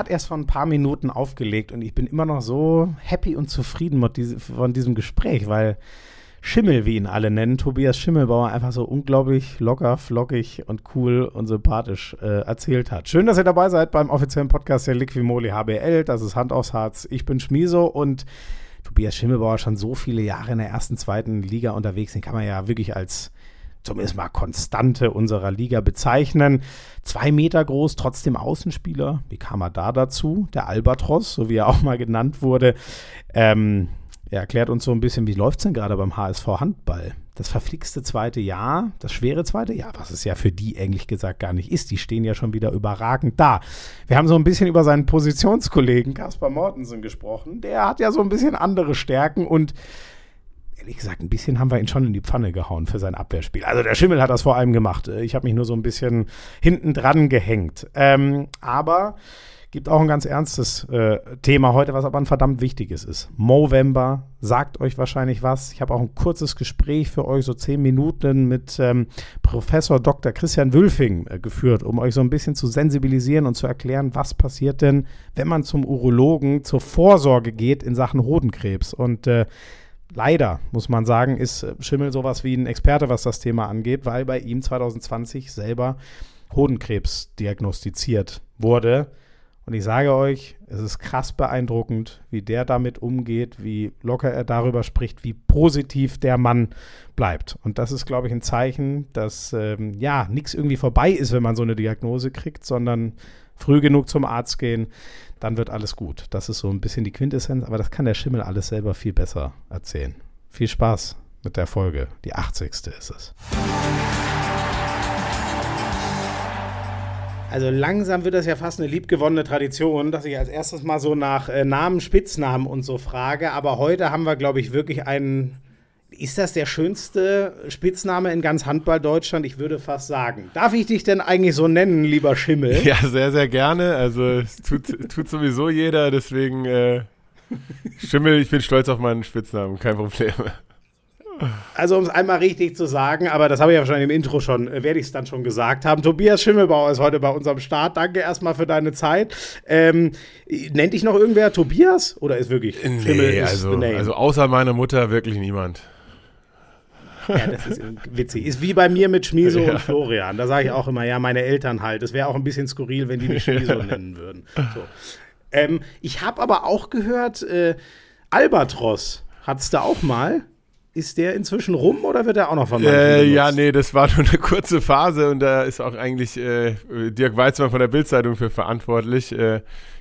gerade erst vor ein paar Minuten aufgelegt und ich bin immer noch so happy und zufrieden mit diese, von diesem Gespräch, weil Schimmel, wie ihn alle nennen, Tobias Schimmelbauer, einfach so unglaublich locker, flockig und cool und sympathisch äh, erzählt hat. Schön, dass ihr dabei seid beim offiziellen Podcast der Liquimoli HBL. Das ist Hand aufs Harz. Ich bin Schmiso und Tobias Schimmelbauer schon so viele Jahre in der ersten, zweiten Liga unterwegs. Den kann man ja wirklich als zumindest mal Konstante unserer Liga bezeichnen. Zwei Meter groß, trotzdem Außenspieler. Wie kam er da dazu? Der Albatros, so wie er auch mal genannt wurde. Ähm, er erklärt uns so ein bisschen, wie läuft es denn gerade beim HSV Handball? Das verflixte zweite Jahr, das schwere zweite Jahr, was es ja für die eigentlich gesagt gar nicht ist. Die stehen ja schon wieder überragend da. Wir haben so ein bisschen über seinen Positionskollegen Kaspar Mortensen gesprochen. Der hat ja so ein bisschen andere Stärken und ehrlich gesagt, ein bisschen haben wir ihn schon in die Pfanne gehauen für sein Abwehrspiel. Also der Schimmel hat das vor allem gemacht. Ich habe mich nur so ein bisschen hinten dran gehängt. Ähm, aber Gibt auch ein ganz ernstes äh, Thema heute, was aber ein verdammt wichtiges ist. Movember sagt euch wahrscheinlich was. Ich habe auch ein kurzes Gespräch für euch, so zehn Minuten, mit ähm, Professor Dr. Christian Wülfing äh, geführt, um euch so ein bisschen zu sensibilisieren und zu erklären, was passiert denn, wenn man zum Urologen zur Vorsorge geht in Sachen Hodenkrebs. Und äh, leider, muss man sagen, ist äh, Schimmel sowas wie ein Experte, was das Thema angeht, weil bei ihm 2020 selber Hodenkrebs diagnostiziert wurde. Und ich sage euch, es ist krass beeindruckend, wie der damit umgeht, wie locker er darüber spricht, wie positiv der Mann bleibt. Und das ist, glaube ich, ein Zeichen, dass ähm, ja nichts irgendwie vorbei ist, wenn man so eine Diagnose kriegt, sondern früh genug zum Arzt gehen, dann wird alles gut. Das ist so ein bisschen die Quintessenz, aber das kann der Schimmel alles selber viel besser erzählen. Viel Spaß mit der Folge. Die 80. ist es. Also langsam wird das ja fast eine liebgewonnene Tradition, dass ich als erstes mal so nach äh, Namen, Spitznamen und so frage. Aber heute haben wir, glaube ich, wirklich einen. Ist das der schönste Spitzname in ganz Handball Deutschland? Ich würde fast sagen. Darf ich dich denn eigentlich so nennen, lieber Schimmel? Ja, sehr, sehr gerne. Also es tut, tut sowieso jeder, deswegen äh, Schimmel, ich bin stolz auf meinen Spitznamen, kein Problem. Also, um es einmal richtig zu sagen, aber das habe ich ja schon im Intro schon, äh, werde ich es dann schon gesagt haben. Tobias Schimmelbauer ist heute bei uns am Start. Danke erstmal für deine Zeit. Ähm, nennt dich noch irgendwer Tobias oder ist wirklich nee, Schimmel also, also außer meiner Mutter wirklich niemand. Ja, das ist witzig. Ist wie bei mir mit Schmiso ja. und Florian. Da sage ich auch immer, ja, meine Eltern halt. Es wäre auch ein bisschen skurril, wenn die mich Schmiso nennen würden. So. Ähm, ich habe aber auch gehört, äh, Albatros hat es da auch mal. Ist der inzwischen rum oder wird er auch noch von äh, Ja, nee, das war nur eine kurze Phase und da ist auch eigentlich äh, Dirk Weizmann von der Bildzeitung für verantwortlich. Äh,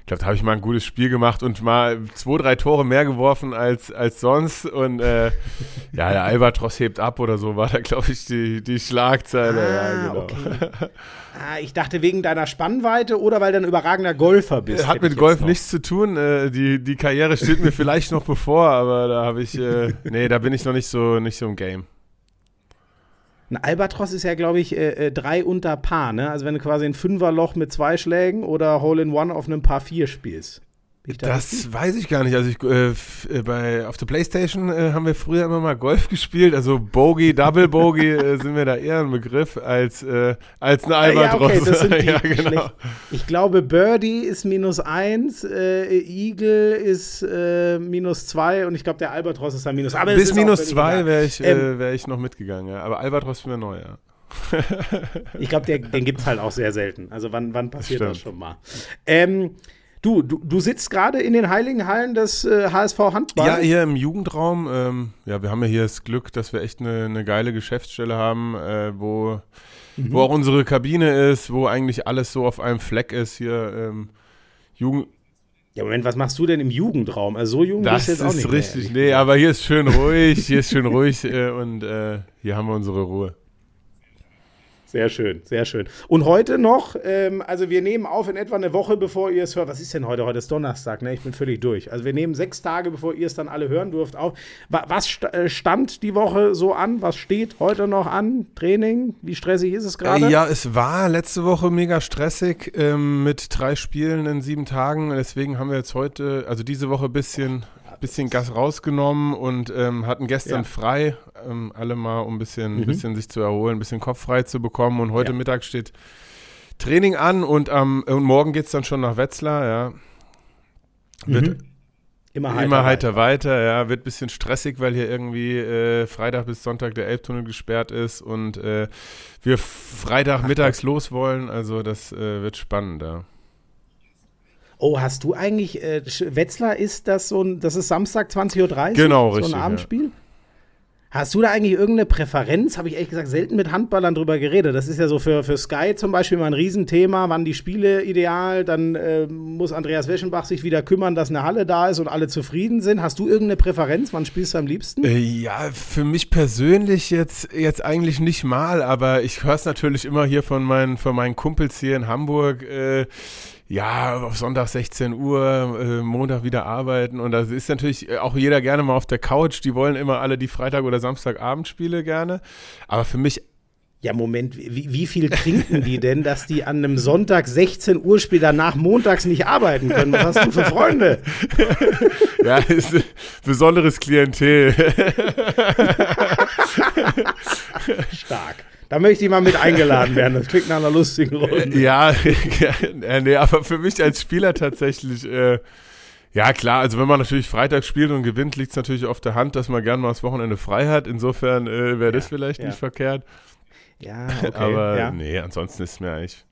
glaube, da habe ich mal ein gutes Spiel gemacht und mal zwei, drei Tore mehr geworfen als, als sonst. Und äh, ja, der Albatros hebt ab oder so, war da, glaube ich, die, die Schlagzeile. Ah, ja, genau. Okay. Ah, ich dachte wegen deiner Spannweite oder weil du ein überragender Golfer bist. Hat mit Golf nichts zu tun. Äh, die, die Karriere steht mir vielleicht noch bevor, aber da habe ich, äh, nee, da bin ich noch nicht so, nicht so im Game. Ein Albatros ist ja, glaube ich, äh, äh, drei unter Paar, ne? Also wenn du quasi ein Fünferloch mit zwei Schlägen oder Hole in One auf einem Paar vier spielst. Da das richtig? weiß ich gar nicht. Also ich, äh, äh, bei, auf der Playstation äh, haben wir früher immer mal Golf gespielt. Also Bogey, Double Bogey äh, sind mir da eher ein Begriff als, äh, als ein Albatros. Ja, okay, das sind die ja, genau. Ich glaube, Birdie ist minus eins, äh, Eagle ist minus zwei und ich glaube, der Albatros ist dann minus aber Bis minus zwei wäre ich, ähm, wär ich noch mitgegangen. Ja. Aber Albatros ist mir neu, ja. ich glaube, den gibt es halt auch sehr selten. Also wann, wann passiert das, das schon mal? Ähm, Du, du, du sitzt gerade in den heiligen Hallen des äh, HSV Handball. Ja, hier im Jugendraum. Ähm, ja, wir haben ja hier das Glück, dass wir echt eine, eine geile Geschäftsstelle haben, äh, wo, mhm. wo auch unsere Kabine ist, wo eigentlich alles so auf einem Fleck ist. Hier ähm, Jugend. Ja, Moment, was machst du denn im Jugendraum? Also so jung das bist du jetzt auch nicht. Das ist richtig, mehr, nee, aber hier ist schön ruhig, hier ist schön ruhig äh, und äh, hier haben wir unsere Ruhe. Sehr schön, sehr schön. Und heute noch, ähm, also wir nehmen auf in etwa eine Woche, bevor ihr es hört. Was ist denn heute? Heute ist Donnerstag, ne? Ich bin völlig durch. Also wir nehmen sechs Tage, bevor ihr es dann alle hören dürft, auf. Was äh, stand die Woche so an? Was steht heute noch an? Training? Wie stressig ist es gerade? Ja, es war letzte Woche mega stressig ähm, mit drei Spielen in sieben Tagen. Deswegen haben wir jetzt heute, also diese Woche ein bisschen bisschen Gas rausgenommen und ähm, hatten gestern ja. frei, ähm, alle mal, um ein bisschen, mhm. bisschen sich zu erholen, ein bisschen Kopf frei zu bekommen. Und heute ja. Mittag steht Training an und, ähm, und morgen geht es dann schon nach Wetzlar, ja. Wird mhm. immer heiter, immer heiter weiter. weiter. ja. Wird ein bisschen stressig, weil hier irgendwie äh, Freitag bis Sonntag der Elbtunnel gesperrt ist und äh, wir Freitag mittags los wollen. Also das äh, wird spannend, ja. Oh, hast du eigentlich, äh, Wetzlar ist das so ein, das ist Samstag 20.30 Uhr? Genau, so richtig. So ein Abendspiel? Ja. Hast du da eigentlich irgendeine Präferenz? Habe ich ehrlich gesagt selten mit Handballern drüber geredet. Das ist ja so für, für Sky zum Beispiel mal ein Riesenthema. Wann die Spiele ideal? Dann äh, muss Andreas Weschenbach sich wieder kümmern, dass eine Halle da ist und alle zufrieden sind. Hast du irgendeine Präferenz? Wann spielst du am liebsten? Äh, ja, für mich persönlich jetzt, jetzt eigentlich nicht mal, aber ich höre es natürlich immer hier von meinen, von meinen Kumpels hier in Hamburg. Äh, ja, Sonntag 16 Uhr, äh, Montag wieder arbeiten. Und da ist natürlich auch jeder gerne mal auf der Couch. Die wollen immer alle die Freitag- oder Samstagabendspiele gerne. Aber für mich ja, Moment, wie, wie, viel trinken die denn, dass die an einem Sonntag 16 Uhr Spiel danach montags nicht arbeiten können? Was hast du für Freunde? ja, ist ein besonderes Klientel. Stark. Da möchte ich mal mit eingeladen werden. Das klingt nach einer lustigen Runde. Ja, ja nee, aber für mich als Spieler tatsächlich, äh, ja klar, also wenn man natürlich Freitag spielt und gewinnt, liegt es natürlich auf der Hand, dass man gerne mal das Wochenende frei hat. Insofern äh, wäre das vielleicht ja. nicht verkehrt. Ja, okay. Aber ja. nee, ansonsten ist es mir eigentlich.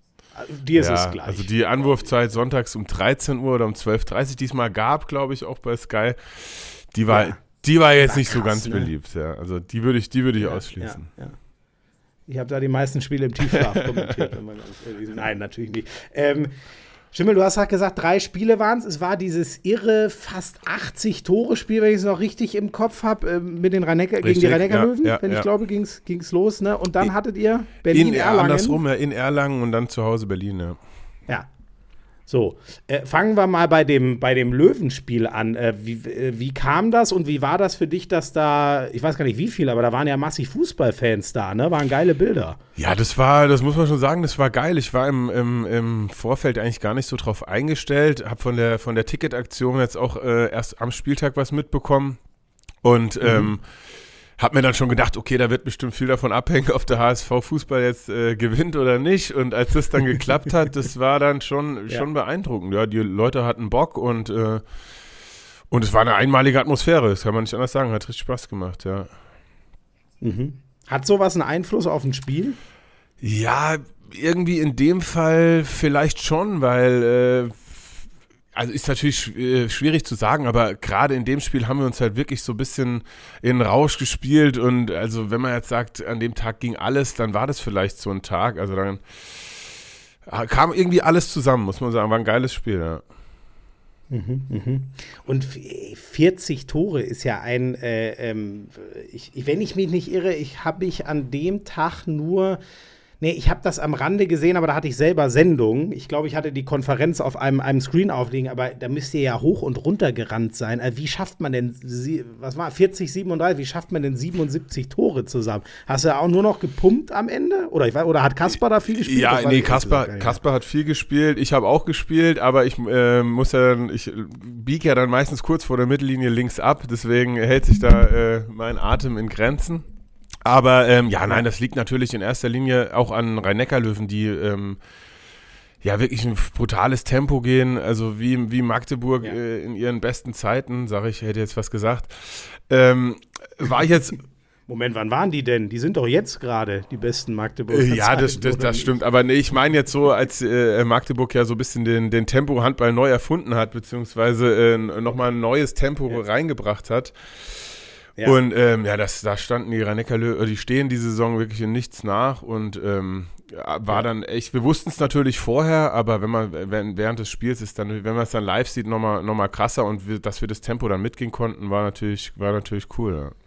Dir ist ja, es gleich. Also die Anwurfzeit sonntags um 13 Uhr oder um 12.30 Uhr diesmal gab, glaube ich, auch bei Sky. Die war, ja. die war jetzt war nicht krass, so ganz ne? beliebt, ja. Also die würde ich, die würde ich ausschließen. Ja, ich habe da die meisten Spiele im Tiefschlaf kommentiert. Nein, natürlich nicht. Ähm, Schimmel, du hast gerade gesagt, drei Spiele waren es. Es war dieses irre, fast 80-Tore-Spiel, wenn ich es noch richtig im Kopf habe, äh, mit den rhein gegen die rhein löwen ja, ja, wenn ich ja. glaube, ging es los. Ne? Und dann hattet ihr Berlin-Erlangen. Andersrum, ja, in Erlangen und dann zu Hause Berlin, ja. Ja, so, äh, fangen wir mal bei dem, bei dem Löwenspiel an. Äh, wie, äh, wie kam das und wie war das für dich, dass da, ich weiß gar nicht wie viele, aber da waren ja massig Fußballfans da, ne? Waren geile Bilder. Ja, das war, das muss man schon sagen, das war geil. Ich war im, im, im Vorfeld eigentlich gar nicht so drauf eingestellt, habe von der, von der Ticketaktion jetzt auch äh, erst am Spieltag was mitbekommen. Und mhm. ähm, hab mir dann schon gedacht, okay, da wird bestimmt viel davon abhängen, ob der HSV Fußball jetzt äh, gewinnt oder nicht. Und als das dann geklappt hat, das war dann schon, ja. schon beeindruckend. Ja, die Leute hatten Bock und, äh, und es war eine einmalige Atmosphäre, das kann man nicht anders sagen. Hat richtig Spaß gemacht, ja. Mhm. Hat sowas einen Einfluss auf ein Spiel? Ja, irgendwie in dem Fall vielleicht schon, weil äh, also ist natürlich äh, schwierig zu sagen, aber gerade in dem Spiel haben wir uns halt wirklich so ein bisschen in Rausch gespielt und also wenn man jetzt sagt, an dem Tag ging alles, dann war das vielleicht so ein Tag. Also dann ah, kam irgendwie alles zusammen, muss man sagen. War ein geiles Spiel, ja. Mhm, mhm. Und 40 Tore ist ja ein, äh, ähm, ich, wenn ich mich nicht irre, ich habe ich an dem Tag nur Nee, ich habe das am Rande gesehen, aber da hatte ich selber Sendung. Ich glaube, ich hatte die Konferenz auf einem, einem Screen aufliegen, aber da müsst ihr ja hoch und runter gerannt sein. Also wie schafft man denn, was war, 40, 37, wie schafft man denn 77 Tore zusammen? Hast du auch nur noch gepumpt am Ende? Oder, ich weiß, oder hat Kasper da viel gespielt? Ja, nee, Kasper, Kasper hat viel gespielt. Ich habe auch gespielt, aber ich äh, muss ja dann, ich biege ja dann meistens kurz vor der Mittellinie links ab. Deswegen hält sich da äh, mein Atem in Grenzen. Aber ähm, ja, nein, das liegt natürlich in erster Linie auch an Rhein-Neckar-Löwen, die ähm, ja wirklich ein brutales Tempo gehen, also wie, wie Magdeburg ja. äh, in ihren besten Zeiten, sage ich, hätte jetzt was gesagt. Ähm, war jetzt. Moment, wann waren die denn? Die sind doch jetzt gerade die besten Magdeburger. Ja, das, das, das stimmt. Aber nee, ich meine jetzt so, als äh, Magdeburg ja so ein bisschen den, den Tempo-Handball neu erfunden hat, beziehungsweise äh, nochmal ein neues Tempo ja. reingebracht hat. Ja. Und ähm, ja, das, da standen die rhein die stehen die Saison wirklich in nichts nach und ähm, war dann echt, wir wussten es natürlich vorher, aber wenn man wenn, während des Spiels ist dann, wenn man es dann live sieht, nochmal noch mal krasser und wir, dass wir das Tempo dann mitgehen konnten, war natürlich, war natürlich cool. Ja.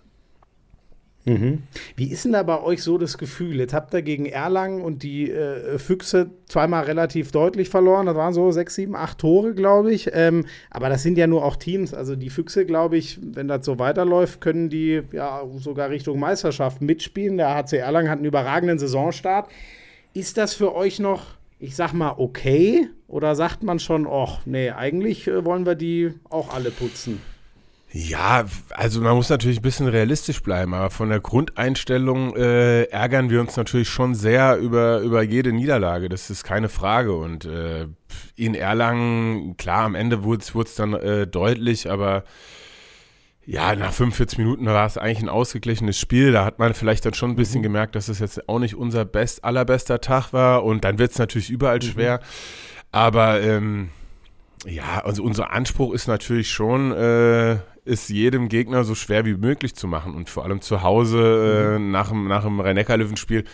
Mhm. Wie ist denn da bei euch so das Gefühl? Jetzt habt ihr gegen Erlangen und die äh, Füchse zweimal relativ deutlich verloren. Das waren so sechs, sieben, acht Tore, glaube ich. Ähm, aber das sind ja nur auch Teams. Also die Füchse, glaube ich, wenn das so weiterläuft, können die ja sogar Richtung Meisterschaft mitspielen. Der HC Erlangen hat einen überragenden Saisonstart. Ist das für euch noch, ich sag mal, okay? Oder sagt man schon, ach, nee, eigentlich äh, wollen wir die auch alle putzen? Ja, also man muss natürlich ein bisschen realistisch bleiben, aber von der Grundeinstellung äh, ärgern wir uns natürlich schon sehr über, über jede Niederlage. Das ist keine Frage. Und äh, in Erlangen, klar, am Ende wurde es dann äh, deutlich, aber ja, nach 45 Minuten war es eigentlich ein ausgeglichenes Spiel. Da hat man vielleicht dann schon ein bisschen mhm. gemerkt, dass es jetzt auch nicht unser best, allerbester Tag war. Und dann wird es natürlich überall mhm. schwer. Aber ähm, ja, also unser Anspruch ist natürlich schon, äh, es jedem Gegner so schwer wie möglich zu machen und vor allem zu Hause äh, mhm. nach dem, nach dem Rhein-Neckar-Löwen-Spiel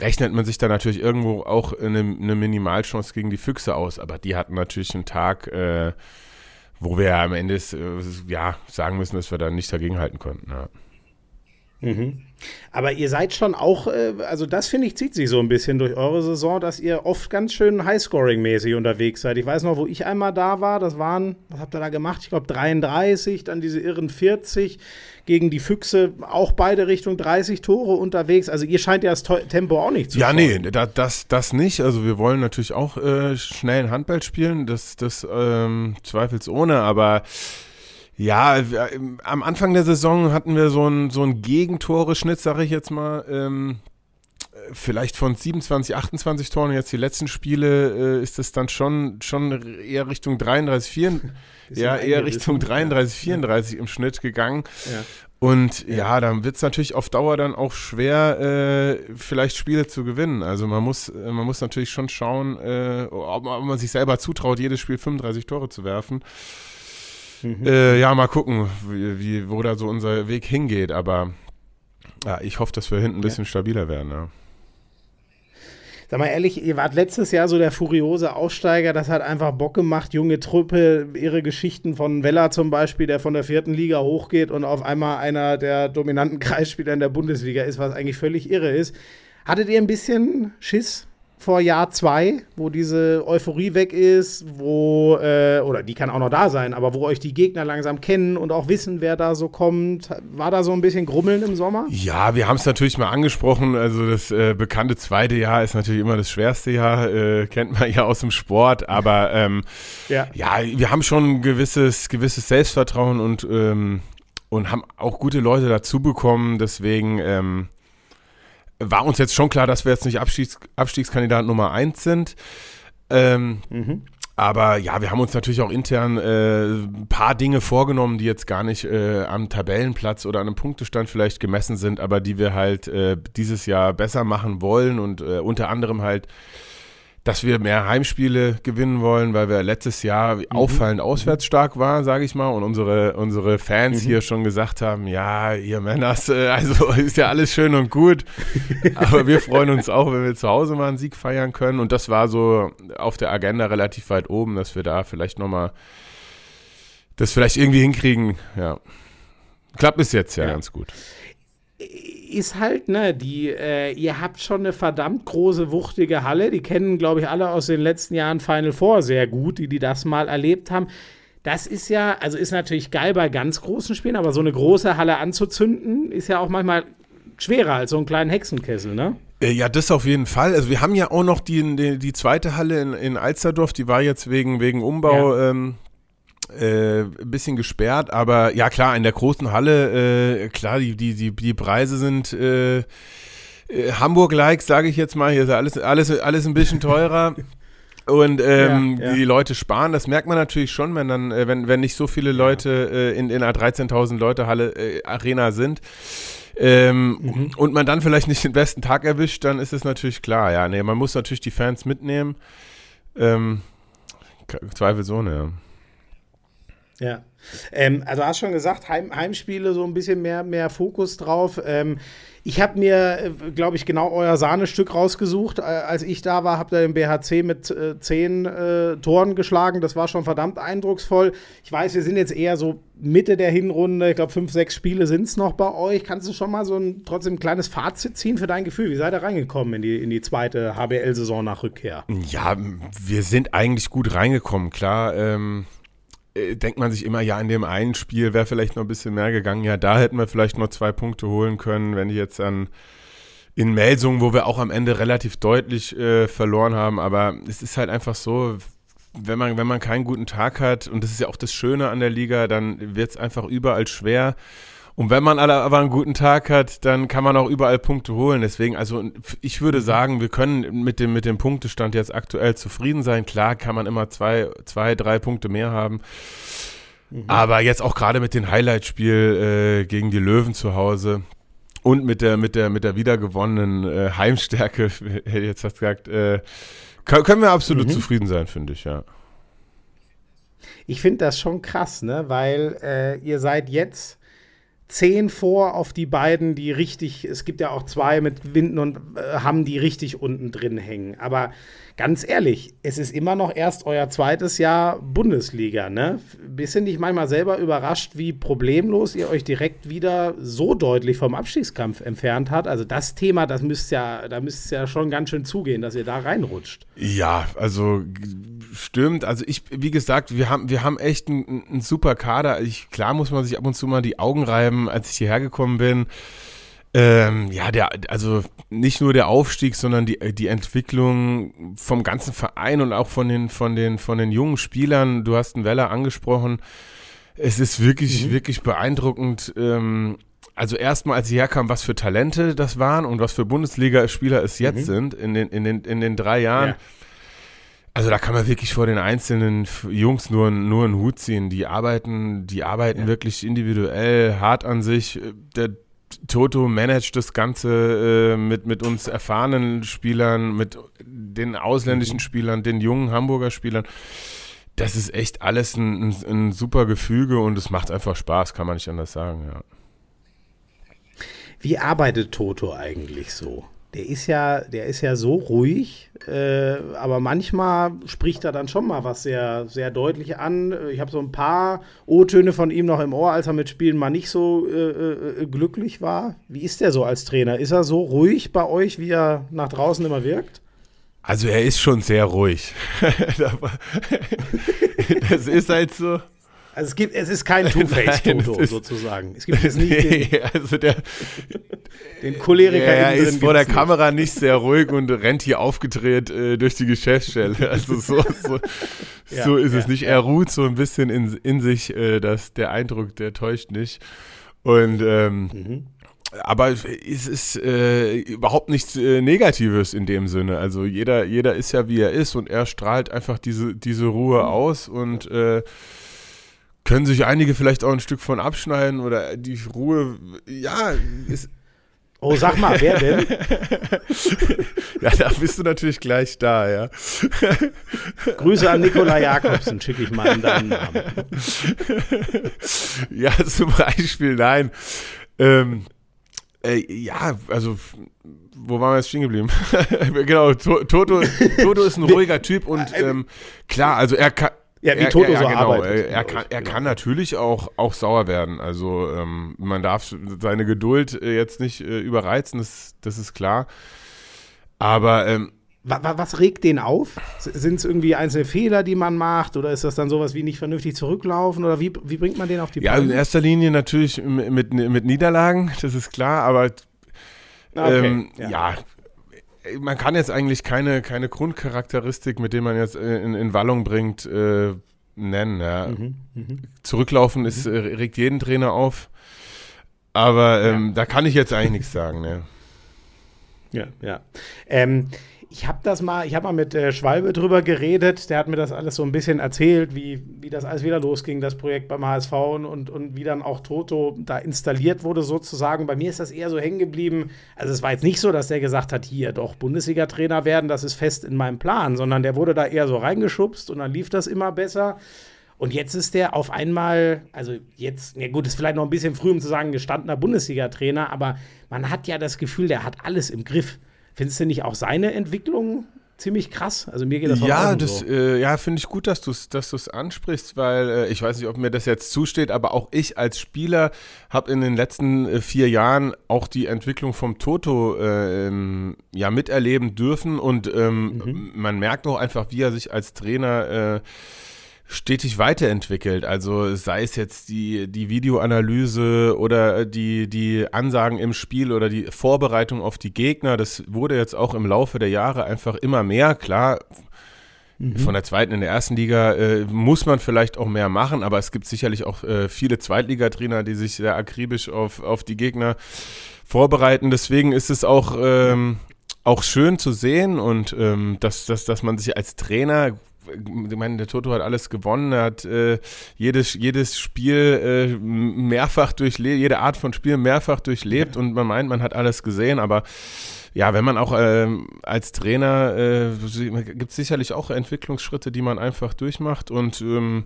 rechnet man sich da natürlich irgendwo auch eine, eine Minimalchance gegen die Füchse aus, aber die hatten natürlich einen Tag, äh, wo wir am Ende äh, ja, sagen müssen, dass wir da nicht dagegenhalten konnten. Ja. Mhm. Aber ihr seid schon auch, äh, also das finde ich, zieht sich so ein bisschen durch eure Saison, dass ihr oft ganz schön Highscoring-mäßig unterwegs seid. Ich weiß noch, wo ich einmal da war, das waren, was habt ihr da gemacht? Ich glaube 33, dann diese irren 40 gegen die Füchse, auch beide Richtung 30 Tore unterwegs. Also ihr scheint ja das Tempo auch nicht zu Ja, nee, da, das, das nicht. Also wir wollen natürlich auch äh, schnell Handball spielen, das, das ähm, zweifelsohne, aber ja, am Anfang der Saison hatten wir so einen so einen Gegentore-Schnitt, sage ich jetzt mal. Ähm, vielleicht von 27, 28 Toren. Jetzt die letzten Spiele äh, ist es dann schon, schon eher Richtung 33, 34. ja, eher Richtung 33, 34 ja. im Schnitt gegangen. Ja. Und ja, ja dann wird es natürlich auf Dauer dann auch schwer, äh, vielleicht Spiele zu gewinnen. Also man muss, man muss natürlich schon schauen, äh, ob, ob man sich selber zutraut, jedes Spiel 35 Tore zu werfen. Mhm. Äh, ja, mal gucken, wie, wie, wo da so unser Weg hingeht. Aber ja, ich hoffe, dass wir hinten ein bisschen ja. stabiler werden. Ja. Sag mal ehrlich, ihr wart letztes Jahr so der furiose Aussteiger, das hat einfach Bock gemacht. Junge Truppe, ihre Geschichten von Weller zum Beispiel, der von der vierten Liga hochgeht und auf einmal einer der dominanten Kreisspieler in der Bundesliga ist, was eigentlich völlig irre ist. Hattet ihr ein bisschen Schiss vor Jahr zwei, wo diese Euphorie weg ist, wo, äh, oder die kann auch noch da sein, aber wo euch die Gegner langsam kennen und auch wissen, wer da so kommt. War da so ein bisschen Grummeln im Sommer? Ja, wir haben es natürlich mal angesprochen. Also das äh, bekannte zweite Jahr ist natürlich immer das schwerste Jahr, äh, kennt man ja aus dem Sport, aber ähm, ja. ja, wir haben schon ein gewisses, gewisses Selbstvertrauen und, ähm, und haben auch gute Leute dazu bekommen. Deswegen, ähm, war uns jetzt schon klar, dass wir jetzt nicht Abstiegs Abstiegskandidat Nummer eins sind. Ähm, mhm. Aber ja, wir haben uns natürlich auch intern äh, ein paar Dinge vorgenommen, die jetzt gar nicht äh, am Tabellenplatz oder an einem Punktestand vielleicht gemessen sind, aber die wir halt äh, dieses Jahr besser machen wollen und äh, unter anderem halt dass wir mehr Heimspiele gewinnen wollen, weil wir letztes Jahr mhm. auffallend auswärts stark waren, sage ich mal, und unsere, unsere Fans mhm. hier schon gesagt haben, ja, ihr Männers, äh, also ist ja alles schön und gut, aber wir freuen uns auch, wenn wir zu Hause mal einen Sieg feiern können und das war so auf der Agenda relativ weit oben, dass wir da vielleicht nochmal das vielleicht irgendwie hinkriegen, ja. Klappt bis jetzt ja, ja. ganz gut ist halt, ne, die, äh, ihr habt schon eine verdammt große, wuchtige Halle. Die kennen, glaube ich, alle aus den letzten Jahren Final Four sehr gut, die, die das mal erlebt haben. Das ist ja, also ist natürlich geil bei ganz großen Spielen, aber so eine große Halle anzuzünden, ist ja auch manchmal schwerer als so einen kleinen Hexenkessel, ne? Äh, ja, das auf jeden Fall. Also wir haben ja auch noch die, die, die zweite Halle in, in Alsterdorf, die war jetzt wegen, wegen Umbau ja. ähm, äh, ein bisschen gesperrt, aber ja klar, in der großen Halle, äh, klar, die, die, die, die Preise sind äh, äh Hamburg-like, sage ich jetzt mal. Hier ist alles, alles, alles ein bisschen teurer. Und ähm, ja, ja. die Leute sparen, das merkt man natürlich schon, wenn dann, äh, wenn, wenn nicht so viele Leute äh, in, in einer 13.000 Leute Halle äh, Arena sind. Ähm, mhm. Und man dann vielleicht nicht den besten Tag erwischt, dann ist es natürlich klar. Ja, nee, man muss natürlich die Fans mitnehmen. Ähm, zweifelsohne, ja. Ja. Ähm, also hast schon gesagt, Heim, Heimspiele so ein bisschen mehr, mehr Fokus drauf. Ähm, ich habe mir, äh, glaube ich, genau euer Sahnestück rausgesucht. Äh, als ich da war, habt ihr den BHC mit äh, zehn äh, Toren geschlagen. Das war schon verdammt eindrucksvoll. Ich weiß, wir sind jetzt eher so Mitte der Hinrunde. Ich glaube, fünf, sechs Spiele sind es noch bei euch. Kannst du schon mal so ein trotzdem ein kleines Fazit ziehen für dein Gefühl? Wie seid ihr reingekommen in die, in die zweite HBL-Saison nach Rückkehr? Ja, wir sind eigentlich gut reingekommen. Klar, ähm äh, denkt man sich immer, ja, in dem einen Spiel wäre vielleicht noch ein bisschen mehr gegangen. Ja, da hätten wir vielleicht noch zwei Punkte holen können, wenn die jetzt dann in Melsungen, wo wir auch am Ende relativ deutlich äh, verloren haben. Aber es ist halt einfach so, wenn man, wenn man keinen guten Tag hat, und das ist ja auch das Schöne an der Liga, dann wird es einfach überall schwer. Und wenn man aber einen guten Tag hat, dann kann man auch überall Punkte holen. Deswegen, also ich würde mhm. sagen, wir können mit dem, mit dem Punktestand jetzt aktuell zufrieden sein. Klar kann man immer zwei, zwei drei Punkte mehr haben. Mhm. Aber jetzt auch gerade mit dem Highlight-Spiel äh, gegen die Löwen zu Hause und mit der, mit der, mit der wiedergewonnenen äh, Heimstärke, hätte ich jetzt fast gesagt, äh, können wir absolut mhm. zufrieden sein, finde ich, ja. Ich finde das schon krass, ne? Weil äh, ihr seid jetzt zehn vor auf die beiden, die richtig, es gibt ja auch zwei mit Winden und äh, haben die richtig unten drin hängen. Aber ganz ehrlich, es ist immer noch erst euer zweites Jahr Bundesliga, ne? Bist du nicht manchmal selber überrascht, wie problemlos ihr euch direkt wieder so deutlich vom Abstiegskampf entfernt habt? Also das Thema, das müsst ja, da müsst ja schon ganz schön zugehen, dass ihr da reinrutscht. Ja, also stimmt. Also ich, wie gesagt, wir haben, wir haben echt einen, einen super Kader. Ich, klar muss man sich ab und zu mal die Augen reiben, als ich hierher gekommen bin. Ähm, ja, der, also nicht nur der Aufstieg, sondern die, die Entwicklung vom ganzen Verein und auch von den, von den, von den jungen Spielern. Du hast einen Weller angesprochen. Es ist wirklich, mhm. wirklich beeindruckend. Ähm, also erstmal, als sie herkamen, was für Talente das waren und was für Bundesliga-Spieler es jetzt mhm. sind in den, in, den, in den drei Jahren. Ja. Also da kann man wirklich vor den einzelnen Jungs nur, nur einen Hut ziehen. Die arbeiten, die arbeiten ja. wirklich individuell, hart an sich. Der Toto managt das Ganze äh, mit, mit uns erfahrenen Spielern, mit den ausländischen mhm. Spielern, den jungen Hamburger Spielern. Das ist echt alles ein, ein, ein super Gefüge und es macht einfach Spaß, kann man nicht anders sagen, ja. Wie arbeitet Toto eigentlich so? Der ist ja, der ist ja so ruhig, äh, aber manchmal spricht er dann schon mal was sehr, sehr deutlich an. Ich habe so ein paar O-Töne von ihm noch im Ohr, als er mit Spielen mal nicht so äh, äh, glücklich war. Wie ist der so als Trainer? Ist er so ruhig bei euch, wie er nach draußen immer wirkt? Also er ist schon sehr ruhig. das ist halt so. Also es gibt, es ist kein Two-Face-Toto sozusagen. Es gibt jetzt nicht nee, den, also der, den Choleriker. Er ist vor der Kamera nicht sehr ruhig und rennt hier aufgedreht äh, durch die Geschäftsstelle. Also so, so, ja, so ist ja, es nicht. Er ruht so ein bisschen in, in sich, äh, dass der Eindruck, der täuscht nicht. Und ähm, mhm. Aber es ist äh, überhaupt nichts äh, Negatives in dem Sinne. Also jeder, jeder ist ja wie er ist und er strahlt einfach diese, diese Ruhe mhm. aus und äh, können sich einige vielleicht auch ein Stück von abschneiden oder die Ruhe, ja, ist. Oh, sag mal, wer denn? ja, da bist du natürlich gleich da, ja. Grüße an Nikola Jakobsen, schicke ich mal in deinen Namen. ja, zum Beispiel, nein. Ähm, äh, ja, also, wo waren wir jetzt stehen geblieben? genau, Toto, Toto ist ein ruhiger Typ und ähm, klar, also er kann ja, wie Toto er, er, so genau, arbeitet. Er, er kann, er genau. kann natürlich auch, auch sauer werden. Also ähm, man darf seine Geduld äh, jetzt nicht äh, überreizen, das, das ist klar. Aber ähm, was regt den auf? Sind es irgendwie einzelne Fehler, die man macht? Oder ist das dann sowas wie nicht vernünftig zurücklaufen? Oder wie, wie bringt man den auf die Beine? Ja, in erster Linie natürlich mit, mit Niederlagen, das ist klar. Aber okay, ähm, ja. ja man kann jetzt eigentlich keine, keine Grundcharakteristik, mit der man jetzt in, in Wallung bringt, äh, nennen. Ja. Mhm, mh. Zurücklaufen ist, mhm. äh, regt jeden Trainer auf. Aber ähm, ja. da kann ich jetzt eigentlich nichts sagen. Ne. Ja, ja. Ähm, ich habe das mal, ich habe mal mit äh, Schwalbe drüber geredet. Der hat mir das alles so ein bisschen erzählt, wie, wie das alles wieder losging, das Projekt beim HSV und, und, wie dann auch Toto da installiert wurde, sozusagen. Bei mir ist das eher so hängen geblieben. Also, es war jetzt nicht so, dass der gesagt hat, hier doch Bundesliga-Trainer werden, das ist fest in meinem Plan, sondern der wurde da eher so reingeschubst und dann lief das immer besser. Und jetzt ist der auf einmal, also jetzt, ja gut, ist vielleicht noch ein bisschen früh, um zu sagen, gestandener Bundesliga-Trainer, aber man hat ja das Gefühl, der hat alles im Griff. Findest du nicht auch seine Entwicklung ziemlich krass. Also mir geht das ja, auch das, so. äh, ja, finde ich gut, dass du es dass ansprichst, weil äh, ich weiß nicht, ob mir das jetzt zusteht, aber auch ich als Spieler habe in den letzten äh, vier Jahren auch die Entwicklung vom Toto äh, ähm, ja miterleben dürfen und ähm, mhm. man merkt auch einfach, wie er sich als Trainer äh, stetig weiterentwickelt. Also sei es jetzt die, die Videoanalyse oder die, die Ansagen im Spiel oder die Vorbereitung auf die Gegner. Das wurde jetzt auch im Laufe der Jahre einfach immer mehr. Klar, Mhm. Von der zweiten in der ersten Liga äh, muss man vielleicht auch mehr machen, aber es gibt sicherlich auch äh, viele Zweitligatrainer, die sich sehr akribisch auf, auf die Gegner vorbereiten. Deswegen ist es auch, ähm, auch schön zu sehen und ähm, dass, dass, dass man sich als Trainer ich meine, der Toto hat alles gewonnen, er hat äh, jedes, jedes Spiel äh, mehrfach durchlebt, jede Art von Spiel mehrfach durchlebt und man meint, man hat alles gesehen, aber ja, wenn man auch äh, als Trainer, äh, gibt es sicherlich auch Entwicklungsschritte, die man einfach durchmacht und ähm,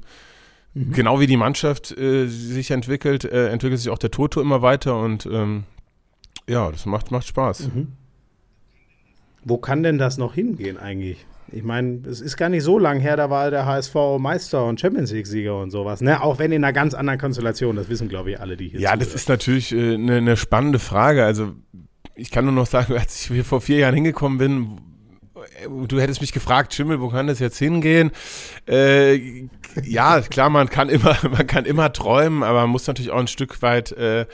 mhm. genau wie die Mannschaft äh, sich entwickelt, äh, entwickelt sich auch der Toto immer weiter und ähm, ja, das macht, macht Spaß. Mhm. Wo kann denn das noch hingehen eigentlich? Ich meine, es ist gar nicht so lang her, da war der HSV Meister und Champions League-Sieger und sowas, ne? Auch wenn in einer ganz anderen Konstellation, das wissen, glaube ich, alle, die hier Ja, das ist natürlich eine äh, ne, ne spannende Frage. Also ich kann nur noch sagen, als ich hier vor vier Jahren hingekommen bin, du hättest mich gefragt, Schimmel, wo kann das jetzt hingehen? Äh, ja, klar, man kann immer, man kann immer träumen, aber man muss natürlich auch ein Stück weit äh,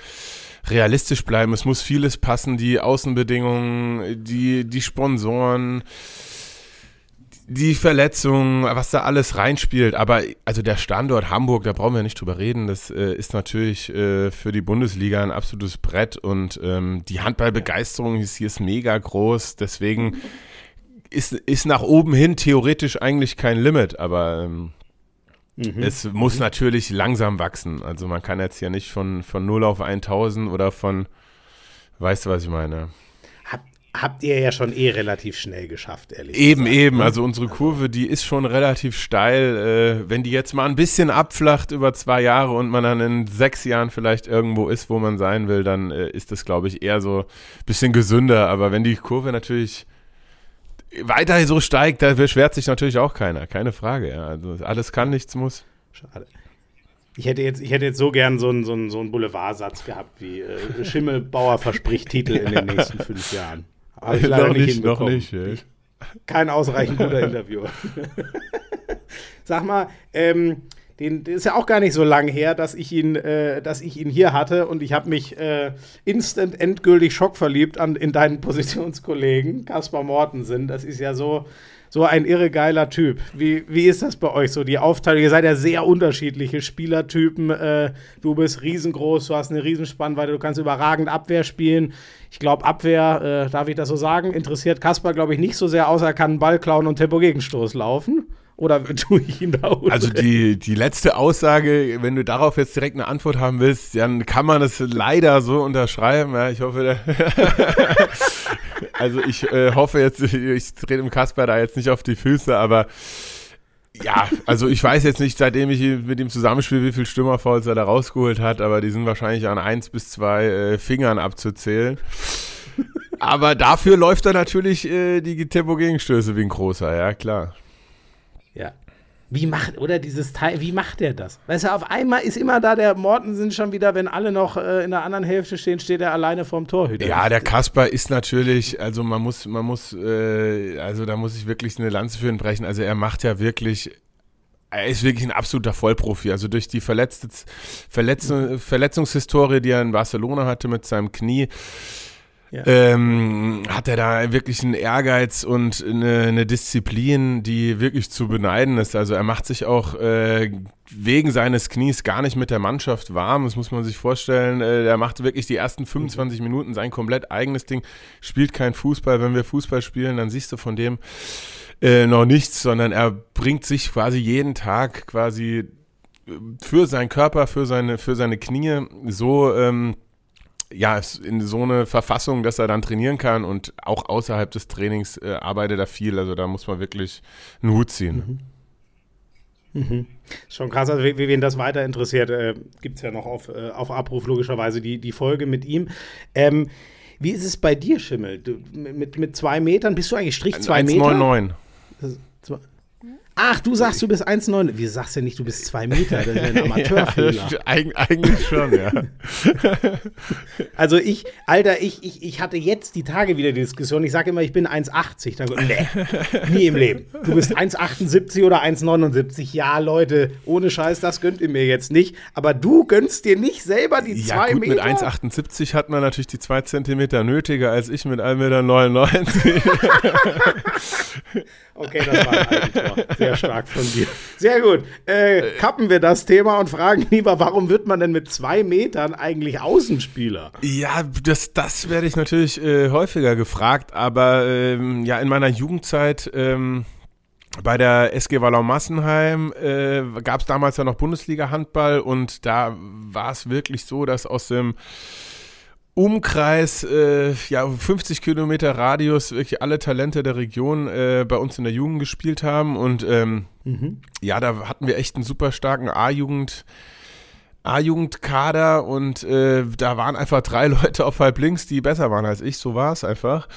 realistisch bleiben. Es muss vieles passen, die Außenbedingungen, die, die Sponsoren, die Verletzungen, was da alles reinspielt. Aber also der Standort Hamburg, da brauchen wir nicht drüber reden. Das äh, ist natürlich äh, für die Bundesliga ein absolutes Brett und ähm, die Handballbegeisterung ist hier ist mega groß. Deswegen ist, ist nach oben hin theoretisch eigentlich kein Limit, aber ähm, mhm. es muss natürlich langsam wachsen. Also man kann jetzt ja nicht von, von 0 auf 1000 oder von, weißt du, was ich meine? Habt ihr ja schon eh relativ schnell geschafft, ehrlich Eben, gesagt. eben. Also unsere Kurve, die ist schon relativ steil. Äh, wenn die jetzt mal ein bisschen abflacht über zwei Jahre und man dann in sechs Jahren vielleicht irgendwo ist, wo man sein will, dann äh, ist das, glaube ich, eher so ein bisschen gesünder. Aber wenn die Kurve natürlich weiter so steigt, da beschwert sich natürlich auch keiner. Keine Frage. Ja. Also alles kann, nichts muss. Schade. Ich hätte jetzt, ich hätte jetzt so gern so einen, so einen, so einen Boulevardsatz gehabt wie äh, Schimmelbauer verspricht Titel in den nächsten fünf Jahren. Habe ich leider noch nicht, Noch nicht, ey. Kein ausreichend guter Interviewer. Sag mal, ähm, den, ist ja auch gar nicht so lang her, dass ich ihn, äh, dass ich ihn hier hatte und ich habe mich äh, instant endgültig schockverliebt an, in deinen Positionskollegen Kaspar Mortensen. Das ist ja so, so ein irre geiler Typ. Wie, wie ist das bei euch so, die Aufteilung? Ihr seid ja sehr unterschiedliche Spielertypen. Äh, du bist riesengroß, du hast eine Riesenspannweite, du kannst überragend Abwehr spielen. Ich glaube, Abwehr, äh, darf ich das so sagen, interessiert Kasper, glaube ich, nicht so sehr, außer er kann Ball klauen und Tempo-Gegenstoß laufen. Oder tue ich ihn da unten? Also die, die letzte Aussage, wenn du darauf jetzt direkt eine Antwort haben willst, dann kann man es leider so unterschreiben. Ja, ich hoffe, also ich äh, hoffe jetzt, ich trete dem Kasper da jetzt nicht auf die Füße, aber ja, also ich weiß jetzt nicht, seitdem ich mit ihm zusammenspiele, wie viel Stürmerfouls er da rausgeholt hat, aber die sind wahrscheinlich an eins bis zwei äh, Fingern abzuzählen. aber dafür läuft er natürlich äh, die Tempo-Gegenstöße wie ein großer, ja klar. Ja. Wie macht, oder dieses Teil, wie macht der das? Weißt du, auf einmal ist immer da der Mortensen schon wieder, wenn alle noch äh, in der anderen Hälfte stehen, steht er alleine vorm Torhüter. Ja, der Kasper ist natürlich, also man muss, man muss, äh, also da muss ich wirklich eine Lanze für ihn brechen. Also er macht ja wirklich er ist wirklich ein absoluter Vollprofi. Also durch die Verletz Verletzung, Verletzungshistorie, die er in Barcelona hatte mit seinem Knie, ja. ähm, hat er da wirklich einen Ehrgeiz und eine, eine, Disziplin, die wirklich zu beneiden ist. Also er macht sich auch äh, wegen seines Knies gar nicht mit der Mannschaft warm. Das muss man sich vorstellen. Äh, er macht wirklich die ersten 25 Minuten sein komplett eigenes Ding, spielt kein Fußball. Wenn wir Fußball spielen, dann siehst du von dem äh, noch nichts, sondern er bringt sich quasi jeden Tag quasi für seinen Körper, für seine, für seine Knie so ähm, ja, in so eine Verfassung, dass er dann trainieren kann und auch außerhalb des Trainings äh, arbeitet er viel. Also da muss man wirklich einen Hut ziehen. Mhm. Mhm. Schon krass, also wie, wen das weiter interessiert, äh, gibt es ja noch auf, äh, auf Abruf logischerweise die, die Folge mit ihm. Ähm, wie ist es bei dir, Schimmel? Du, mit, mit zwei Metern bist du eigentlich Strich zwei Meter? 1,99. Ach, du sagst, du bist 1,9. Wie sagst du nicht, du bist 2 Meter? Das ist ein Amateurfehler. ja, eig eigentlich schon, ja. also ich, Alter, ich, ich, ich hatte jetzt die Tage wieder die Diskussion. Ich sage immer, ich bin 1,80. Dann nee, nie im Leben. Du bist 1,78 oder 1,79. Ja, Leute, ohne Scheiß, das gönnt ihr mir jetzt nicht. Aber du gönnst dir nicht selber die 2 ja, gut, Meter. Mit 1,78 hat man natürlich die 2 Zentimeter nötiger als ich mit 1,99 Meter. okay, das war ein Eigentor. Sehr stark von dir. Sehr gut. Äh, kappen wir das Thema und fragen lieber, warum wird man denn mit zwei Metern eigentlich Außenspieler? Ja, das, das werde ich natürlich äh, häufiger gefragt, aber ähm, ja, in meiner Jugendzeit. Ähm, bei der SG Wallau Massenheim äh, gab es damals ja noch Bundesliga-Handball und da war es wirklich so, dass aus dem Umkreis, äh, ja, 50 Kilometer Radius, wirklich alle Talente der Region äh, bei uns in der Jugend gespielt haben. Und ähm, mhm. ja, da hatten wir echt einen super starken A-Jugend. A-Jugendkader und äh, da waren einfach drei Leute auf halb links, die besser waren als ich, so war es einfach.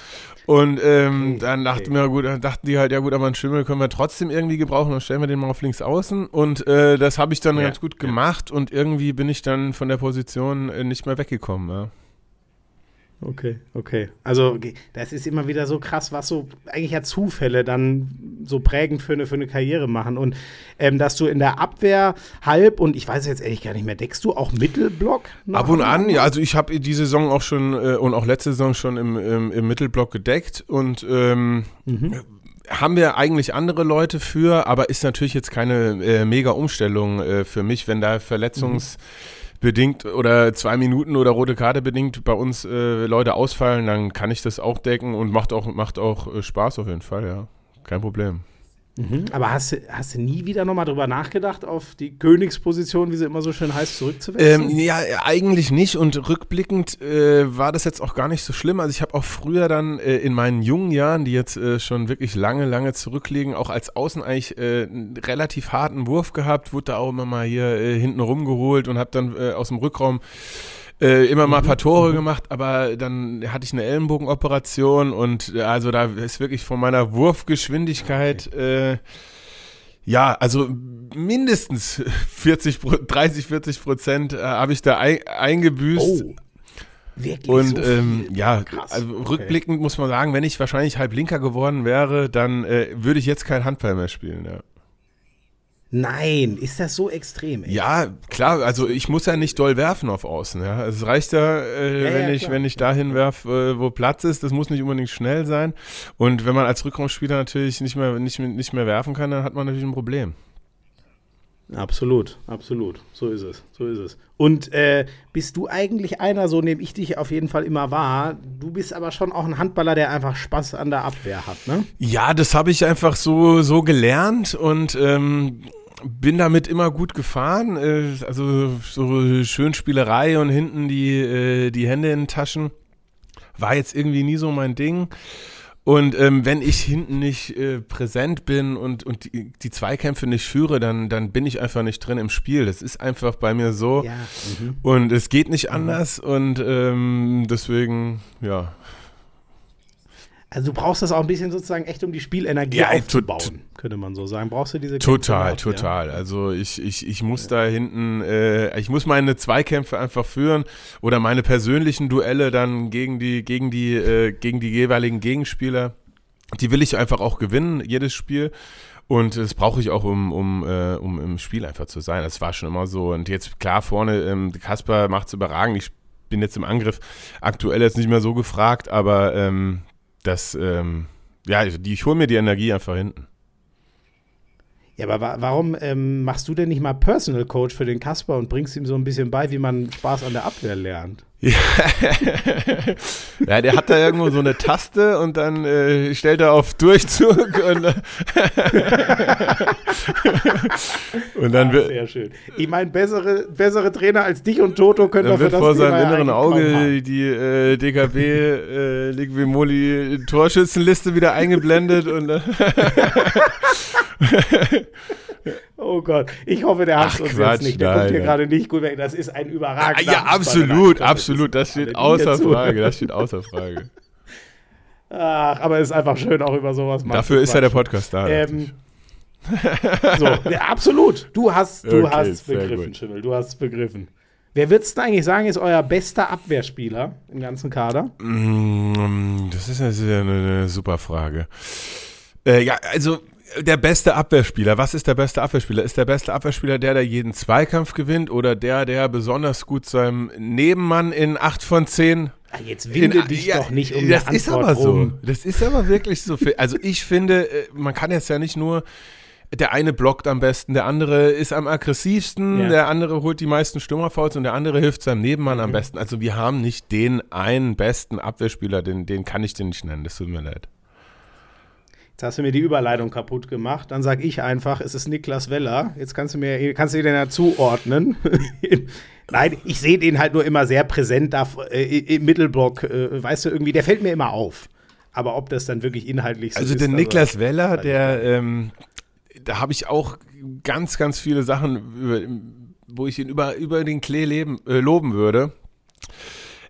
Und ähm, okay, dann dachten okay. wir, gut, dann dachten die halt, ja gut, aber einen Schimmel können wir trotzdem irgendwie gebrauchen, dann stellen wir den mal auf links außen. Und äh, das habe ich dann ja, ganz gut gemacht ja. und irgendwie bin ich dann von der Position äh, nicht mehr weggekommen. Ja. Okay, okay. Also das ist immer wieder so krass, was so eigentlich ja Zufälle dann so prägend für eine, für eine Karriere machen. Und ähm, dass du in der Abwehr halb und ich weiß jetzt ehrlich gar nicht mehr, deckst du auch Mittelblock? Ab und an, ja. Also ich habe die Saison auch schon äh, und auch letzte Saison schon im, im, im Mittelblock gedeckt und ähm, mhm haben wir eigentlich andere Leute für, aber ist natürlich jetzt keine äh, mega Umstellung äh, für mich, wenn da Verletzungs- mhm bedingt oder zwei Minuten oder rote Karte bedingt bei uns äh, Leute ausfallen, dann kann ich das auch decken und macht auch, macht auch äh, Spaß auf jeden Fall, ja. Kein Problem. Mhm. Aber hast du, hast du nie wieder nochmal drüber nachgedacht, auf die Königsposition, wie sie immer so schön heißt, zurückzuwechseln? Ähm, ja, eigentlich nicht. Und rückblickend äh, war das jetzt auch gar nicht so schlimm. Also ich habe auch früher dann äh, in meinen jungen Jahren, die jetzt äh, schon wirklich lange, lange zurückliegen, auch als Außen eigentlich äh, einen relativ harten Wurf gehabt, wurde da auch immer mal hier äh, hinten rumgeholt und habe dann äh, aus dem Rückraum äh, immer mal ein paar mhm. Tore mhm. gemacht, aber dann hatte ich eine Ellenbogenoperation und äh, also da ist wirklich von meiner Wurfgeschwindigkeit okay. äh, ja, also mindestens 40, 30, 40 Prozent äh, habe ich da ein, eingebüßt. Oh. Wirklich und so ähm, ja, Krass. also okay. rückblickend muss man sagen, wenn ich wahrscheinlich halb linker geworden wäre, dann äh, würde ich jetzt kein Handball mehr spielen. Ja. Nein, ist das so extrem? Ey? Ja, klar, also ich muss ja nicht doll werfen auf Außen. Ja. Es reicht ja, äh, ja wenn, ja, ich, wenn ich dahin werfe, äh, wo Platz ist. Das muss nicht unbedingt schnell sein. Und wenn man als Rückraumspieler natürlich nicht mehr, nicht, nicht mehr werfen kann, dann hat man natürlich ein Problem. Absolut, absolut. So ist es, so ist es. Und äh, bist du eigentlich einer, so nehme ich dich auf jeden Fall immer wahr, du bist aber schon auch ein Handballer, der einfach Spaß an der Abwehr hat, ne? Ja, das habe ich einfach so, so gelernt und ähm, bin damit immer gut gefahren. Äh, also so schön Spielerei und hinten die, äh, die Hände in den Taschen war jetzt irgendwie nie so mein Ding. Und ähm, wenn ich hinten nicht äh, präsent bin und, und die, die, Zweikämpfe nicht führe, dann, dann bin ich einfach nicht drin im Spiel. Das ist einfach bei mir so. Ja. Mhm. Und es geht nicht mhm. anders. Und ähm, deswegen, ja, also du brauchst das auch ein bisschen sozusagen echt, um die Spielenergie ja, aufzubauen, könnte man so sagen. Brauchst du diese Total, Kämpfe total. Ja. Also ich, ich, ich muss ja. da hinten, äh, ich muss meine Zweikämpfe einfach führen oder meine persönlichen Duelle dann gegen die, gegen die, äh, gegen die jeweiligen Gegenspieler. Die will ich einfach auch gewinnen, jedes Spiel. Und das brauche ich auch, um, um, äh, um im Spiel einfach zu sein. Das war schon immer so. Und jetzt klar vorne, ähm, Kasper macht es überragend. Ich bin jetzt im Angriff aktuell jetzt nicht mehr so gefragt, aber ähm, das, ähm, ja, die, ich hole mir die Energie einfach hinten. Ja, aber wa warum ähm, machst du denn nicht mal Personal Coach für den Kasper und bringst ihm so ein bisschen bei, wie man Spaß an der Abwehr lernt? Ja, ja der hat da irgendwo so eine Taste und dann äh, stellt er auf Durchzug und, und dann wird. Sehr schön. Ich meine, bessere, bessere Trainer als dich und Toto können dann wird vor seinem inneren Auge die äh, DKB äh, Liquimoli Torschützenliste wieder eingeblendet und Oh Gott, ich hoffe, der hasst uns Quatsch, jetzt nicht. Der nein, kommt hier gerade nicht gut weg. Das ist ein überragender. Ja, absolut, absolut. Das steht außer Frage. Das steht außer Frage. Ach, aber es ist einfach schön, auch über sowas mal Dafür ist ja der Podcast da. Ähm, so, ja, absolut. Du hast, du okay, hast begriffen, Schimmel. Du hast begriffen. Wer würdest du eigentlich sagen, ist euer bester Abwehrspieler im ganzen Kader? Mm, das ist eine, eine super Frage. Äh, ja, also der beste Abwehrspieler. Was ist der beste Abwehrspieler? Ist der beste Abwehrspieler der, der jeden Zweikampf gewinnt oder der, der besonders gut seinem Nebenmann in 8 von 10 ah, Jetzt winde in, dich ja, doch nicht um Das ist aber so. Das ist aber wirklich so. Also ich finde, äh, man kann jetzt ja nicht nur der eine blockt am besten, der andere ist am aggressivsten, ja. der andere holt die meisten Stürmerfouls und der andere hilft seinem Nebenmann mhm. am besten. Also wir haben nicht den einen besten Abwehrspieler, den, den kann ich dir nicht nennen, das tut mir leid. Jetzt hast du mir die Überleitung kaputt gemacht. Dann sage ich einfach, es ist Niklas Weller. Jetzt kannst du mir, kannst du den ja zuordnen. Nein, ich sehe den halt nur immer sehr präsent da äh, im Mittelblock. Äh, weißt du, irgendwie, der fällt mir immer auf. Aber ob das dann wirklich inhaltlich so also ist. Also der Niklas Weller, der, ähm, da habe ich auch ganz, ganz viele Sachen, wo ich ihn über, über den Klee leben, äh, loben würde.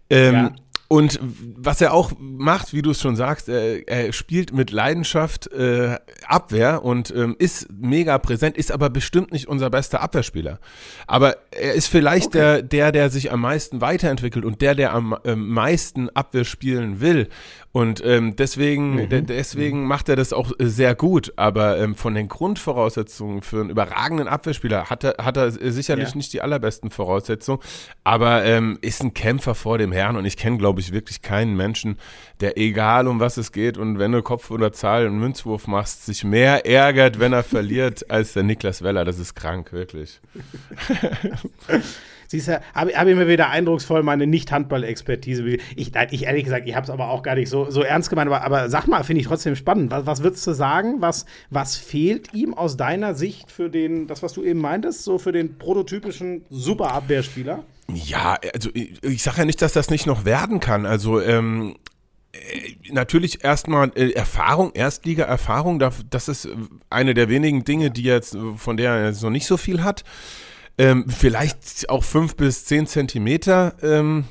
Ähm, ja. Und was er auch macht, wie du es schon sagst, er, er spielt mit Leidenschaft äh, Abwehr und ähm, ist mega präsent, ist aber bestimmt nicht unser bester Abwehrspieler. Aber er ist vielleicht okay. der, der, der sich am meisten weiterentwickelt und der, der am äh, meisten Abwehr spielen will. Und ähm, deswegen, mhm. deswegen mhm. macht er das auch äh, sehr gut. Aber ähm, von den Grundvoraussetzungen für einen überragenden Abwehrspieler hat er, hat er sicherlich ja. nicht die allerbesten Voraussetzungen. Aber ähm, ist ein Kämpfer vor dem Herrn und ich kenne, glaube ich, wirklich keinen Menschen, der egal um was es geht und wenn du Kopf oder Zahl und Münzwurf machst, sich mehr ärgert, wenn er verliert, als der Niklas Weller. Das ist krank, wirklich. Siehst du, habe hab ich mir wieder eindrucksvoll meine Nicht-Handball-Expertise. Ich, ich ehrlich gesagt, ich habe es aber auch gar nicht so, so ernst gemeint. Aber, aber sag mal, finde ich trotzdem spannend. Was, was würdest du sagen? Was, was fehlt ihm aus deiner Sicht für den, das, was du eben meintest, so für den prototypischen Superabwehrspieler? Ja, also ich, ich sage ja nicht, dass das nicht noch werden kann. Also ähm, äh, natürlich erstmal äh, Erfahrung, Erstliga-Erfahrung, das ist eine der wenigen Dinge, die jetzt, von der er jetzt noch nicht so viel hat. Ähm, vielleicht auch fünf bis zehn Zentimeter, ähm,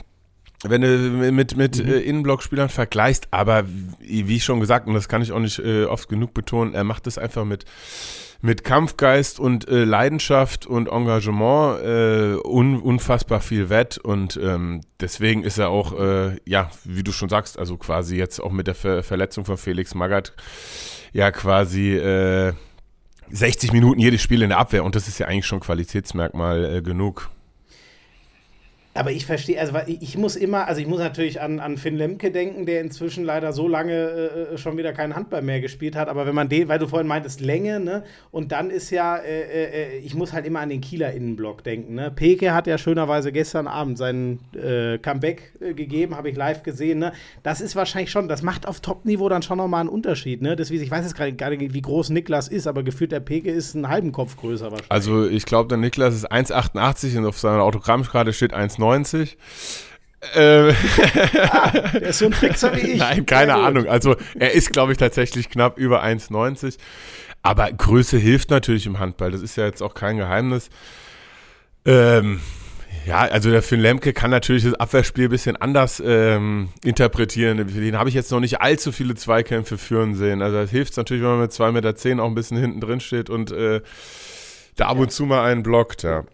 wenn du mit, mit mhm. äh, Innenblockspielern vergleichst. Aber wie, wie schon gesagt, und das kann ich auch nicht äh, oft genug betonen, er macht es einfach mit, mit Kampfgeist und äh, Leidenschaft und Engagement äh, un, unfassbar viel wett. Und ähm, deswegen ist er auch, äh, ja, wie du schon sagst, also quasi jetzt auch mit der Ver Verletzung von Felix Magath ja quasi 60 Minuten jedes Spiel in der Abwehr und das ist ja eigentlich schon Qualitätsmerkmal äh, genug. Aber ich verstehe, also ich muss immer, also ich muss natürlich an, an Finn Lemke denken, der inzwischen leider so lange äh, äh, schon wieder keinen Handball mehr gespielt hat. Aber wenn man den, weil du vorhin meintest, Länge, ne? Und dann ist ja, äh, äh, ich muss halt immer an den Kieler Innenblock denken. Ne? Peke hat ja schönerweise gestern Abend seinen äh, Comeback äh, gegeben, habe ich live gesehen. Ne? Das ist wahrscheinlich schon, das macht auf Top-Niveau dann schon nochmal einen Unterschied. Ne? Deswegen, ich weiß jetzt gerade gar nicht, wie groß Niklas ist, aber gefühlt der Peke ist einen halben Kopf größer wahrscheinlich. Also ich glaube, der Niklas ist 1,88 und auf seiner Autogrammkarte steht 1,90. 90. Äh, ah, der ist so ein Trickser wie ich. Nein, keine Ahnung. Also er ist, glaube ich, tatsächlich knapp über 1,90. Aber Größe hilft natürlich im Handball. Das ist ja jetzt auch kein Geheimnis. Ähm, ja, also der Finn Lemke kann natürlich das Abwehrspiel ein bisschen anders ähm, interpretieren. Für den habe ich jetzt noch nicht allzu viele Zweikämpfe führen sehen. Also es hilft natürlich, wenn man mit 2,10 Meter auch ein bisschen hinten drin steht und äh, da ab und zu mal einen blockt. Ja.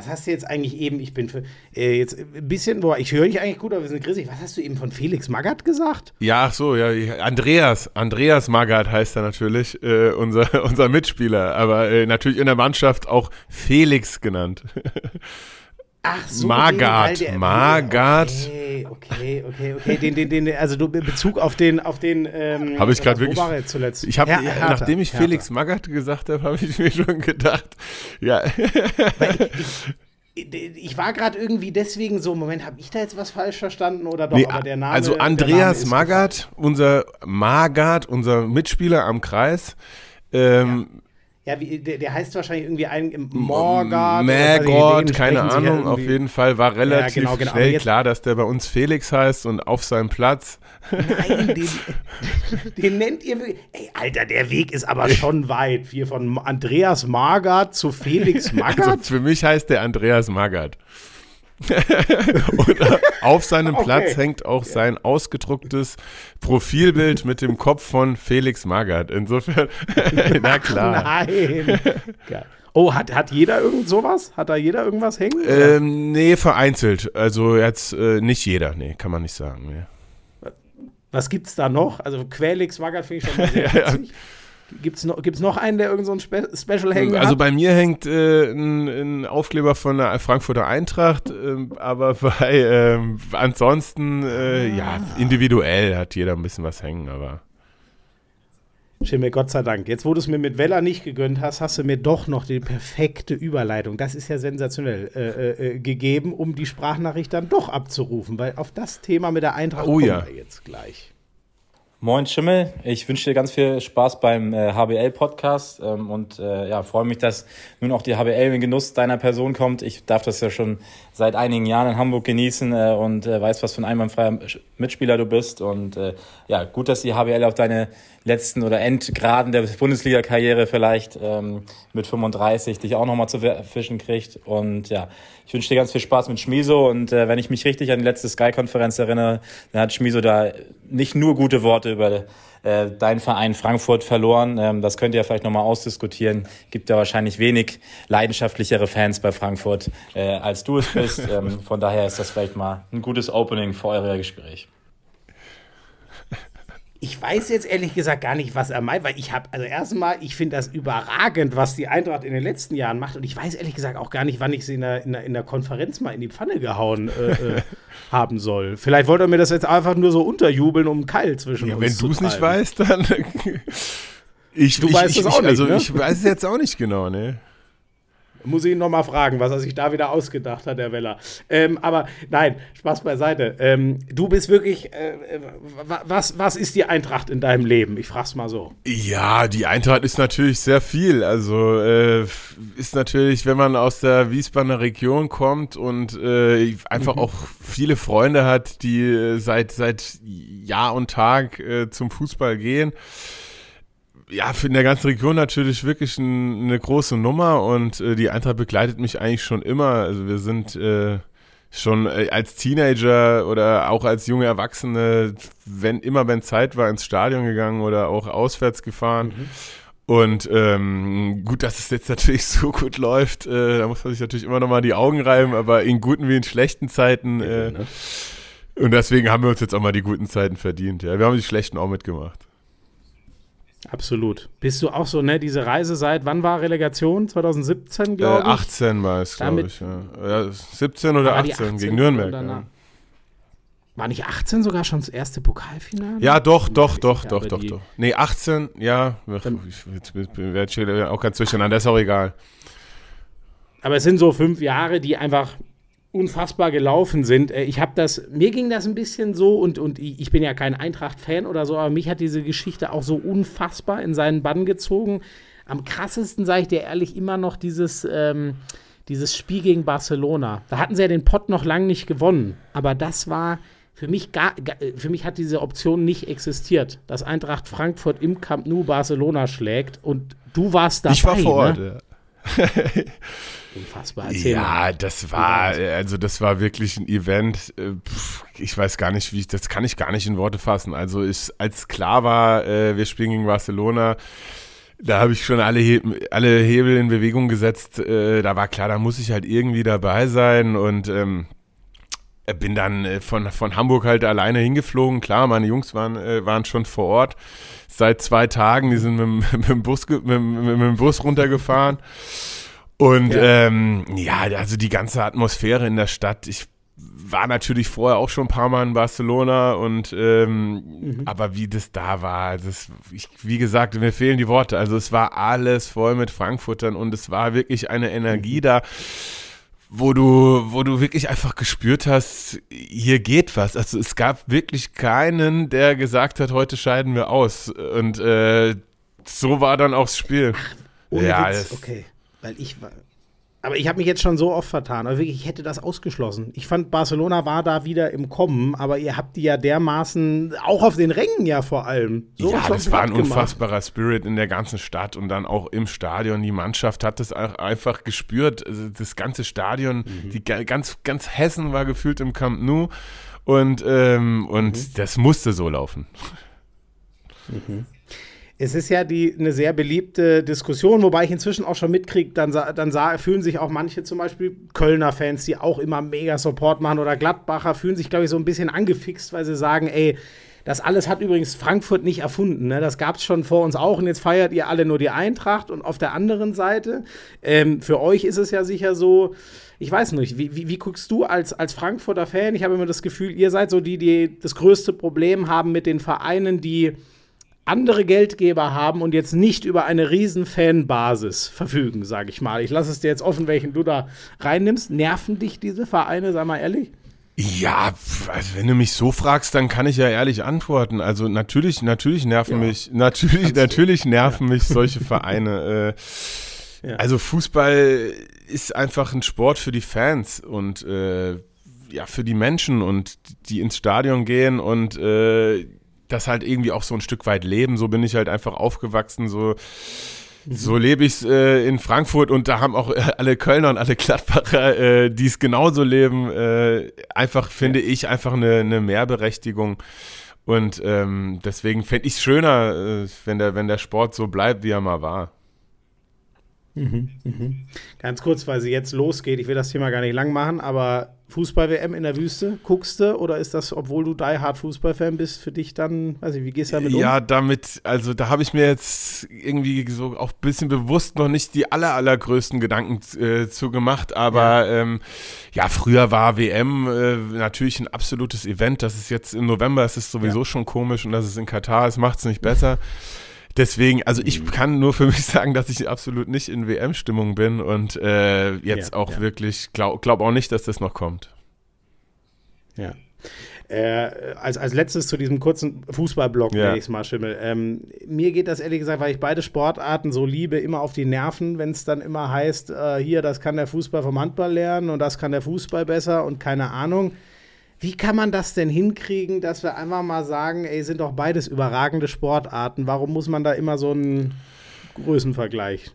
Was hast du jetzt eigentlich eben, ich bin für, äh, jetzt ein bisschen, boah, ich höre dich eigentlich gut, aber wir sind grissig. Was hast du eben von Felix Magath gesagt? Ja, ach so, ja, Andreas, Andreas Magath heißt er natürlich, äh, unser, unser Mitspieler, aber äh, natürlich in der Mannschaft auch Felix genannt. Ach so, Margard, den, Margard. Okay, okay, okay, okay. Den, den, den, also du Bezug auf den, auf den. Ähm, habe ich gerade wirklich. Zuletzt? Ich habe, nachdem ich Hertha. Felix Magath gesagt habe, habe ich mir schon gedacht, ja. Ich, ich, war gerade irgendwie deswegen so, Moment, habe ich da jetzt was falsch verstanden oder doch? Nee, aber der Name, also Andreas Magath, unser Magath, unser Mitspieler am Kreis. Ähm, ja ja, wie, der, der, heißt wahrscheinlich irgendwie ein Morgard. Magord, keine Ahnung. Auf jeden Fall war relativ ja, genau, genau. schnell klar, dass der bei uns Felix heißt und auf seinem Platz. Nein, den, den nennt ihr. Ey, Alter, der Weg ist aber schon weit. Hier von Andreas Magard zu Felix Magard. Also für mich heißt der Andreas Magard. und auf seinem okay. Platz hängt auch sein ausgedrucktes Profilbild mit dem Kopf von Felix Magath. Insofern, na klar. Ach, nein. Oh, hat, hat jeder irgend sowas? Hat da jeder irgendwas hängen? Ähm, nee, vereinzelt. Also jetzt äh, nicht jeder, nee, kann man nicht sagen. Nee. Was gibt's da noch? Also Quelix Magath finde ich schon mal sehr witzig. Gibt es noch, gibt's noch einen, der irgendein so Spe Special hängt? Also bei mir hängt äh, ein, ein, Aufkleber von der Frankfurter Eintracht, äh, aber bei äh, ansonsten, ah. ja, individuell hat jeder ein bisschen was hängen, aber. Schimmel, Gott sei Dank. Jetzt, wo du es mir mit Weller nicht gegönnt hast, hast du mir doch noch die perfekte Überleitung, das ist ja sensationell, äh, äh, äh gegeben, um die Sprachnachricht dann doch abzurufen, weil auf das Thema mit der Eintracht oh, kommen ja. wir jetzt gleich. Moin Schimmel, ich wünsche dir ganz viel Spaß beim äh, HBL-Podcast ähm, und äh, ja, freue mich, dass nun auch die HBL in Genuss deiner Person kommt. Ich darf das ja schon seit einigen Jahren in Hamburg genießen äh, und äh, weiß, was für ein einwandfreier Mitspieler du bist. Und äh, ja, gut, dass die HBL auf deine letzten oder Endgraden der Bundesliga-Karriere vielleicht ähm, mit 35 dich auch nochmal zu fischen kriegt. Und ja, ich wünsche dir ganz viel Spaß mit Schmiso. Und äh, wenn ich mich richtig an die letzte Sky-Konferenz erinnere, dann hat Schmiso da nicht nur gute Worte über äh, deinen Verein Frankfurt verloren. Ähm, das könnt ihr vielleicht nochmal ausdiskutieren. Gibt ja wahrscheinlich wenig leidenschaftlichere Fans bei Frankfurt, äh, als du es bist. ähm, von daher ist das vielleicht mal ein gutes Opening für euer Gespräch. Ich weiß jetzt ehrlich gesagt gar nicht, was er meint, weil ich habe, also erstmal, ich finde das überragend, was die Eintracht in den letzten Jahren macht und ich weiß ehrlich gesagt auch gar nicht, wann ich sie in der, in der, in der Konferenz mal in die Pfanne gehauen äh, äh, haben soll. Vielleicht wollte er mir das jetzt einfach nur so unterjubeln, um Keil zwischen ja, uns Wenn du es nicht weißt, dann. ich, du ich, weißt es auch nicht. Also, ne? ich weiß es jetzt auch nicht genau, ne? Muss ich ihn nochmal fragen, was er sich da wieder ausgedacht hat, der Weller. Ähm, aber nein, Spaß beiseite. Ähm, du bist wirklich, äh, was, was ist die Eintracht in deinem Leben? Ich frag's mal so. Ja, die Eintracht ist natürlich sehr viel. Also äh, ist natürlich, wenn man aus der Wiesbadener Region kommt und äh, einfach mhm. auch viele Freunde hat, die äh, seit, seit Jahr und Tag äh, zum Fußball gehen ja, für in der ganzen Region natürlich wirklich ein, eine große Nummer und äh, die Eintracht begleitet mich eigentlich schon immer. Also wir sind äh, schon äh, als Teenager oder auch als junge Erwachsene, wenn immer wenn Zeit war, ins Stadion gegangen oder auch auswärts gefahren. Mhm. Und ähm, gut, dass es jetzt natürlich so gut läuft, äh, da muss man sich natürlich immer noch mal die Augen reiben, aber in guten wie in schlechten Zeiten. Äh, ne? Und deswegen haben wir uns jetzt auch mal die guten Zeiten verdient. Ja, wir haben die schlechten auch mitgemacht. Absolut. Bist du auch so, ne, diese Reise seit, wann war Relegation? 2017, glaube ich? Äh, 18 war es, glaube ich. Ja. ja. 17 oder 18, 18, gegen Nürnberg. Ja. War nicht 18 sogar schon das erste Pokalfinale? Ja, doch, doch, doch, doch, doch, doch. Nee, 18, ja. Ich werde auch ganz durcheinander, ist auch egal. Aber es sind so fünf Jahre, die einfach unfassbar gelaufen sind. Äh, ich habe das, mir ging das ein bisschen so und, und ich bin ja kein Eintracht-Fan oder so, aber mich hat diese Geschichte auch so unfassbar in seinen Bann gezogen. Am krassesten sage ich dir ehrlich immer noch dieses, ähm, dieses Spiel gegen Barcelona. Da hatten sie ja den Pott noch lange nicht gewonnen, aber das war für mich gar, für mich hat diese Option nicht existiert, dass Eintracht Frankfurt im Camp Nou Barcelona schlägt und du warst dabei. Ich war vor Ort. Ne? Ja. Unfassbar. Erzähl ja, mal. das war, also das war wirklich ein Event. Äh, ich weiß gar nicht, wie ich, das kann ich gar nicht in Worte fassen. Also ich, als klar war, äh, wir spielen gegen Barcelona, da habe ich schon alle, He alle Hebel in Bewegung gesetzt. Äh, da war klar, da muss ich halt irgendwie dabei sein und ähm, bin dann von, von Hamburg halt alleine hingeflogen. Klar, meine Jungs waren, waren schon vor Ort seit zwei Tagen. Die sind mit, mit, dem, Bus, mit, mit, mit dem Bus runtergefahren. Und ja. Ähm, ja, also die ganze Atmosphäre in der Stadt, ich war natürlich vorher auch schon ein paar Mal in Barcelona und ähm, mhm. aber wie das da war, das, ich, wie gesagt, mir fehlen die Worte. Also es war alles voll mit Frankfurtern und es war wirklich eine Energie mhm. da, wo du, wo du wirklich einfach gespürt hast, hier geht was. Also es gab wirklich keinen, der gesagt hat, heute scheiden wir aus. Und äh, so war dann auch das Spiel. Ach, ja, Witz, okay. Weil ich war. aber ich habe mich jetzt schon so oft vertan. Aber wirklich, ich hätte das ausgeschlossen. Ich fand, Barcelona war da wieder im Kommen, aber ihr habt die ja dermaßen, auch auf den Rängen ja vor allem. So ja, das war ein unfassbarer Spirit in der ganzen Stadt und dann auch im Stadion. Die Mannschaft hat das auch einfach gespürt. Also das ganze Stadion, mhm. die ganz, ganz Hessen war gefühlt im Camp Nou. Und, ähm, und mhm. das musste so laufen. Mhm. Es ist ja die, eine sehr beliebte Diskussion, wobei ich inzwischen auch schon mitkriege, dann, dann sah, fühlen sich auch manche zum Beispiel Kölner Fans, die auch immer mega Support machen oder Gladbacher, fühlen sich, glaube ich, so ein bisschen angefixt, weil sie sagen, ey, das alles hat übrigens Frankfurt nicht erfunden. Ne? Das gab es schon vor uns auch und jetzt feiert ihr alle nur die Eintracht. Und auf der anderen Seite, ähm, für euch ist es ja sicher so, ich weiß nicht, wie, wie, wie, guckst du als, als Frankfurter Fan? Ich habe immer das Gefühl, ihr seid so die, die das größte Problem haben mit den Vereinen, die andere Geldgeber haben und jetzt nicht über eine riesen Fanbasis verfügen, sage ich mal. Ich lasse es dir jetzt offen, welchen du da reinnimmst. Nerven dich diese Vereine, sag mal ehrlich? Ja, also wenn du mich so fragst, dann kann ich ja ehrlich antworten. Also natürlich, natürlich nerven ja. mich, natürlich, natürlich nerven ja. mich solche Vereine. Äh, ja. Also Fußball ist einfach ein Sport für die Fans und äh, ja für die Menschen und die ins Stadion gehen und äh, das halt irgendwie auch so ein Stück weit leben. So bin ich halt einfach aufgewachsen, so. So lebe ich es äh, in Frankfurt und da haben auch äh, alle Kölner und alle Gladbacher, äh, die es genauso leben, äh, einfach, finde ja. ich, einfach eine, eine Mehrberechtigung. Und ähm, deswegen fände ich es schöner, äh, wenn, der, wenn der Sport so bleibt, wie er mal war. Mhm, mhm. Ganz kurz, weil sie jetzt losgeht, ich will das Thema gar nicht lang machen, aber Fußball-WM in der Wüste, guckst du oder ist das, obwohl du Die Hard Fußball-Fan bist, für dich dann, weiß ich, wie gehst du damit um? Ja, damit, also da habe ich mir jetzt irgendwie so auch ein bisschen bewusst noch nicht die aller, allergrößten Gedanken äh, zu gemacht, aber ja. Ähm, ja, früher war WM äh, natürlich ein absolutes Event, das ist jetzt im November, es ist sowieso ja. schon komisch und das ist in Katar, es macht es nicht besser. Deswegen, also ich mhm. kann nur für mich sagen, dass ich absolut nicht in WM-Stimmung bin und äh, jetzt ja, auch ja. wirklich, glaube glaub auch nicht, dass das noch kommt. Ja. Äh, als, als letztes zu diesem kurzen Fußballblock, ja. ich mal Schimmel. Ähm, mir geht das ehrlich gesagt, weil ich beide Sportarten so liebe, immer auf die Nerven, wenn es dann immer heißt, äh, hier, das kann der Fußball vom Handball lernen und das kann der Fußball besser und keine Ahnung. Wie kann man das denn hinkriegen, dass wir einfach mal sagen, ey, sind doch beides überragende Sportarten? Warum muss man da immer so einen Größenvergleich?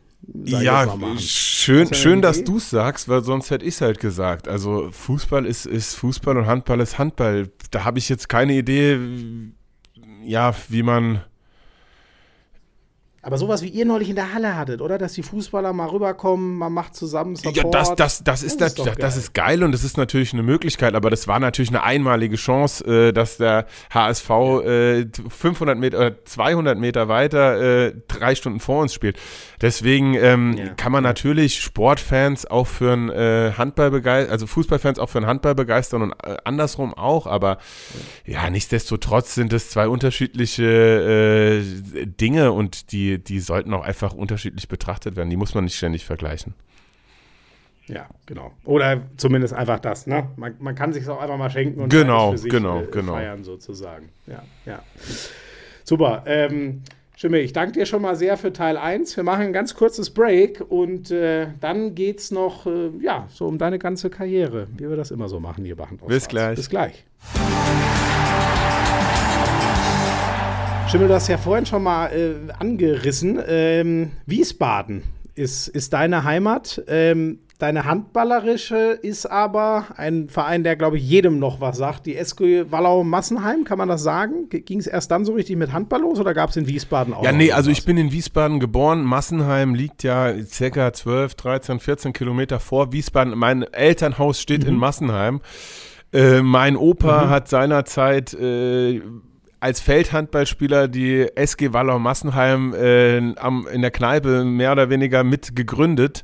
Ja, schön, schön, dass du es sagst, weil sonst hätte ich es halt gesagt. Also Fußball ist, ist Fußball und Handball ist Handball. Da habe ich jetzt keine Idee, ja, wie man aber sowas wie ihr neulich in der Halle hattet, oder? Dass die Fußballer mal rüberkommen, man macht zusammen Support. Ja, das, das, das, ist, das, ist, das ist geil und das ist natürlich eine Möglichkeit, aber das war natürlich eine einmalige Chance, äh, dass der HSV äh, 500 Meter oder 200 Meter weiter äh, drei Stunden vor uns spielt. Deswegen ähm, ja. kann man natürlich Sportfans auch für einen äh, Handball begeistern, also Fußballfans auch für einen Handball begeistern und äh, andersrum auch, aber ja. ja, nichtsdestotrotz sind es zwei unterschiedliche äh, Dinge und die die, sollten auch einfach unterschiedlich betrachtet werden. Die muss man nicht ständig vergleichen. Ja, genau. Oder zumindest einfach das, ne? Man, man kann sich auch einfach mal schenken und genau, für sich, genau, äh, genau. feiern sozusagen. Ja, ja. Super. Ähm, Schimmel, ich danke dir schon mal sehr für Teil 1. Wir machen ein ganz kurzes Break und äh, dann geht es noch, äh, ja, so um deine ganze Karriere, wie wir das immer so machen hier bei Bis gleich. Bis gleich. Schimmel, du hast ja vorhin schon mal äh, angerissen. Ähm, Wiesbaden ist, ist deine Heimat. Ähm, deine handballerische ist aber ein Verein, der, glaube ich, jedem noch was sagt. Die SG Wallau-Massenheim, kann man das sagen? Ging es erst dann so richtig mit Handball los oder gab es in Wiesbaden auch? Ja, nee, also ich bin in Wiesbaden geboren. Massenheim liegt ja circa 12, 13, 14 Kilometer vor Wiesbaden. Mein Elternhaus steht mhm. in Massenheim. Äh, mein Opa mhm. hat seinerzeit äh, als Feldhandballspieler die SG Wallau Massenheim äh, am, in der Kneipe mehr oder weniger mit gegründet.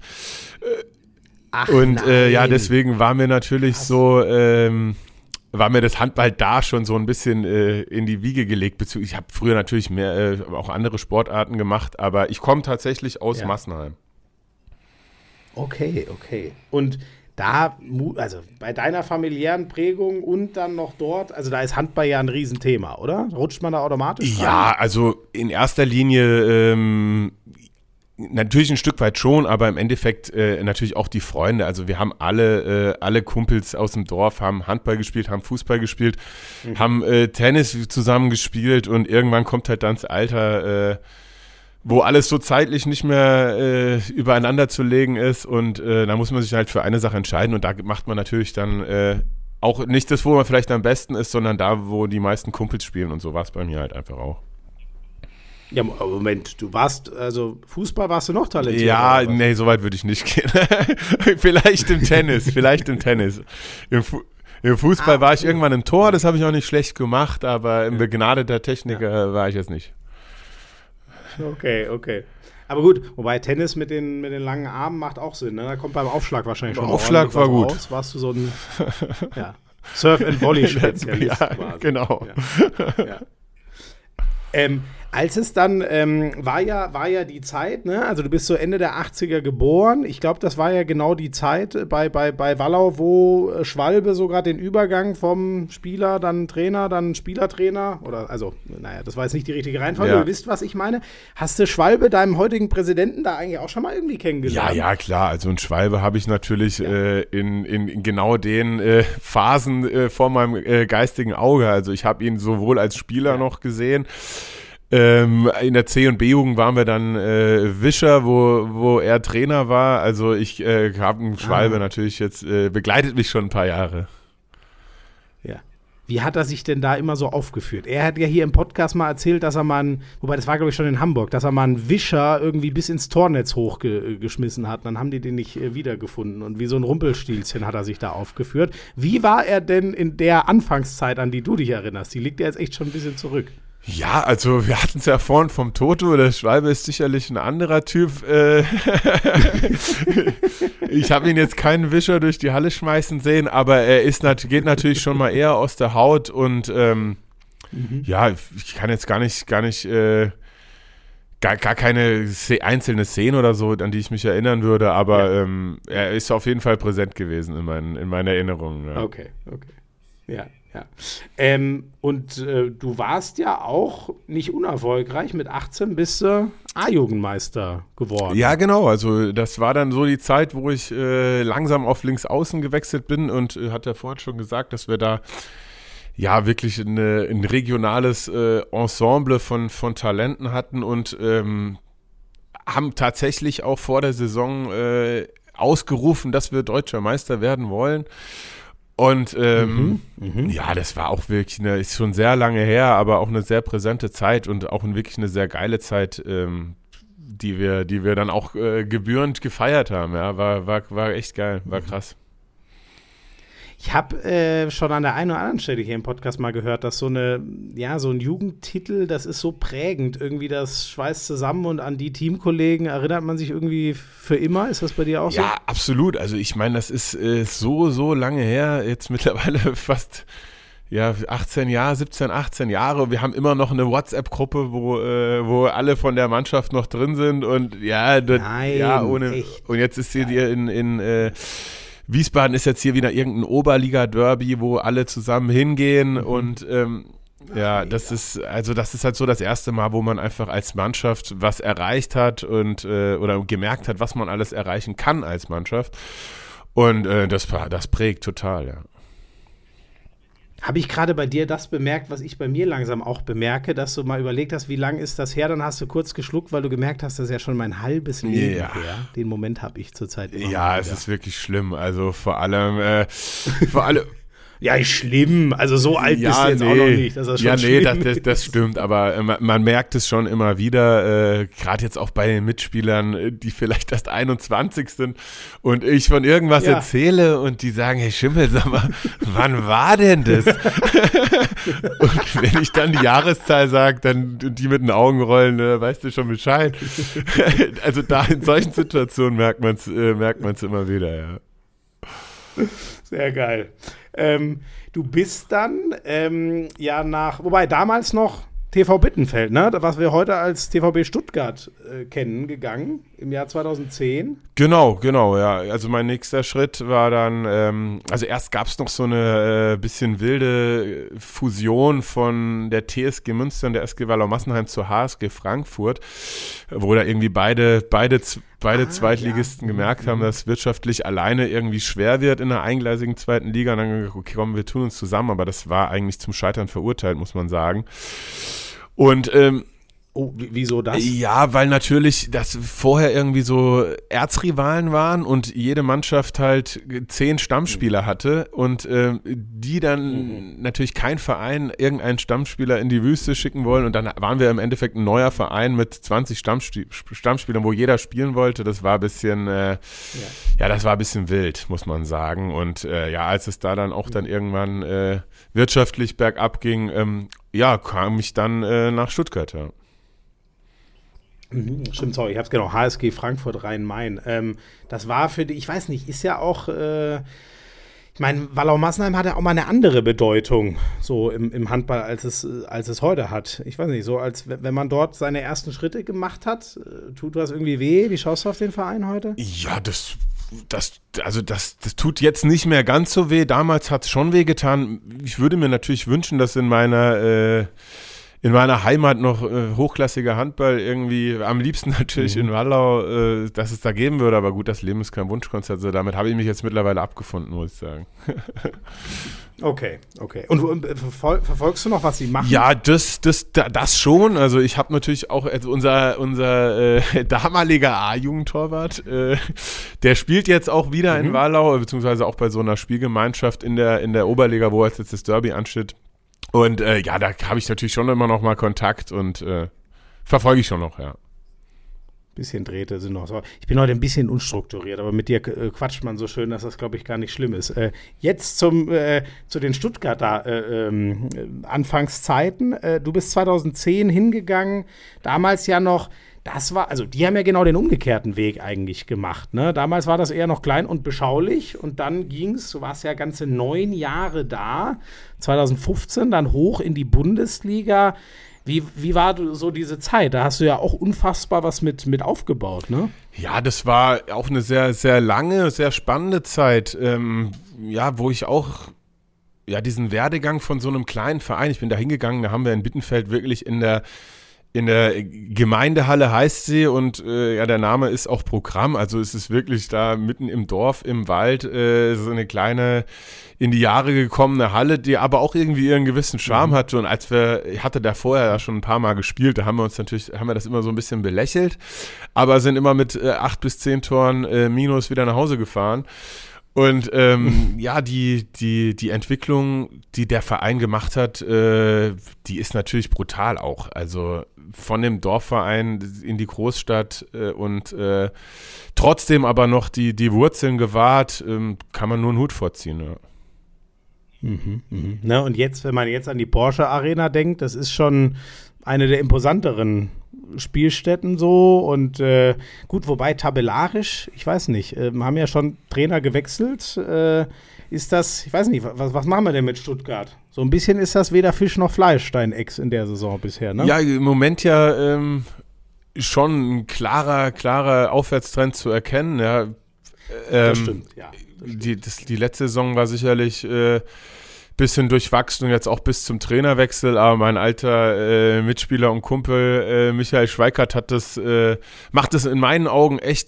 Ach, und äh, ja, deswegen war mir natürlich Was? so, ähm, war mir das Handball da schon so ein bisschen äh, in die Wiege gelegt. Ich habe früher natürlich mehr, äh, auch andere Sportarten gemacht, aber ich komme tatsächlich aus ja. Massenheim. Okay, okay. Und da, also bei deiner familiären Prägung und dann noch dort, also da ist Handball ja ein Riesenthema, oder? Rutscht man da automatisch? Ja, rein? also in erster Linie ähm, natürlich ein Stück weit schon, aber im Endeffekt äh, natürlich auch die Freunde. Also wir haben alle, äh, alle Kumpels aus dem Dorf haben Handball gespielt, haben Fußball gespielt, mhm. haben äh, Tennis zusammen gespielt und irgendwann kommt halt dann das Alter, äh, wo alles so zeitlich nicht mehr äh, übereinander zu legen ist und äh, da muss man sich halt für eine Sache entscheiden und da macht man natürlich dann äh, auch nicht das, wo man vielleicht am besten ist, sondern da, wo die meisten Kumpels spielen und so war es bei mir halt einfach auch. Ja, Moment, du warst, also Fußball warst du noch talentiert. Ja, nee, so weit würde ich nicht gehen. vielleicht im Tennis, vielleicht im Tennis. Im, Fu im Fußball ah, war ich irgendwann im Tor, das habe ich auch nicht schlecht gemacht, aber im begnadeter Techniker ja. war ich jetzt nicht. Okay, okay. Aber gut, wobei Tennis mit den, mit den langen Armen macht auch Sinn. Ne? Da kommt beim Aufschlag wahrscheinlich schon Aufschlag war gut. Raus. Warst du so ein ja, Surf- and Volley-Spezialist ja, quasi. Genau. Ja. Ja. Ähm, als es dann ähm, war ja war ja die Zeit, ne? Also du bist so Ende der 80er geboren. Ich glaube, das war ja genau die Zeit bei, bei, bei Wallau, wo äh, Schwalbe sogar den Übergang vom Spieler, dann Trainer, dann Spielertrainer oder also, naja, das war jetzt nicht die richtige Reihenfolge. Ja. Ihr wisst, was ich meine. Hast du Schwalbe, deinem heutigen Präsidenten, da eigentlich auch schon mal irgendwie kennengelernt? Ja, ja, klar. Also ein Schwalbe habe ich natürlich ja. äh, in, in, in, genau den äh, Phasen äh, vor meinem äh, geistigen Auge. Also ich habe ihn sowohl als Spieler ja. noch gesehen, ähm, in der C- und B-Jugend waren wir dann äh, Wischer, wo, wo er Trainer war. Also ich äh, habe einen Schwalbe ah. natürlich jetzt, äh, begleitet mich schon ein paar Jahre. Ja. Wie hat er sich denn da immer so aufgeführt? Er hat ja hier im Podcast mal erzählt, dass er mal, einen, wobei das war glaube ich schon in Hamburg, dass er mal einen Wischer irgendwie bis ins Tornetz hochgeschmissen hat. Dann haben die den nicht äh, wiedergefunden. Und wie so ein Rumpelstilzchen hat er sich da aufgeführt. Wie war er denn in der Anfangszeit, an die du dich erinnerst? Die liegt ja jetzt echt schon ein bisschen zurück. Ja, also wir hatten es ja vorhin vom Toto, der Schwalbe ist sicherlich ein anderer Typ. Äh, ich habe ihn jetzt keinen Wischer durch die Halle schmeißen sehen, aber er ist geht natürlich schon mal eher aus der Haut und ähm, mhm. ja, ich kann jetzt gar nicht, gar nicht, äh, gar, gar keine einzelne Szene oder so, an die ich mich erinnern würde, aber ja. ähm, er ist auf jeden Fall präsent gewesen in, mein, in meiner Erinnerung. Ja. Okay, okay. Ja, ja. Ähm, und äh, du warst ja auch nicht unerfolgreich. Mit 18 bist du A-Jugendmeister geworden. Ja, genau. Also das war dann so die Zeit, wo ich äh, langsam auf links außen gewechselt bin und äh, hat ja vorhin schon gesagt, dass wir da ja wirklich eine, ein regionales äh, Ensemble von, von Talenten hatten und ähm, haben tatsächlich auch vor der Saison äh, ausgerufen, dass wir deutscher Meister werden wollen. Und ähm, mhm, mh. ja, das war auch wirklich eine, ist schon sehr lange her, aber auch eine sehr präsente Zeit und auch wirklich eine sehr geile Zeit, ähm, die wir, die wir dann auch äh, gebührend gefeiert haben. Ja, war, war, war echt geil, war mhm. krass. Ich habe äh, schon an der einen oder anderen Stelle hier im Podcast mal gehört, dass so eine, ja, so ein Jugendtitel, das ist so prägend. Irgendwie das schweißt zusammen und an die Teamkollegen erinnert man sich irgendwie für immer. Ist das bei dir auch so? Ja, absolut. Also ich meine, das ist äh, so, so lange her, jetzt mittlerweile fast ja, 18 Jahre, 17, 18 Jahre. Wir haben immer noch eine WhatsApp-Gruppe, wo, äh, wo alle von der Mannschaft noch drin sind und ja, das, Nein, ja, ohne. Echt? Und jetzt ist sie dir in, in äh, Wiesbaden ist jetzt hier wieder irgendein Oberliga-Derby, wo alle zusammen hingehen mhm. und ähm, ja, das ist also das ist halt so das erste Mal, wo man einfach als Mannschaft was erreicht hat und äh, oder gemerkt hat, was man alles erreichen kann als Mannschaft. Und äh, das, das prägt total, ja. Habe ich gerade bei dir das bemerkt, was ich bei mir langsam auch bemerke, dass du mal überlegt hast, wie lang ist das her? Dann hast du kurz geschluckt, weil du gemerkt hast, das ist ja schon mein halbes Leben ja. her. Den Moment habe ich zurzeit. Ja, es ist wirklich schlimm. Also vor allem, äh, vor allem. Ja, schlimm. Also so alt ja, bist du jetzt nee. auch noch nicht. Das ist ja, nee, das, das, das, stimmt. Aber äh, man, man, merkt es schon immer wieder, äh, gerade jetzt auch bei den Mitspielern, äh, die vielleicht erst 21 sind und ich von irgendwas ja. erzähle und die sagen, hey Schimmel, sag mal, wann war denn das? und wenn ich dann die Jahreszahl sage, dann die mit den Augen rollen, äh, weißt du schon Bescheid. also da in solchen Situationen merkt man es äh, merkt man's immer wieder, ja. Sehr geil. Ähm, du bist dann ähm, ja nach, wobei damals noch TV Bittenfeld, ne? Was wir heute als TVB Stuttgart äh, kennen, gegangen im Jahr 2010. Genau, genau, ja. Also mein nächster Schritt war dann, ähm, also erst gab es noch so eine äh, bisschen wilde Fusion von der TSG Münster und der SG Wallau Massenheim zur HSG Frankfurt, wo da irgendwie beide, beide, beide ah, Zweitligisten ja. gemerkt haben, mhm. dass wirtschaftlich alleine irgendwie schwer wird in der eingleisigen zweiten Liga. Und dann gesagt, okay, komm, wir tun uns zusammen, aber das war eigentlich zum Scheitern verurteilt, muss man sagen. Und ähm, Oh, wieso das? Ja, weil natürlich das vorher irgendwie so Erzrivalen waren und jede Mannschaft halt zehn Stammspieler hatte und äh, die dann mhm. natürlich kein Verein irgendeinen Stammspieler in die Wüste schicken wollen und dann waren wir im Endeffekt ein neuer Verein mit 20 Stammspie Stammspielern, wo jeder spielen wollte. Das war ein bisschen, äh, ja. ja. das war ein bisschen wild, muss man sagen. Und äh, ja, als es da dann auch dann irgendwann äh, wirtschaftlich bergab ging, ähm, ja, kam ich dann äh, nach Stuttgart. Ja. Mhm, stimmt, sorry, ich habe es genau, HSG Frankfurt Rhein-Main. Ähm, das war für die, ich weiß nicht, ist ja auch, äh, ich meine, Wallau-Massenheim hat ja auch mal eine andere Bedeutung so im, im Handball, als es, als es heute hat. Ich weiß nicht, so als wenn man dort seine ersten Schritte gemacht hat, äh, tut was irgendwie weh? Wie schaust du auf den Verein heute? Ja, das das, also das, das tut jetzt nicht mehr ganz so weh. Damals hat es schon weh getan. Ich würde mir natürlich wünschen, dass in meiner äh, in meiner Heimat noch äh, hochklassiger Handball irgendwie, am liebsten natürlich mhm. in Wallau, äh, dass es da geben würde, aber gut, das Leben ist kein Wunschkonzert, also damit habe ich mich jetzt mittlerweile abgefunden, muss ich sagen. okay, okay. Und, und äh, verfol verfolgst du noch, was sie machen? Ja, das, das, das schon. Also ich habe natürlich auch, also unser, unser äh, damaliger A-Jugendtorwart, äh, der spielt jetzt auch wieder mhm. in Wallau, beziehungsweise auch bei so einer Spielgemeinschaft in der, in der Oberliga, wo jetzt das Derby ansteht. Und äh, ja, da habe ich natürlich schon immer noch mal Kontakt und äh, verfolge ich schon noch, ja. Bisschen Drähte sind noch so. Ich bin heute ein bisschen unstrukturiert, aber mit dir äh, quatscht man so schön, dass das, glaube ich, gar nicht schlimm ist. Äh, jetzt zum, äh, zu den Stuttgarter äh, ähm, Anfangszeiten. Äh, du bist 2010 hingegangen, damals ja noch das war, also die haben ja genau den umgekehrten Weg eigentlich gemacht. Ne? Damals war das eher noch klein und beschaulich und dann ging es, du warst ja ganze neun Jahre da, 2015 dann hoch in die Bundesliga. Wie, wie war so diese Zeit? Da hast du ja auch unfassbar was mit, mit aufgebaut, ne? Ja, das war auch eine sehr, sehr lange, sehr spannende Zeit. Ähm, ja, wo ich auch ja diesen Werdegang von so einem kleinen Verein, ich bin da hingegangen, da haben wir in Bittenfeld wirklich in der in der Gemeindehalle heißt sie und äh, ja, der Name ist auch Programm. Also es ist wirklich da mitten im Dorf, im Wald, äh, so eine kleine in die Jahre gekommene Halle, die aber auch irgendwie ihren gewissen Charme mhm. hatte. Und als wir, ich hatte da vorher ja schon ein paar Mal gespielt, da haben wir uns natürlich, haben wir das immer so ein bisschen belächelt, aber sind immer mit äh, acht bis zehn Toren äh, Minus wieder nach Hause gefahren. Und ähm, ja, die, die, die Entwicklung, die der Verein gemacht hat, äh, die ist natürlich brutal auch. Also von dem Dorfverein in die Großstadt äh, und äh, trotzdem aber noch die, die Wurzeln gewahrt, ähm, kann man nur einen Hut vorziehen. Ja. Mhm, mh. Na, und jetzt, wenn man jetzt an die Porsche Arena denkt, das ist schon eine der imposanteren Spielstätten so und äh, gut, wobei tabellarisch, ich weiß nicht, äh, haben ja schon Trainer gewechselt. Äh, ist das, ich weiß nicht, was, was machen wir denn mit Stuttgart? So ein bisschen ist das weder Fisch noch Fleisch, dein Ex in der Saison bisher, ne? Ja, im Moment ja ähm, schon ein klarer, klarer Aufwärtstrend zu erkennen, ja. Ähm, das stimmt, ja. Das stimmt. Die, das, die letzte Saison war sicherlich äh, bisschen durchwachsen und jetzt auch bis zum Trainerwechsel, aber mein alter äh, Mitspieler und Kumpel äh, Michael Schweikert hat das, äh, macht das in meinen Augen echt,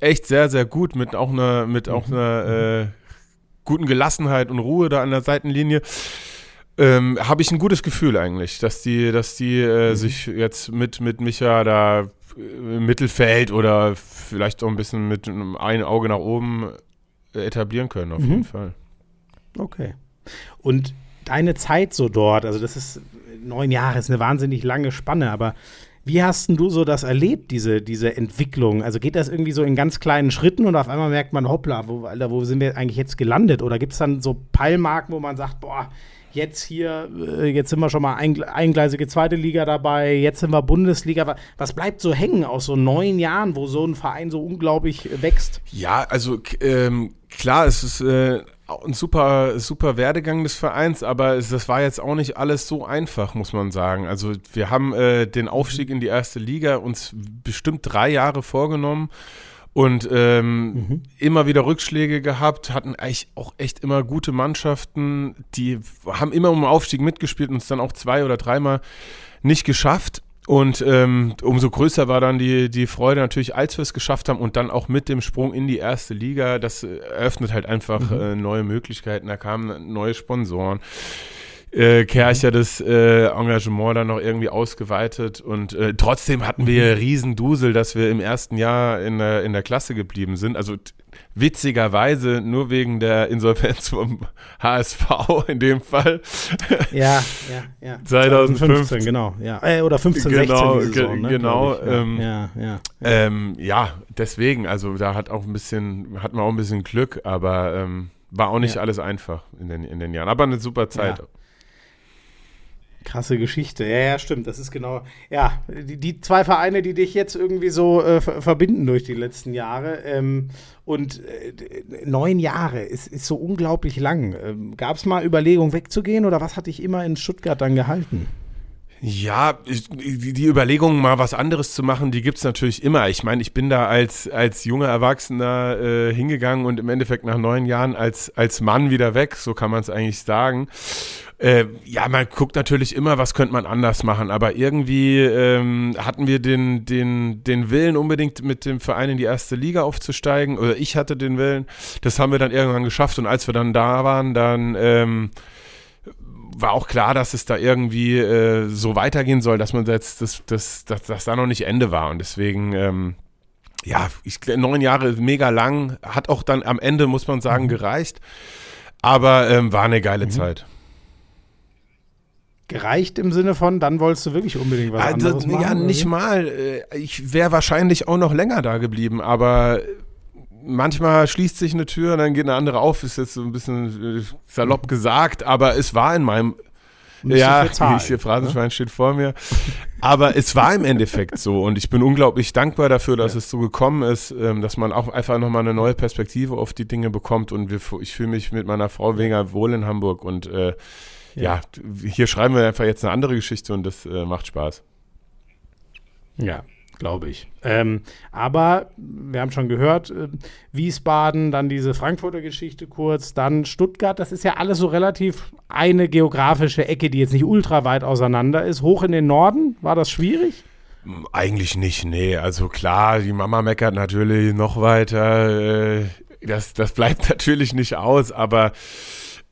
echt sehr, sehr gut mit auch einer, mit auch einer äh, guten Gelassenheit und Ruhe da an der Seitenlinie. Ähm, habe ich ein gutes Gefühl eigentlich, dass die, dass die äh, mhm. sich jetzt mit, mit Micha da äh, im Mittelfeld oder vielleicht auch ein bisschen mit einem Auge nach oben etablieren können, auf mhm. jeden Fall. Okay. Und deine Zeit so dort, also das ist neun Jahre, ist eine wahnsinnig lange Spanne, aber wie hast denn du so das erlebt, diese, diese Entwicklung? Also geht das irgendwie so in ganz kleinen Schritten und auf einmal merkt man, hoppla, wo, Alter, wo sind wir eigentlich jetzt gelandet? Oder gibt es dann so Peilmarken, wo man sagt, boah, jetzt hier, äh, jetzt sind wir schon mal eingleisige zweite Liga dabei, jetzt sind wir Bundesliga. Was bleibt so hängen aus so neun Jahren, wo so ein Verein so unglaublich wächst? Ja, also ähm, klar, es ist äh, ein super, super Werdegang des Vereins, aber es, das war jetzt auch nicht alles so einfach, muss man sagen. Also wir haben äh, den Aufstieg in die erste Liga uns bestimmt drei Jahre vorgenommen und ähm, mhm. immer wieder Rückschläge gehabt, hatten eigentlich auch echt immer gute Mannschaften, die haben immer um den Aufstieg mitgespielt und uns dann auch zwei oder dreimal nicht geschafft. Und ähm, umso größer war dann die, die Freude natürlich, als wir es geschafft haben und dann auch mit dem Sprung in die erste Liga. Das eröffnet halt einfach mhm. äh, neue Möglichkeiten. Da kamen neue Sponsoren. Äh, Kercher das äh, Engagement dann noch irgendwie ausgeweitet und äh, trotzdem hatten wir mhm. riesen Dusel, dass wir im ersten Jahr in der, in der Klasse geblieben sind. Also witzigerweise nur wegen der Insolvenz vom HSV in dem Fall. Ja, ja, ja. 2015, genau. Ja. Äh, oder 15, genau, 16 Saison, ne, Genau. Ja. Ähm, ja, ja, ja. Ähm, ja, deswegen, also da hat auch ein bisschen, hat man auch ein bisschen Glück, aber ähm, war auch nicht ja. alles einfach in den, in den Jahren. Aber eine super Zeit. Ja. Krasse Geschichte. Ja, ja, stimmt. Das ist genau. Ja, die, die zwei Vereine, die dich jetzt irgendwie so äh, verbinden durch die letzten Jahre. Ähm, und äh, neun Jahre ist, ist so unglaublich lang. Ähm, Gab es mal Überlegungen wegzugehen oder was hat dich immer in Stuttgart dann gehalten? Ja, die Überlegung, mal was anderes zu machen, die gibt es natürlich immer. Ich meine, ich bin da als, als junger Erwachsener äh, hingegangen und im Endeffekt nach neun Jahren als, als Mann wieder weg, so kann man es eigentlich sagen. Äh, ja, man guckt natürlich immer, was könnte man anders machen, aber irgendwie ähm, hatten wir den, den, den Willen, unbedingt mit dem Verein in die erste Liga aufzusteigen, oder ich hatte den Willen, das haben wir dann irgendwann geschafft und als wir dann da waren, dann ähm, war auch klar, dass es da irgendwie äh, so weitergehen soll, dass man jetzt, das, das, das, das da noch nicht Ende war und deswegen ähm, ja, ich, neun Jahre mega lang, hat auch dann am Ende, muss man sagen, mhm. gereicht. Aber ähm, war eine geile mhm. Zeit gereicht im Sinne von, dann wolltest du wirklich unbedingt was also, anderes machen? Ja, nicht mal. Äh, ich wäre wahrscheinlich auch noch länger da geblieben, aber manchmal schließt sich eine Tür und dann geht eine andere auf. Ist jetzt so ein bisschen äh, salopp gesagt, aber es war in meinem ja, ich hier Phrasenschwein ne? steht vor mir. Aber es war im Endeffekt so und ich bin unglaublich dankbar dafür, dass ja. es so gekommen ist, ähm, dass man auch einfach nochmal eine neue Perspektive auf die Dinge bekommt und wir, ich fühle mich mit meiner Frau Wenger wohl in Hamburg und äh, ja. hier schreiben wir einfach jetzt eine andere Geschichte und das äh, macht Spaß. Ja, glaube ich. Ähm, aber wir haben schon gehört, äh, Wiesbaden, dann diese Frankfurter Geschichte kurz, dann Stuttgart, das ist ja alles so relativ eine geografische Ecke, die jetzt nicht ultra weit auseinander ist. Hoch in den Norden, war das schwierig? Eigentlich nicht, nee. Also klar, die Mama meckert natürlich noch weiter. Äh, das, das bleibt natürlich nicht aus, aber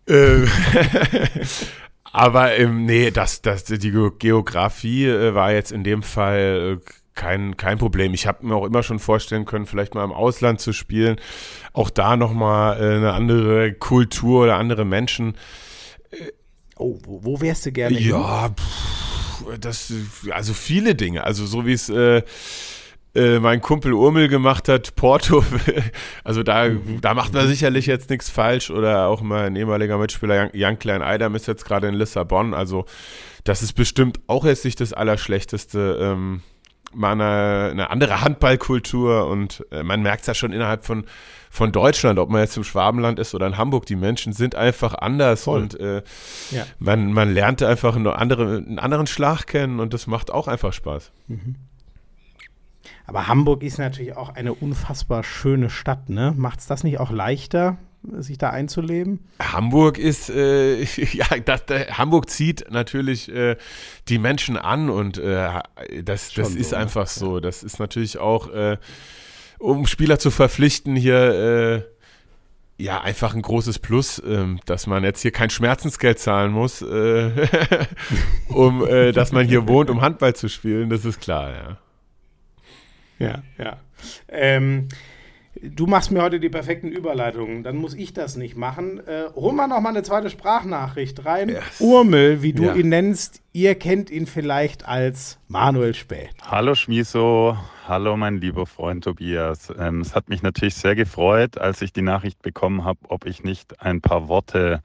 äh, aber ähm, nee, das, das, die Geografie äh, war jetzt in dem Fall äh, kein, kein Problem. Ich habe mir auch immer schon vorstellen können, vielleicht mal im Ausland zu spielen. Auch da nochmal äh, eine andere Kultur oder andere Menschen. Oh, wo, wo wärst du gerne? Ja, pff, das, also viele Dinge. Also so wie es äh, äh, mein Kumpel Urmel gemacht hat, Porto, also da, mhm. da macht man sicherlich jetzt nichts falsch oder auch mein ehemaliger Mitspieler Jan Klein Eidam ist jetzt gerade in Lissabon, also das ist bestimmt auch jetzt nicht das Allerschlechteste. Ähm, mal eine, eine, andere Handballkultur und äh, man merkt es ja schon innerhalb von, von Deutschland, ob man jetzt im Schwabenland ist oder in Hamburg, die Menschen sind einfach anders Voll. und äh, ja. man, man lernt einfach eine andere, einen anderen Schlag kennen und das macht auch einfach Spaß. Mhm. Aber Hamburg ist natürlich auch eine unfassbar schöne Stadt, ne? Macht es das nicht auch leichter, sich da einzuleben? Hamburg ist, äh, ja, das, das, Hamburg zieht natürlich äh, die Menschen an und äh, das, das ist so, ne? einfach ne? so. Das ist natürlich auch, äh, um Spieler zu verpflichten, hier äh, ja, einfach ein großes Plus, ähm, dass man jetzt hier kein Schmerzensgeld zahlen muss, äh, um, äh, dass man hier wohnt, um Handball zu spielen, das ist klar, ja. Ja, ja. Ähm, du machst mir heute die perfekten Überleitungen, dann muss ich das nicht machen. Äh, hol mal noch mal eine zweite Sprachnachricht rein. Yes. Urmel, wie du ja. ihn nennst, ihr kennt ihn vielleicht als Manuel Späth. Hallo Schmiso, hallo mein lieber Freund Tobias. Ähm, es hat mich natürlich sehr gefreut, als ich die Nachricht bekommen habe, ob ich nicht ein paar Worte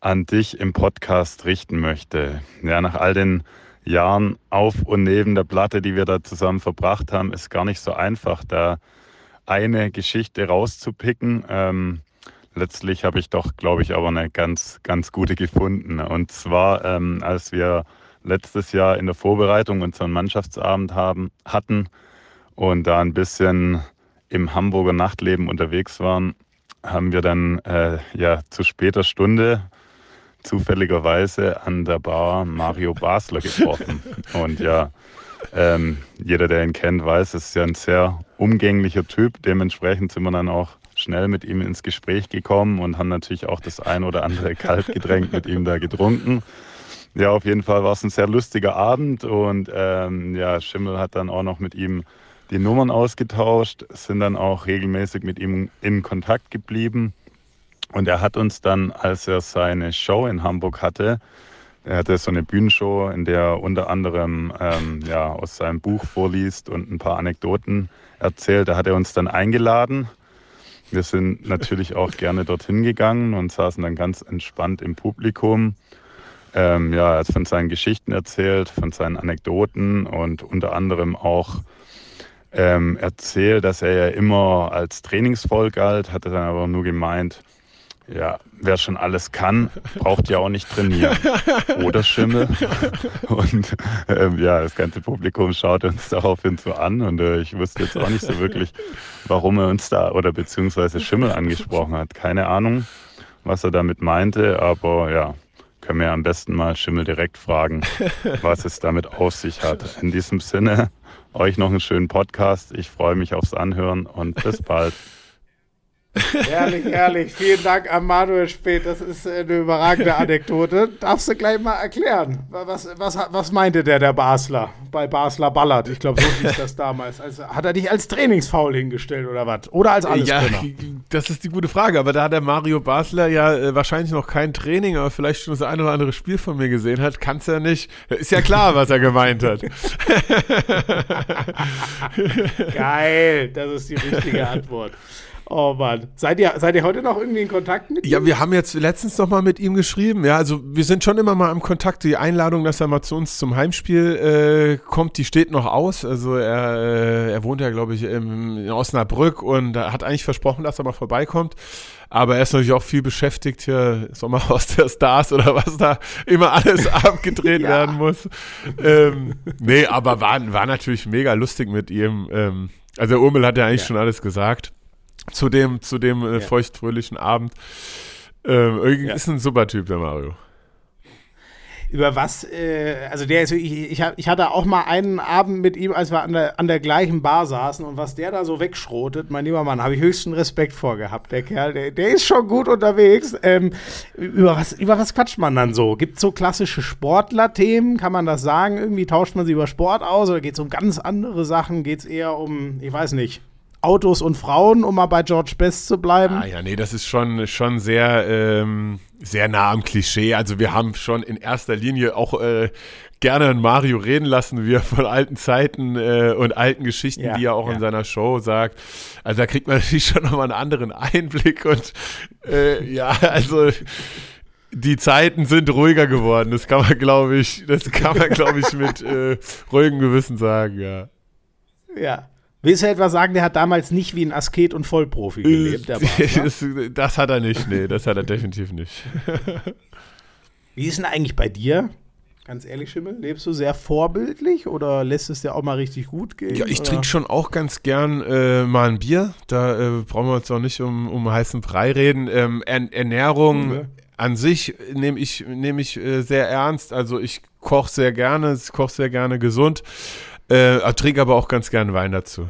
an dich im Podcast richten möchte. Ja, nach all den Jahren auf und neben der Platte, die wir da zusammen verbracht haben, ist gar nicht so einfach, da eine Geschichte rauszupicken. Ähm, letztlich habe ich doch, glaube ich, aber eine ganz, ganz gute gefunden. Und zwar, ähm, als wir letztes Jahr in der Vorbereitung unseren Mannschaftsabend haben, hatten und da ein bisschen im Hamburger Nachtleben unterwegs waren, haben wir dann äh, ja zu später Stunde zufälligerweise an der Bar Mario Basler getroffen. Und ja, ähm, jeder, der ihn kennt, weiß, es ist ja ein sehr umgänglicher Typ. Dementsprechend sind wir dann auch schnell mit ihm ins Gespräch gekommen und haben natürlich auch das ein oder andere Kaltgetränk mit ihm da getrunken. Ja, auf jeden Fall war es ein sehr lustiger Abend und ähm, ja, Schimmel hat dann auch noch mit ihm die Nummern ausgetauscht, sind dann auch regelmäßig mit ihm in Kontakt geblieben. Und er hat uns dann, als er seine Show in Hamburg hatte, er hatte so eine Bühnenshow, in der er unter anderem ähm, ja, aus seinem Buch vorliest und ein paar Anekdoten erzählt. Da hat er uns dann eingeladen. Wir sind natürlich auch gerne dorthin gegangen und saßen dann ganz entspannt im Publikum. Ähm, ja, er hat von seinen Geschichten erzählt, von seinen Anekdoten und unter anderem auch ähm, erzählt, dass er ja immer als trainingsvoll galt, hatte dann aber nur gemeint, ja, wer schon alles kann, braucht ja auch nicht trainieren. Oder Schimmel. Und ähm, ja, das ganze Publikum schaut uns daraufhin so an und äh, ich wusste jetzt auch nicht so wirklich, warum er uns da oder beziehungsweise Schimmel angesprochen hat. Keine Ahnung, was er damit meinte, aber ja, können wir am besten mal Schimmel direkt fragen, was es damit auf sich hat. In diesem Sinne, euch noch einen schönen Podcast. Ich freue mich aufs Anhören und bis bald. Ehrlich, ehrlich. Vielen Dank an Manuel Spät. Das ist eine überragende Anekdote. Darfst du gleich mal erklären? Was, was, was meinte der, der Basler? Bei Basler Ballard. Ich glaube, so hieß das damals. Also, hat er dich als Trainingsfaul hingestellt oder was? Oder als Alleskönner? Ja, das ist die gute Frage. Aber da hat der Mario Basler ja äh, wahrscheinlich noch kein Training, aber vielleicht schon das ein oder andere Spiel von mir gesehen hat. Kann es ja nicht. Ist ja klar, was er gemeint hat. Geil. Das ist die richtige Antwort. Oh Mann. Seid ihr, seid ihr heute noch irgendwie in Kontakt mit ihm? Ja, wir haben jetzt letztens noch mal mit ihm geschrieben. Ja, also wir sind schon immer mal im Kontakt. Die Einladung, dass er mal zu uns zum Heimspiel äh, kommt, die steht noch aus. Also er, äh, er wohnt ja, glaube ich, im, in Osnabrück und hat eigentlich versprochen, dass er mal vorbeikommt. Aber er ist natürlich auch viel beschäftigt hier, Sommerhaus der Stars oder was da immer alles abgedreht ja. werden muss. Ähm, nee, aber war, war natürlich mega lustig mit ihm. Ähm, also Urmel hat ja eigentlich ja. schon alles gesagt zu dem, zu dem äh, feuchtfröhlichen Abend. Ähm, irgendwie ja. ist ein super Typ, der Mario. Über was, äh, also der ist, ich, ich, ich, hatte auch mal einen Abend mit ihm, als wir an der, an der gleichen Bar saßen und was der da so wegschrotet, mein lieber Mann, habe ich höchsten Respekt vorgehabt. Der Kerl, der, der ist schon gut unterwegs. Ähm, über, was, über was quatscht man dann so? Gibt es so klassische Sportler-Themen? Kann man das sagen? Irgendwie tauscht man sie über Sport aus oder geht es um ganz andere Sachen? Geht es eher um, ich weiß nicht, Autos und Frauen, um mal bei George Best zu bleiben. Ah ja, nee, das ist schon, schon sehr, ähm, sehr nah am Klischee. Also wir haben schon in erster Linie auch äh, gerne Mario reden lassen, wie er von alten Zeiten äh, und alten Geschichten, ja, die er auch ja. in seiner Show sagt. Also da kriegt man natürlich schon nochmal einen anderen Einblick und äh, ja, also die Zeiten sind ruhiger geworden. Das kann man, glaube ich, das kann man, glaube ich, mit äh, ruhigem Gewissen sagen, ja. Ja. Willst du etwa sagen, der hat damals nicht wie ein Asket und Vollprofi gelebt? Der das, das hat er nicht, nee, das hat er definitiv nicht. wie ist denn eigentlich bei dir? Ganz ehrlich, Schimmel, lebst du sehr vorbildlich oder lässt es dir auch mal richtig gut gehen? Ja, ich trinke schon auch ganz gern äh, mal ein Bier. Da äh, brauchen wir uns auch nicht um, um heißen Brei reden. Ähm, er Ernährung mhm. an sich nehme ich, nehm ich äh, sehr ernst. Also ich koche sehr gerne, ich koche sehr gerne gesund. Äh, trinke aber auch ganz gern Wein dazu.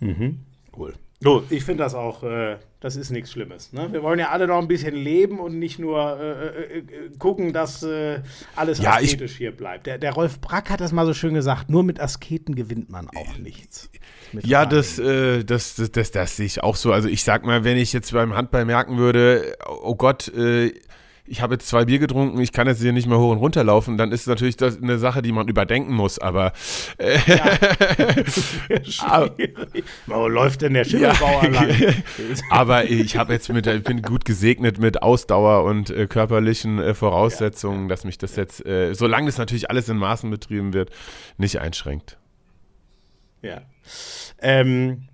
Mhm. Cool. So, ich finde das auch, äh, das ist nichts Schlimmes. Ne? Wir wollen ja alle noch ein bisschen leben und nicht nur äh, äh, äh gucken, dass äh, alles ja, asketisch hier bleibt. Der, der, Rolf Brack hat das mal so schön gesagt, nur mit Asketen gewinnt man auch nichts. Ja, das, äh, das, das, das, das, sehe ich auch so. Also ich sag mal, wenn ich jetzt beim Handball merken würde, oh Gott, ich habe jetzt zwei Bier getrunken, ich kann jetzt hier nicht mehr hoch und runter laufen, dann ist natürlich das eine Sache, die man überdenken muss, aber äh, ja. Wo läuft denn der Schimmelbauer ja. lang? aber ich habe jetzt mit, ich bin gut gesegnet mit Ausdauer und äh, körperlichen äh, Voraussetzungen, ja. dass mich das jetzt, äh, solange das natürlich alles in Maßen betrieben wird, nicht einschränkt. Ja. Ähm,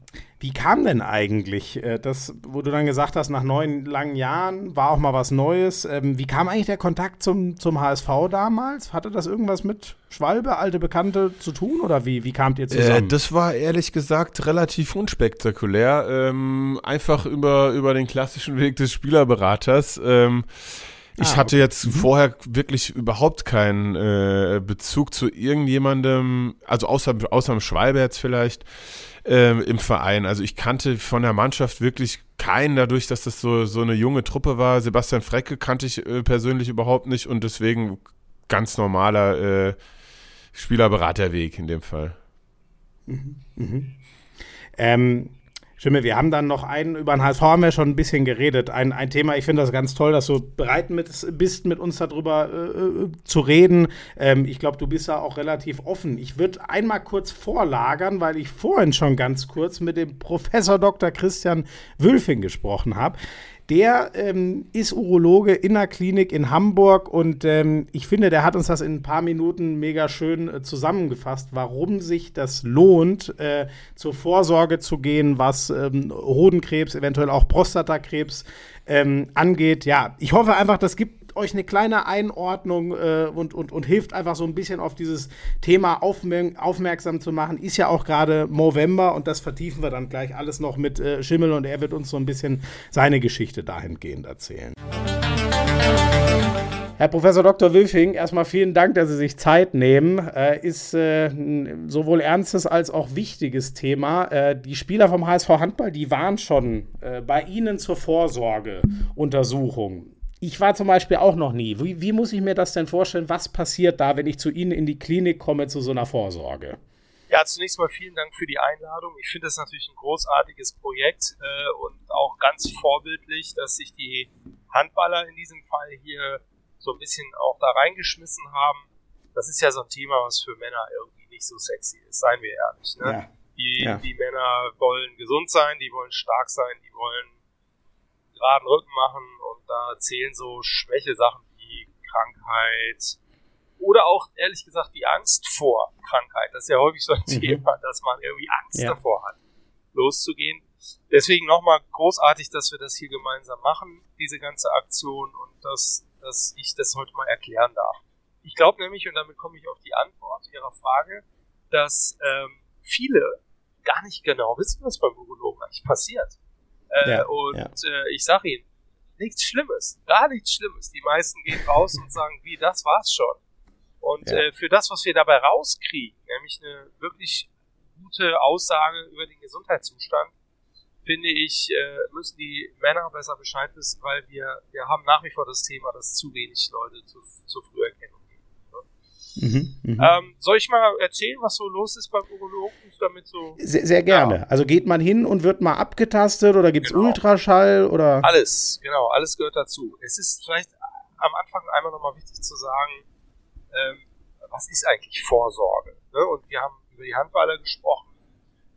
Wie kam denn eigentlich äh, das, wo du dann gesagt hast, nach neun langen Jahren war auch mal was Neues? Ähm, wie kam eigentlich der Kontakt zum, zum HSV damals? Hatte das irgendwas mit Schwalbe, alte Bekannte, zu tun oder wie, wie kamt ihr zusammen? Äh, das war ehrlich gesagt relativ unspektakulär. Ähm, einfach über, über den klassischen Weg des Spielerberaters. Ähm, ich ah, hatte jetzt mhm. vorher wirklich überhaupt keinen äh, Bezug zu irgendjemandem, also außer, außer dem Schwalbe jetzt vielleicht äh, im Verein. Also ich kannte von der Mannschaft wirklich keinen, dadurch, dass das so, so eine junge Truppe war. Sebastian Frecke kannte ich äh, persönlich überhaupt nicht und deswegen ganz normaler äh, Spielerberaterweg in dem Fall. Mhm. Mhm. Ähm, Stimme, wir haben dann noch einen, über den HSV haben wir schon ein bisschen geredet. Ein, ein Thema, ich finde das ganz toll, dass du bereit mit, bist, mit uns darüber äh, äh zu reden. Ähm, ich glaube, du bist da auch relativ offen. Ich würde einmal kurz vorlagern, weil ich vorhin schon ganz kurz mit dem Professor Dr. Christian Wülfing gesprochen habe. Der ähm, ist Urologe in der Klinik in Hamburg und ähm, ich finde, der hat uns das in ein paar Minuten mega schön äh, zusammengefasst, warum sich das lohnt, äh, zur Vorsorge zu gehen, was ähm, Hodenkrebs, eventuell auch Prostatakrebs ähm, angeht. Ja, ich hoffe einfach, das gibt euch eine kleine Einordnung äh, und, und, und hilft einfach so ein bisschen auf dieses Thema aufmer aufmerksam zu machen. Ist ja auch gerade November und das vertiefen wir dann gleich alles noch mit äh, Schimmel und er wird uns so ein bisschen seine Geschichte dahingehend erzählen. Herr Professor Dr. Wilfing, erstmal vielen Dank, dass Sie sich Zeit nehmen. Äh, ist äh, sowohl ernstes als auch wichtiges Thema. Äh, die Spieler vom HSV Handball, die waren schon äh, bei Ihnen zur Vorsorgeuntersuchung. Ich war zum Beispiel auch noch nie. Wie, wie, muss ich mir das denn vorstellen? Was passiert da, wenn ich zu Ihnen in die Klinik komme zu so einer Vorsorge? Ja, zunächst mal vielen Dank für die Einladung. Ich finde das natürlich ein großartiges Projekt äh, und auch ganz vorbildlich, dass sich die Handballer in diesem Fall hier so ein bisschen auch da reingeschmissen haben. Das ist ja so ein Thema, was für Männer irgendwie nicht so sexy ist, seien wir ehrlich. Ne? Ja. Die, ja. die Männer wollen gesund sein, die wollen stark sein, die wollen geraden Rücken machen und da zählen so Schwäche-Sachen wie Krankheit oder auch ehrlich gesagt die Angst vor Krankheit. Das ist ja häufig so ein mhm. Thema, dass man irgendwie Angst ja. davor hat, loszugehen. Deswegen nochmal großartig, dass wir das hier gemeinsam machen, diese ganze Aktion und dass, dass ich das heute mal erklären darf. Ich glaube nämlich, und damit komme ich auf die Antwort Ihrer Frage, dass ähm, viele gar nicht genau wissen, was beim Urologen eigentlich passiert. Äh, ja, und ja. Äh, ich sage Ihnen, nichts Schlimmes, gar nichts Schlimmes. Die meisten gehen raus und sagen, wie, das war's schon. Und ja. äh, für das, was wir dabei rauskriegen, nämlich eine wirklich gute Aussage über den Gesundheitszustand, finde ich, äh, müssen die Männer besser Bescheid wissen, weil wir, wir haben nach wie vor das Thema, dass zu wenig Leute zu, zur Früherkennung Mhm, mhm, ähm, soll ich mal erzählen, was so los ist beim Urologen? Damit so, sehr, sehr gerne. Ja. Also geht man hin und wird mal abgetastet oder gibt es genau. Ultraschall oder? Alles, genau, alles gehört dazu. Es ist vielleicht am Anfang einmal nochmal wichtig zu sagen, ähm, was ist eigentlich Vorsorge? Ne? Und wir haben über die Handballer gesprochen.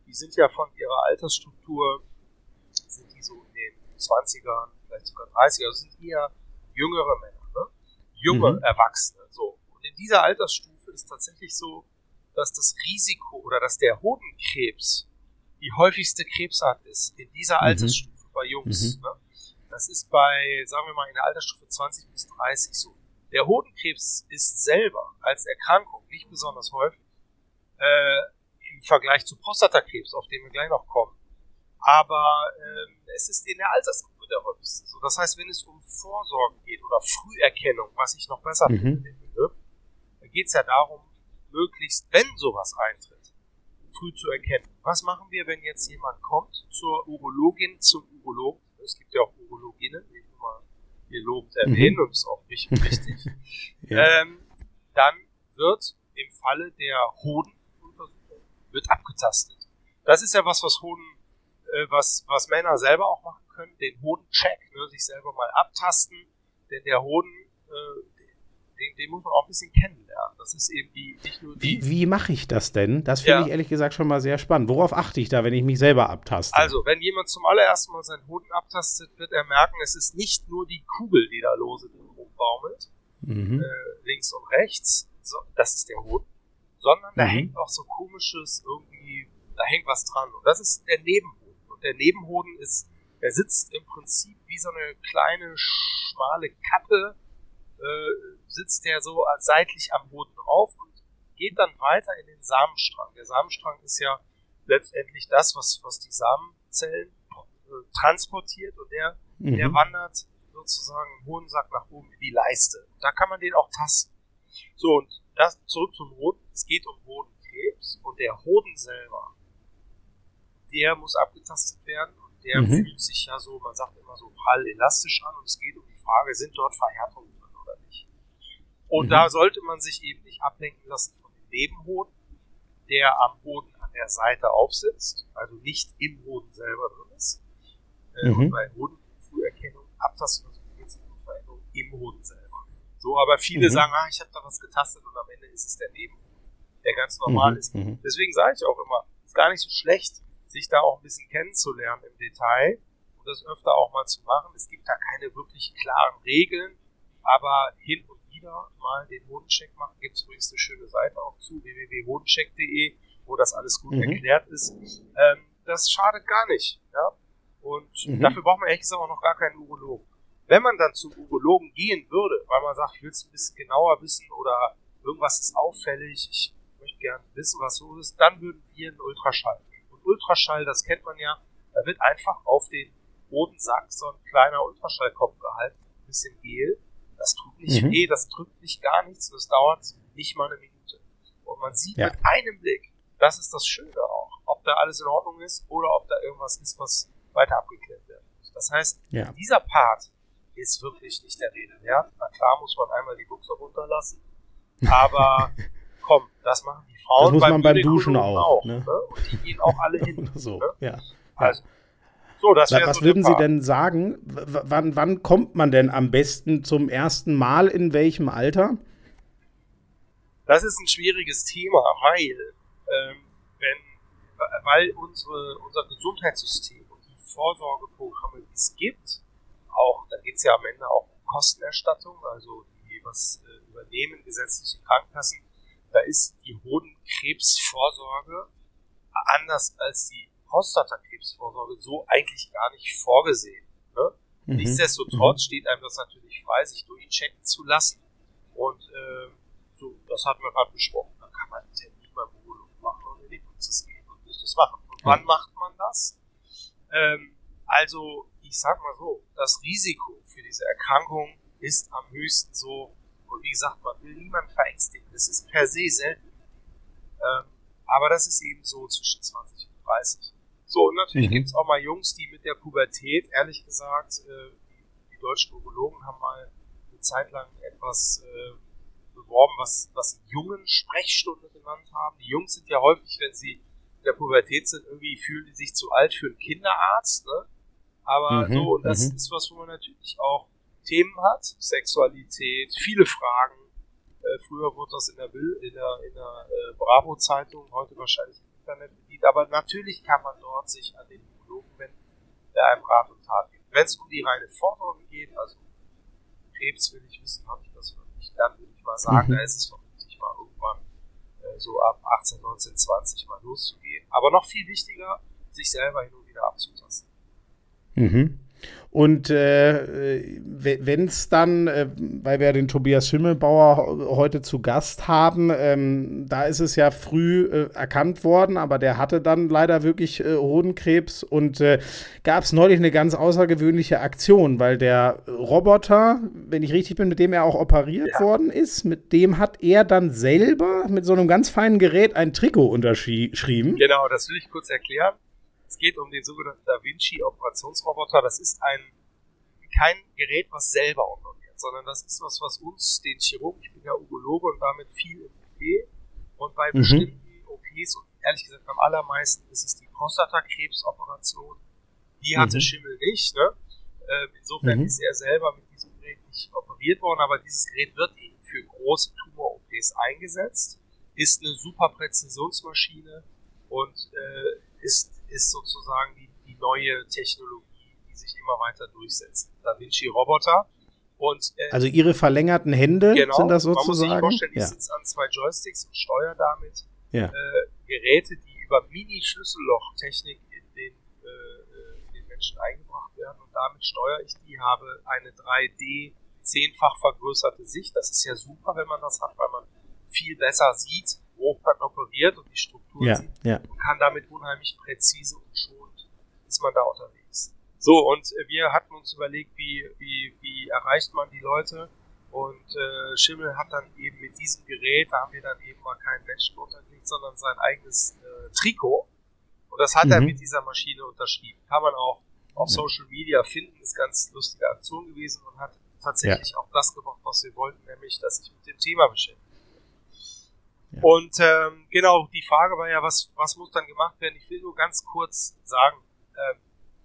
Die sind ja von ihrer Altersstruktur, sind die so in den 20ern, vielleicht sogar 30er, also sind eher jüngere Männer, ne? junge mhm. Erwachsene. Dieser Altersstufe ist tatsächlich so, dass das Risiko oder dass der Hodenkrebs die häufigste Krebsart ist in dieser mhm. Altersstufe bei Jungs. Mhm. Ne? Das ist bei, sagen wir mal, in der Altersstufe 20 bis 30 so. Der Hodenkrebs ist selber als Erkrankung nicht besonders häufig äh, im Vergleich zu Prostatakrebs, auf den wir gleich noch kommen. Aber äh, es ist in der Altersgruppe der häufigste. So, das heißt, wenn es um Vorsorge geht oder Früherkennung, was ich noch besser mhm. finde, geht es ja darum, möglichst, wenn sowas eintritt, früh zu erkennen. Was machen wir, wenn jetzt jemand kommt zur Urologin, zum Urologen? Es gibt ja auch Urologinnen, die ich mal hier lobend erwähnen, mhm. und das ist auch wichtig. wichtig. ja. ähm, dann wird im Falle der Hodenuntersuchung wird abgetastet. Das ist ja was, was Hoden, äh, was, was Männer selber auch machen können, den Hodencheck, ne, sich selber mal abtasten, denn der Hoden, äh, den, den muss man auch ein bisschen kennenlernen. Das ist eben die, nicht nur die. Wie, wie mache ich das denn? Das finde ja. ich ehrlich gesagt schon mal sehr spannend. Worauf achte ich da, wenn ich mich selber abtaste? Also, wenn jemand zum allerersten Mal seinen Hoden abtastet, wird er merken, es ist nicht nur die Kugel, die da lose drin rumbaumelt, mhm. äh, links und rechts, so, das ist der Hoden, sondern mhm. da hängt auch so komisches irgendwie, da hängt was dran. Und das ist der Nebenhoden. Und der Nebenhoden ist, der sitzt im Prinzip wie so eine kleine, schmale Kappe, äh, sitzt der so seitlich am Hoden drauf und geht dann weiter in den Samenstrang. Der Samenstrang ist ja letztendlich das, was, was die Samenzellen äh, transportiert und der, mhm. der wandert sozusagen im Hodensack nach oben in die Leiste. Da kann man den auch tasten. So, und das zurück zum Hoden. Es geht um Hodenkrebs und der Hoden selber, der muss abgetastet werden und der mhm. fühlt sich ja so, man sagt immer so prall elastisch an und es geht um die Frage, sind dort Verhärtungen. Und mhm. da sollte man sich eben nicht ablenken lassen von dem Nebenhoden, der am Hoden an der Seite aufsitzt, also nicht im Hoden selber drin ist. Äh, mhm. Und bei Hodenfrüherkennung, Abtastung und Veränderung im Hoden selber. So, aber viele mhm. sagen, ah, ich habe da was getastet und am Ende ist es der Nebenhoden, der ganz normal mhm. ist. Mhm. Deswegen sage ich auch immer, ist gar nicht so schlecht, sich da auch ein bisschen kennenzulernen im Detail und das öfter auch mal zu machen. Es gibt da keine wirklich klaren Regeln, aber hin und wieder mal den Hodencheck machen. Gibt es übrigens eine schöne Seite auch zu, www.hodencheck.de, wo das alles gut mhm. erklärt ist. Ähm, das schadet gar nicht. Ja? Und mhm. dafür braucht man ehrlich gesagt auch noch gar keinen Urologen. Wenn man dann zum Urologen gehen würde, weil man sagt, ich will es ein bisschen genauer wissen oder irgendwas ist auffällig, ich möchte gerne wissen, was so ist, dann würden wir einen Ultraschall. Und Ultraschall, das kennt man ja, da wird einfach auf den Bodensack so ein kleiner Ultraschallkopf gehalten, ein bisschen Gel. Das tut nicht mhm. weh, das drückt nicht gar nichts, das dauert nicht mal eine Minute. Und man sieht ja. mit einem Blick, das ist das Schöne auch, ob da alles in Ordnung ist oder ob da irgendwas ist, was weiter abgeklärt werden muss. Das heißt, ja. dieser Part, ist wirklich nicht der Rede wert. Na klar muss man einmal die Buchse runterlassen, aber komm, das machen die Frauen das muss beim, man beim Duschen auch. auch ne? Ne? Und die gehen auch alle hin. so, ne? ja. Also, so, das Was so würden Sie denn sagen? W wann, wann kommt man denn am besten zum ersten Mal in welchem Alter? Das ist ein schwieriges Thema, weil, ähm, wenn, weil unsere, unser Gesundheitssystem und die Vorsorgeprogramme, die es gibt, auch, da geht es ja am Ende auch um Kostenerstattung, also die was äh, übernehmen gesetzliche Krankenkassen. Da ist die Hodenkrebsvorsorge anders als die Prostatakrebsvorsorge so eigentlich gar nicht vorgesehen. Ne? Mhm. Nichtsdestotrotz mhm. steht einem das natürlich frei, sich durchchecken zu lassen. Und äh, so, das hatten wir gerade besprochen. Dann kann man einen Termin beim Urologen machen und in die Praxis gehen und das machen. Und wann macht man das? Ähm, also ich sag mal so, das Risiko für diese Erkrankung ist am höchsten so, und wie gesagt, man will niemanden verängstigen. Das ist per se selten. Ähm, aber das ist eben so zwischen 20 und 30. So, und natürlich mhm. gibt es auch mal Jungs, die mit der Pubertät, ehrlich gesagt, äh, die, die, deutschen Urologen haben mal eine Zeit lang etwas äh, beworben, was, was jungen Sprechstunde genannt haben. Die Jungs sind ja häufig, wenn sie in der Pubertät sind, irgendwie fühlen die sich zu alt für einen Kinderarzt, ne? Aber mhm, so, und das mhm. ist was, wo man natürlich auch Themen hat, Sexualität, viele Fragen. Äh, früher wurde das in der, Bild, in der, in der äh, Bravo-Zeitung, heute wahrscheinlich Internet bedient. Aber natürlich kann man dort sich an den Urologen wenden, der einem Rat und Tat gibt. Wenn es um die reine Forderung geht, also Krebs will ich wissen, habe ich das noch nicht, dann würde ich mal sagen, mhm. da ist es vermutlich mal irgendwann äh, so ab 18, 19, 20 mal loszugehen. Aber noch viel wichtiger, sich selber hin und wieder abzutasten. Mhm. Und äh, wenn es dann, äh, weil wir den Tobias Schimmelbauer heute zu Gast haben, ähm, da ist es ja früh äh, erkannt worden, aber der hatte dann leider wirklich äh, Hodenkrebs und äh, gab es neulich eine ganz außergewöhnliche Aktion, weil der Roboter, wenn ich richtig bin, mit dem er auch operiert ja. worden ist, mit dem hat er dann selber mit so einem ganz feinen Gerät ein Trikot unterschrieben. Genau, das will ich kurz erklären. Es geht um den sogenannten Da Vinci Operationsroboter. Das ist ein kein Gerät, was selber operiert, sondern das ist was, was uns, den Chirurgen, ich bin ja Urologe und damit viel im OP und bei mhm. bestimmten OPs und ehrlich gesagt am allermeisten ist es die Prostatakrebsoperation. Die hatte mhm. Schimmel nicht, ne? Ähm, insofern mhm. ist er selber mit diesem Gerät nicht operiert worden, aber dieses Gerät wird eben für große Tumor-OPs eingesetzt, ist eine super Präzisionsmaschine und äh, ist, ist sozusagen die, die neue Technologie, die sich immer weiter durchsetzt. Da Vinci Roboter. Und, äh, also ihre verlängerten Hände genau, sind das sozusagen? Man muss sich vorstellen, ich ja. sitze an zwei Joysticks und steuere damit ja. äh, Geräte, die über Mini-Schlüsselloch-Technik in den äh, Menschen eingebracht werden und damit steuere ich die, habe eine 3D zehnfach vergrößerte Sicht. Das ist ja super, wenn man das hat, weil man viel besser sieht, man operiert und die Struktur ja, sieht ja. und kann damit unheimlich präzise und schonend ist man da unterwegs. So, und äh, wir hatten uns überlegt, wie, wie, wie erreicht man die Leute und äh, Schimmel hat dann eben mit diesem Gerät, da haben wir dann eben mal keinen Menschen untergelegt, sondern sein eigenes äh, Trikot und das hat mhm. er mit dieser Maschine unterschrieben. Kann man auch auf Social Media finden, ist ganz lustige Aktion gewesen und hat tatsächlich ja. auch das gemacht, was wir wollten, nämlich, dass ich mit dem Thema beschäftige. Ja. Und ähm, genau, die Frage war ja, was, was muss dann gemacht werden? Ich will nur ganz kurz sagen, ähm,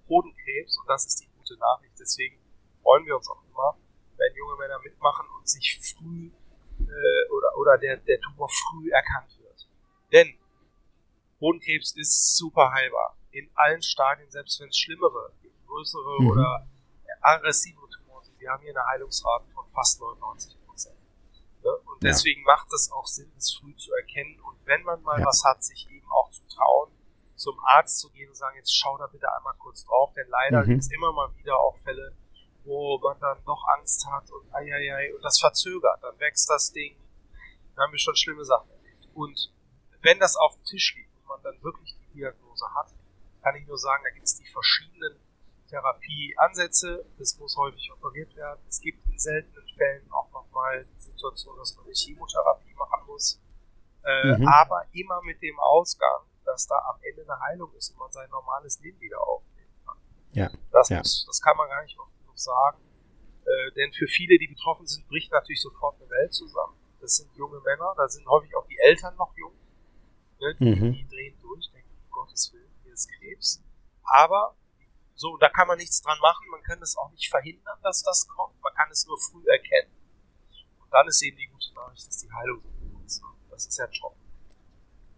Hodenkrebs, und das ist die gute Nachricht, deswegen freuen wir uns auch immer, wenn junge Männer mitmachen und sich früh äh, oder, oder der, der Tumor früh erkannt wird. Denn Hodenkrebs ist super heilbar. In allen Stadien, selbst wenn es schlimmere, größere mhm. oder aggressivere Tumoren sind. Wir haben hier eine Heilungsrate von fast 99 Prozent. Ne? Und ja. deswegen macht es auch Sinn, es früh zu erkennen. Und wenn man mal ja. was hat, sich eben auch zu trauen, zum Arzt zu gehen und sagen, jetzt schau da bitte einmal kurz drauf, denn leider mhm. gibt es immer mal wieder auch Fälle, wo man dann doch Angst hat und ai, ai, ai, und das verzögert, dann wächst das Ding. Da haben wir schon schlimme Sachen erlebt. Und wenn das auf dem Tisch liegt, man dann wirklich die Diagnose hat, kann ich nur sagen, da gibt es die verschiedenen Therapieansätze. Es muss häufig operiert werden. Es gibt in seltenen Fällen auch nochmal Situation, dass man eine Chemotherapie machen muss. Äh, mhm. Aber immer mit dem Ausgang, dass da am Ende eine Heilung ist und man sein normales Leben wieder aufnehmen kann. Ja. Das, ja. Muss, das kann man gar nicht oft genug sagen. Äh, denn für viele, die betroffen sind, bricht natürlich sofort eine Welt zusammen. Das sind junge Männer, da sind häufig auch die Eltern noch jung. Ne? Die, mhm. die drehen durch, denken, um Gottes Willen, hier ist Krebs. Aber so, da kann man nichts dran machen, man kann es auch nicht verhindern, dass das kommt, man kann es nur früh erkennen. Dann ist eben die gute Nachricht, dass die Heilung so gut ist. Das ist ja top.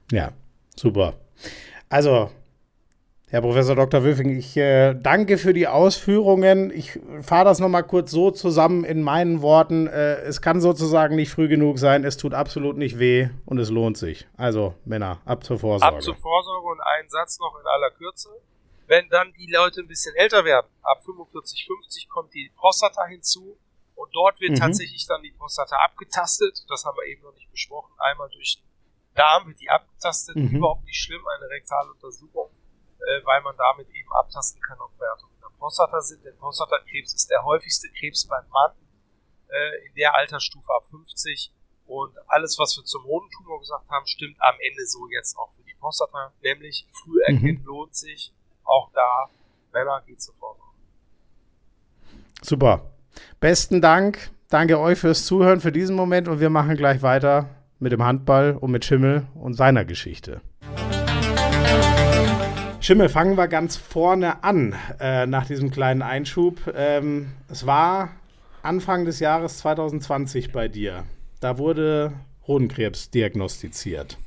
Ja, super. Also, Herr Professor Dr. Wülfing, ich äh, danke für die Ausführungen. Ich fahre das nochmal kurz so zusammen in meinen Worten. Äh, es kann sozusagen nicht früh genug sein, es tut absolut nicht weh und es lohnt sich. Also, Männer, ab zur Vorsorge. Ab zur Vorsorge und einen Satz noch in aller Kürze. Wenn dann die Leute ein bisschen älter werden, ab 45, 50 kommt die Prostata hinzu und dort wird mhm. tatsächlich dann die Prostata abgetastet. Das haben wir eben noch nicht besprochen. Einmal durch den Darm wird die abgetastet, mhm. überhaupt nicht schlimm, eine rektale Untersuchung äh, weil man damit eben abtasten kann, ob Werte in der Prostata sind. Denn Prostatakrebs ist der häufigste Krebs beim Mann äh, in der Altersstufe ab 50. Und alles, was wir zum Hodentumor gesagt haben, stimmt am Ende so jetzt auch für die Prostata. Nämlich früh erkennen mhm. lohnt sich. Auch da, Männer geht sofort. Super. Besten Dank. Danke euch fürs Zuhören für diesen Moment und wir machen gleich weiter mit dem Handball und mit Schimmel und seiner Geschichte. Schimmel, fangen wir ganz vorne an äh, nach diesem kleinen Einschub. Ähm, es war Anfang des Jahres 2020 bei dir. Da wurde Hodenkrebs diagnostiziert.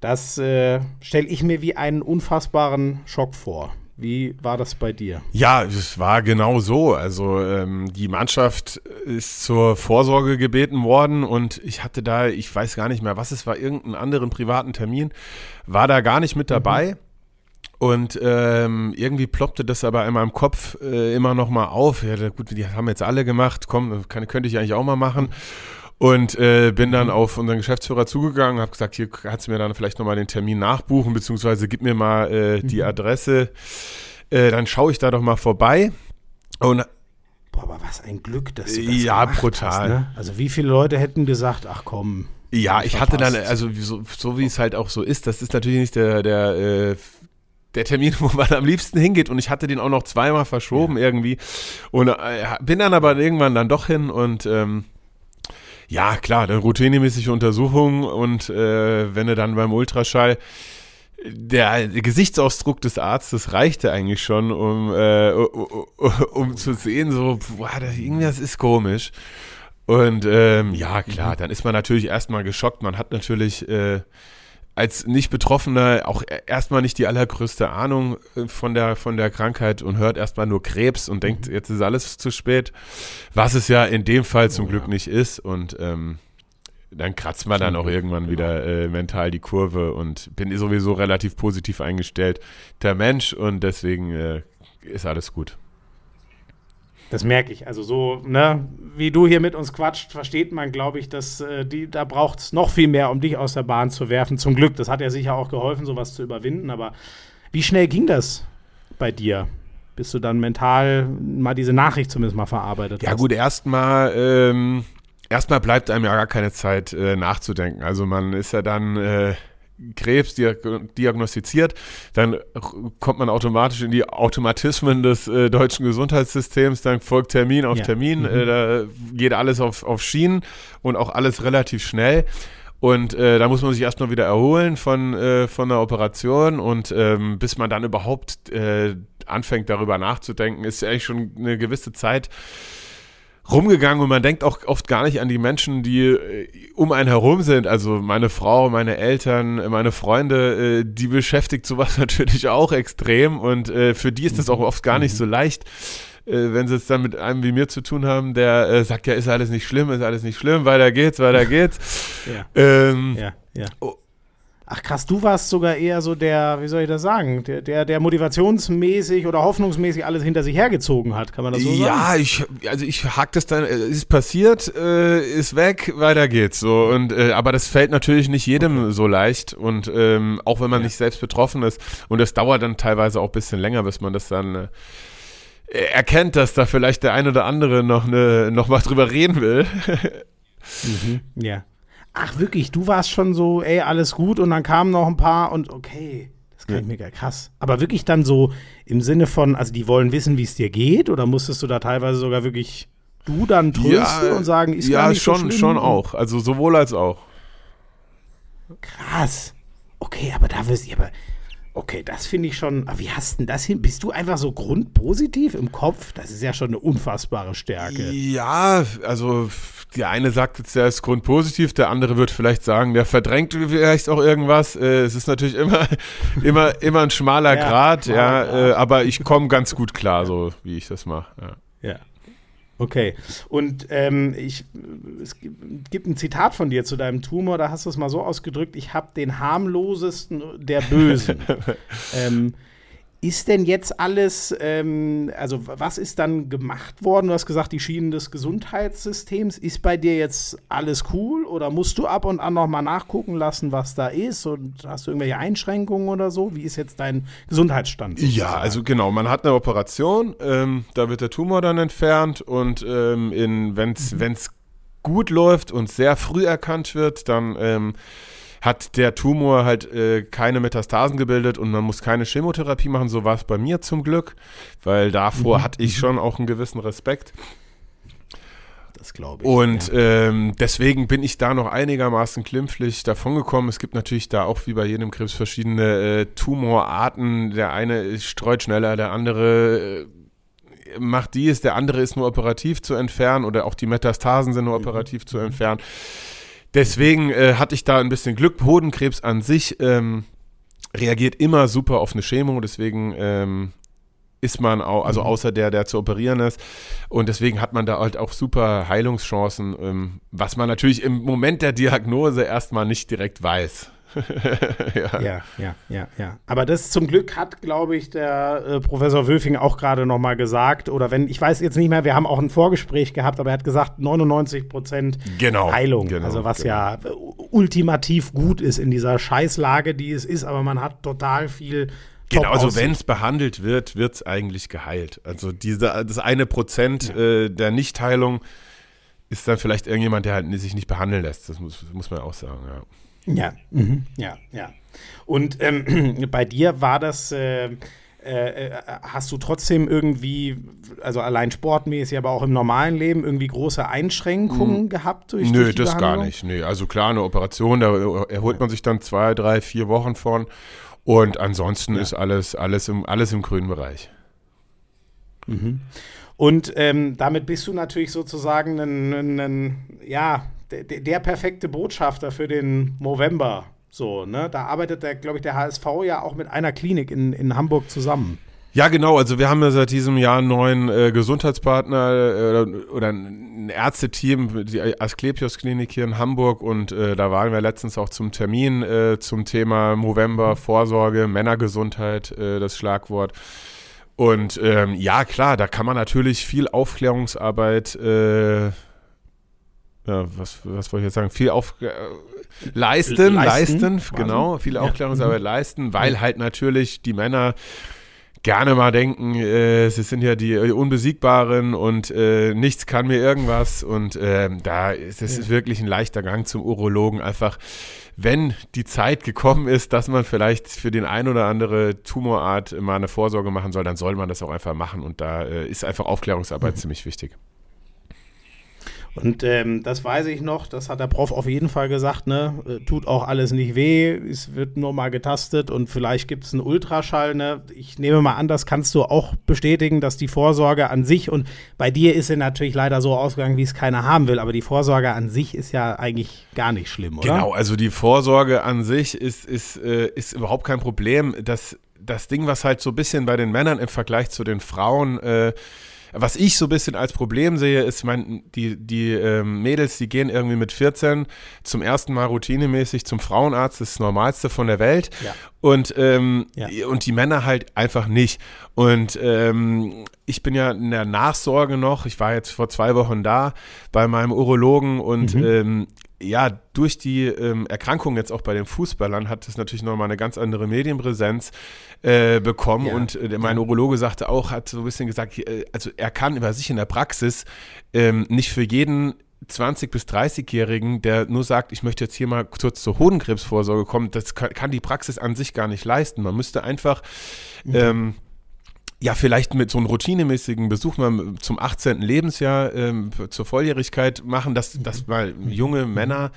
Das äh, stelle ich mir wie einen unfassbaren Schock vor. Wie war das bei dir? Ja, es war genau so. Also ähm, die Mannschaft ist zur Vorsorge gebeten worden und ich hatte da, ich weiß gar nicht mehr, was es war, irgendeinen anderen privaten Termin, war da gar nicht mit dabei. Mhm. Und ähm, irgendwie ploppte das aber in meinem Kopf äh, immer noch mal auf. Ja, gut, die haben jetzt alle gemacht. Komm, kann, könnte ich eigentlich auch mal machen. Und äh, bin dann auf unseren Geschäftsführer zugegangen, habe gesagt, hier kannst du mir dann vielleicht noch mal den Termin nachbuchen, beziehungsweise gib mir mal äh, die mhm. Adresse. Äh, dann schaue ich da doch mal vorbei. Und Boah, aber was ein Glück, dass du das Ja, brutal. Hast, ne? Also wie viele Leute hätten gesagt, ach komm. Ja, ich verpasst. hatte dann, also so, so wie es halt auch so ist, das ist natürlich nicht der, der äh, der Termin, wo man am liebsten hingeht und ich hatte den auch noch zweimal verschoben ja. irgendwie und äh, bin dann aber irgendwann dann doch hin und ähm, ja klar, eine routinemäßige Untersuchung und äh, wenn du dann beim Ultraschall der Gesichtsausdruck des Arztes reichte eigentlich schon, um, äh, um, um zu sehen, so, boah, irgendwas ist komisch. Und ähm, ja, klar, mhm. dann ist man natürlich erstmal geschockt. Man hat natürlich äh, als Nicht-Betroffener auch e-, erstmal nicht die allergrößte Ahnung äh, von der, von der Krankheit und hört erstmal nur Krebs und denkt, mhm. jetzt ist alles zu spät, was es ja in dem Fall zum oh, Glück ja. nicht ist. Und ähm, dann kratzt man dann auch irgendwann wieder äh, mental die Kurve und bin sowieso relativ positiv eingestellt der Mensch und deswegen äh, ist alles gut. Das merke ich. Also so, ne, wie du hier mit uns quatscht, versteht man, glaube ich, dass äh, die, da braucht es noch viel mehr, um dich aus der Bahn zu werfen. Zum Glück, das hat ja sicher auch geholfen, sowas zu überwinden. Aber wie schnell ging das bei dir? Bis du dann mental mal diese Nachricht zumindest mal verarbeitet Ja hast. gut, erstmal ähm, erstmal bleibt einem ja gar keine Zeit äh, nachzudenken. Also man ist ja dann äh, Krebs diag- diagnostiziert, dann kommt man automatisch in die Automatismen des äh, deutschen Gesundheitssystems, dann folgt Termin auf Ja. Termin, Mhm. äh, da geht alles auf, auf Schienen und auch alles relativ schnell. Und äh, da muss man sich erstmal wieder erholen von, äh, von der Operation und ähm, bis man dann überhaupt äh, anfängt darüber nachzudenken, ist ja eigentlich schon eine gewisse Zeit rumgegangen und man denkt auch oft gar nicht an die Menschen, die äh, um einen herum sind. Also meine Frau, meine Eltern, äh, meine Freunde, äh, die beschäftigt sowas natürlich auch extrem und für die ist das auch oft gar nicht so leicht. Äh, wenn sie es dann mit einem wie mir zu tun haben, der sagt, ja, ist alles nicht schlimm, ist alles nicht schlimm, weiter geht's, weiter geht's. Ja. Ähm, Ja, ja. Ach krass, du warst sogar eher so der, wie soll ich das sagen, der, der, der motivationsmäßig oder hoffnungsmäßig alles hinter sich hergezogen hat, kann man das so sagen? Ja, ich, also ich hack das dann, äh, ist passiert, äh, ist weg, weiter geht's so. Und äh, aber das fällt natürlich nicht jedem so leicht und ähm, auch wenn man Ja. nicht selbst betroffen ist und das dauert dann teilweise auch ein bisschen länger, bis man das dann äh, erkennt, dass da vielleicht der ein oder andere noch ne, noch mal drüber reden will. Mhm. Ja. Ach wirklich, du warst schon so, ey, alles gut und dann kamen noch ein paar und okay, das ich mir gar krass. Aber wirklich dann so im Sinne von, also die wollen wissen, wie es dir geht oder musstest du da teilweise sogar wirklich du dann trösten und sagen, ist ja gar nicht schon, so schlimm? schon auch. Also sowohl als auch. Krass. Okay, aber da wirst ich aber. Okay, das finde ich schon. Aber wie hast denn das hin? Bist du einfach so grundpositiv im Kopf? Das ist ja schon eine unfassbare Stärke. Ja, also der eine sagt jetzt, der ist grundpositiv, der andere wird vielleicht sagen, der verdrängt vielleicht auch irgendwas. Äh, es ist natürlich immer, immer, immer ein schmaler Ja, Grad, schmaler ja, Grat. Äh, aber ich komme ganz gut klar, so wie ich das mache. Ja. Ja. Okay. Und ähm, ich, es gibt ein Zitat von dir zu deinem Tumor, da hast du es mal so ausgedrückt, ich habe den harmlosesten der Bösen. ähm, ist denn jetzt alles, ähm, also was ist dann gemacht worden? Du hast gesagt, die Schienen des Gesundheitssystems. Ist bei dir jetzt alles cool oder musst du ab und an noch mal nachgucken lassen, was da ist? Und hast du irgendwelche Einschränkungen oder so? Wie ist jetzt dein Gesundheitsstand? Ja, sozusagen? also genau, man hat eine Operation, ähm, da wird der Tumor dann entfernt und ähm, wenn es gut läuft und sehr früh erkannt wird, dann ähm, hat der Tumor halt äh, keine Metastasen gebildet und man muss keine Chemotherapie machen. So war es bei mir zum Glück, weil davor hatte ich schon auch einen gewissen Respekt. das glaube ich. Und ja. ähm, deswegen bin ich da noch einigermaßen glimpflich davongekommen. Es gibt natürlich da auch wie bei jedem Krebs verschiedene äh, Tumorarten. Der eine streut schneller, der andere äh, macht dies, der andere ist nur operativ zu entfernen oder auch die Metastasen sind nur operativ zu entfernen. Deswegen äh, hatte ich da ein bisschen Glück. Hodenkrebs an sich ähm, reagiert immer super auf eine Chemo, deswegen ähm, ist man auch, also außer der, der zu operieren ist. Und deswegen hat man da halt auch super Heilungschancen, ähm, was man natürlich im Moment der Diagnose erstmal nicht direkt weiß. ja. Ja, ja, ja, ja. Aber das zum Glück hat, glaube ich, der äh, Professor Wölfing auch gerade noch mal gesagt. Oder wenn, ich weiß jetzt nicht mehr, wir haben auch ein Vorgespräch gehabt, aber er hat gesagt, 99 Prozent Genau, Heilung. genau, also was genau. ja äh, ultimativ gut ist in dieser Scheißlage, die es ist, aber man hat total viel Genau, also wenn es behandelt wird, wird es eigentlich geheilt. Also diese, das eine Prozent äh, der Nichtheilung ist dann vielleicht irgendjemand, der halt sich nicht behandeln lässt. Das muss, muss man auch sagen, ja. Ja, mhm. ja, ja. Und ähm, bei dir war das, äh, äh, hast du trotzdem irgendwie, also allein sportmäßig, aber auch im normalen Leben irgendwie große Einschränkungen gehabt durch Nö, durch das gar Behandlung? nicht. Nö, also klar, eine Operation, da erholt man sich dann zwei, drei, vier Wochen von. Und ansonsten ist alles, alles, im, alles im grünen Bereich. Und ähm, damit bist du natürlich sozusagen ein, ein, ein ja, der, perfekte Botschafter für den November. So, ne? Da arbeitet der, glaube ich, der HSV ja auch mit einer Klinik in, in Hamburg zusammen. Ja, genau. Also wir haben ja seit diesem Jahr einen neuen äh, Gesundheitspartner äh, oder ein Ärzteteam, die Asklepios Klinik hier in Hamburg. Und äh, da waren wir letztens auch zum Termin äh, zum Thema November, Vorsorge, Männergesundheit, äh, das Schlagwort. Und ähm, ja, klar, da kann man natürlich viel Aufklärungsarbeit, äh, ja, was, was wollte ich jetzt sagen, viel auf, äh, leisten, leisten, leisten genau, viel Aufklärungsarbeit ja. leisten, weil halt natürlich die Männer gerne mal denken, äh, sie sind ja die Unbesiegbaren und äh, nichts kann mir irgendwas. Und äh, da ist es ja. wirklich ein leichter Gang zum Urologen. Einfach, wenn die Zeit gekommen ist, dass man vielleicht für den ein oder andere Tumorart mal eine Vorsorge machen soll, dann soll man das auch einfach machen. Und da äh, ist einfach Aufklärungsarbeit mhm. ziemlich wichtig. Und ähm, das weiß ich noch, das hat der Prof auf jeden Fall gesagt, ne? Äh, tut auch alles nicht weh, es wird nur mal getastet und vielleicht gibt es einen Ultraschall. Ne? Ich nehme mal an, das kannst du auch bestätigen, dass die Vorsorge an sich und bei dir ist sie natürlich leider so ausgegangen, wie es keiner haben will, aber die Vorsorge an sich ist ja eigentlich gar nicht schlimm, oder? Genau, also die Vorsorge an sich ist, ist, äh, ist überhaupt kein Problem. Das, das Ding, was halt so ein bisschen bei den Männern im Vergleich zu den Frauen äh, was ich so ein bisschen als Problem sehe, ist, mein, die, die ähm, Mädels, die gehen irgendwie mit 14 zum ersten Mal routinemäßig zum Frauenarzt, das, das Normalste von der Welt. Ja. Und, ähm, ja. und die Männer halt einfach nicht. Und ähm, ich bin ja in der Nachsorge noch, ich war jetzt vor zwei Wochen da bei meinem Urologen und mhm. Ja, durch die ähm, Erkrankung jetzt auch bei den Fußballern hat es natürlich nochmal eine ganz andere Medienpräsenz äh, bekommen. Ja. Und äh, mein Urologe sagte auch, hat so ein bisschen gesagt, äh, also er kann über sich in der Praxis ähm, nicht für jeden 20- bis 30-Jährigen, der nur sagt, ich möchte jetzt hier mal kurz zur Hodenkrebsvorsorge kommen, das kann, kann die Praxis an sich gar nicht leisten. Man müsste einfach mhm. ähm, ja, vielleicht mit so einem routinemäßigen Besuch mal zum 18. Lebensjahr ähm, zur Volljährigkeit machen, dass, dass mal junge Männer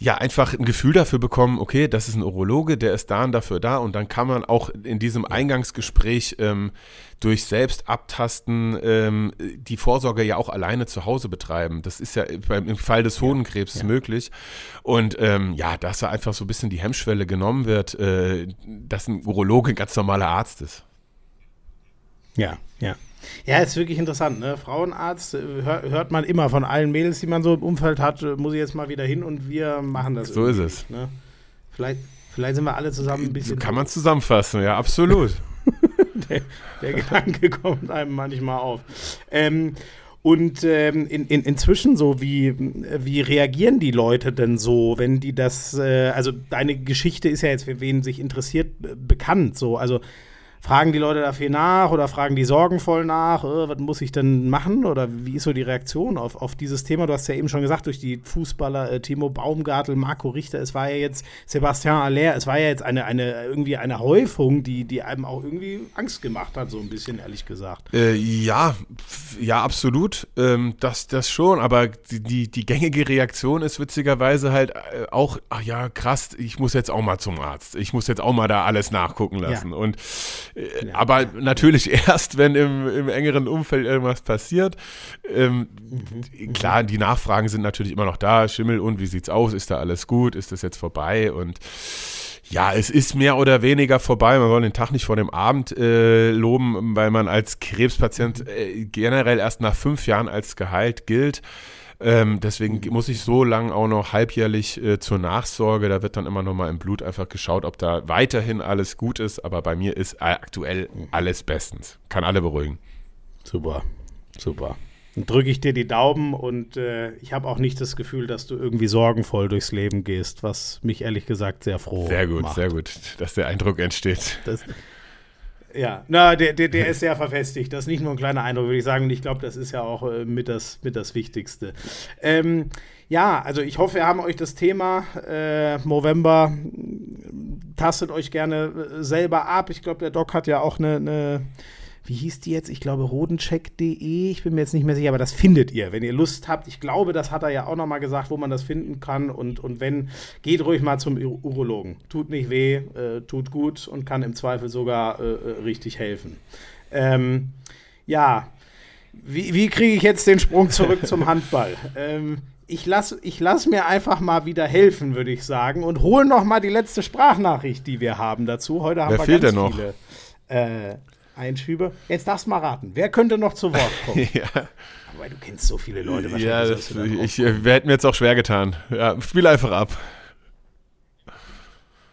ja einfach ein Gefühl dafür bekommen, okay, das ist ein Urologe, der ist da und dafür da und dann kann man auch in diesem Eingangsgespräch ähm, durch Selbstabtasten ähm, die Vorsorge ja auch alleine zu Hause betreiben. Das ist ja beim, im Fall des Hodenkrebs ja, ja. möglich. Und ähm, ja, dass da einfach so ein bisschen die Hemmschwelle genommen wird, äh, dass ein Urologe ein ganz normaler Arzt ist. Ja, ja. Ja, ist wirklich interessant. Ne? Frauenarzt äh, hör, hört man immer von allen Mädels, die man so im Umfeld hat, äh, muss ich jetzt mal wieder hin und wir machen das. So ist es. Ne? Vielleicht, vielleicht sind wir alle zusammen ein bisschen. Kann man zusammenfassen, ja, absolut. der, der, Gedanke kommt einem manchmal auf. Ähm, und ähm, in, in, inzwischen so, wie, wie reagieren die Leute denn so, wenn die das, äh, also deine Geschichte ist ja jetzt, für wen sich interessiert, bekannt. So, also Fragen die Leute dafür nach oder fragen die sorgenvoll nach, äh, was muss ich denn machen? Oder wie ist so die Reaktion auf, auf dieses Thema? Du hast ja eben schon gesagt, durch die Fußballer äh, Timo Baumgartel, Marco Richter, es war ja jetzt Sebastian Aller, es war ja jetzt eine, eine irgendwie eine Häufung, die, die einem auch irgendwie Angst gemacht hat, so ein bisschen, ehrlich gesagt. Äh, ja, ja, absolut. Ähm, das, das schon, aber die, die, die gängige Reaktion ist witzigerweise halt äh, auch, ach ja, krass, ich muss jetzt auch mal zum Arzt. Ich muss jetzt auch mal da alles nachgucken lassen. Ja. Und ja. Aber natürlich erst, wenn im, im, engeren Umfeld irgendwas passiert. Ähm, mhm. Klar, die Nachfragen sind natürlich immer noch da. Schimmel und wie sieht's aus? Ist da alles gut? Ist das jetzt vorbei? Und ja, es ist mehr oder weniger vorbei. Man soll den Tag nicht vor dem Abend äh, loben, weil man als Krebspatient äh, generell erst nach fünf Jahren als geheilt gilt. Ähm, deswegen muss ich so lange auch noch halbjährlich äh, zur Nachsorge. Da wird dann immer noch mal im Blut einfach geschaut, ob da weiterhin alles gut ist. Aber bei mir ist aktuell alles bestens. Kann alle beruhigen. Super, super. Dann drücke ich dir die Daumen und äh, ich habe auch nicht das Gefühl, dass du irgendwie sorgenvoll durchs Leben gehst, was mich ehrlich gesagt sehr froh macht. Sehr gut, macht. sehr gut, dass der Eindruck entsteht. Das, ja, na, der, der, der ist sehr verfestigt. Das ist nicht nur ein kleiner Eindruck, würde ich sagen. Ich glaube, das ist ja auch äh, mit, das, mit das Wichtigste. Ähm, ja, also ich hoffe, wir haben euch das Thema äh, November. Tastet euch gerne äh, selber ab. Ich glaube, der Doc hat ja auch eine, eine wie hieß die jetzt? Ich glaube, rodencheck.de. Ich bin mir jetzt nicht mehr sicher, aber das findet ihr, wenn ihr Lust habt. Ich glaube, das hat er ja auch nochmal gesagt, wo man das finden kann. Und, und wenn, geht ruhig mal zum Urologen. Tut nicht weh, äh, tut gut und kann im Zweifel sogar äh, äh richtig helfen. Ähm, ja, wie, wie kriege ich jetzt den Sprung zurück zum Handball? Ähm, ich lasse ich lass mir einfach mal wieder helfen, würde ich sagen, und hole noch mal die letzte Sprachnachricht, die wir haben dazu. Heute haben Wer wir fehlt ganz denn noch? viele. Äh, Einschübe. Jetzt darfst du mal raten. Wer könnte noch zu Wort kommen? ja. Aber du kennst so viele Leute. Ja, das, ich, ich hätte mir jetzt auch schwer getan. Ja, spiel einfach ab.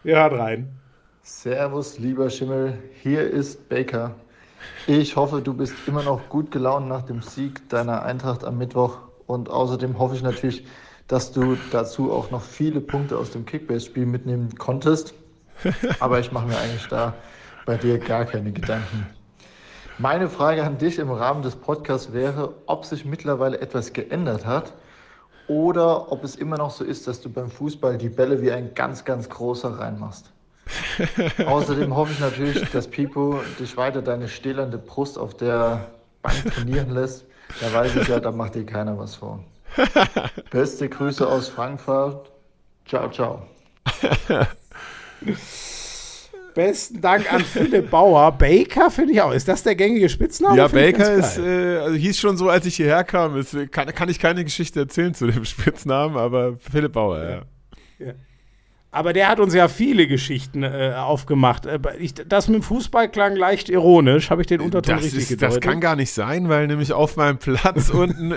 Ja, rein. Servus, lieber Schimmel. Hier ist Baker. Ich hoffe, du bist immer noch gut gelaunt nach dem Sieg deiner Eintracht am Mittwoch. Und außerdem hoffe ich natürlich, dass du dazu auch noch viele Punkte aus dem Kickbase-Spiel mitnehmen konntest. Aber ich mache mir eigentlich da bei dir gar keine Gedanken. Meine Frage an dich im Rahmen des Podcasts wäre, ob sich mittlerweile etwas geändert hat oder ob es immer noch so ist, dass du beim Fußball die Bälle wie ein ganz, ganz großer reinmachst. Außerdem hoffe ich natürlich, dass Pipo dich weiter deine stählernde Brust auf der Bank trainieren lässt. Da weiß ich ja, da macht dir keiner was vor. Beste Grüße aus Frankfurt. Ciao, ciao. Besten Dank an Philipp Bauer. Baker finde ich auch. Ist das der gängige Spitzname? Ja, Find Baker ist, äh, also hieß schon so, als ich hierher kam. Ist, kann, kann ich keine Geschichte erzählen zu dem Spitznamen, aber Philipp Bauer, ja. Aber der hat uns ja viele Geschichten äh, aufgemacht. Äh, Ich, das mit dem Fußball klang leicht ironisch. Habe ich den Unterton Das, richtig ist, gedeutet? das kann gar nicht sein, weil nämlich auf meinem Platz unten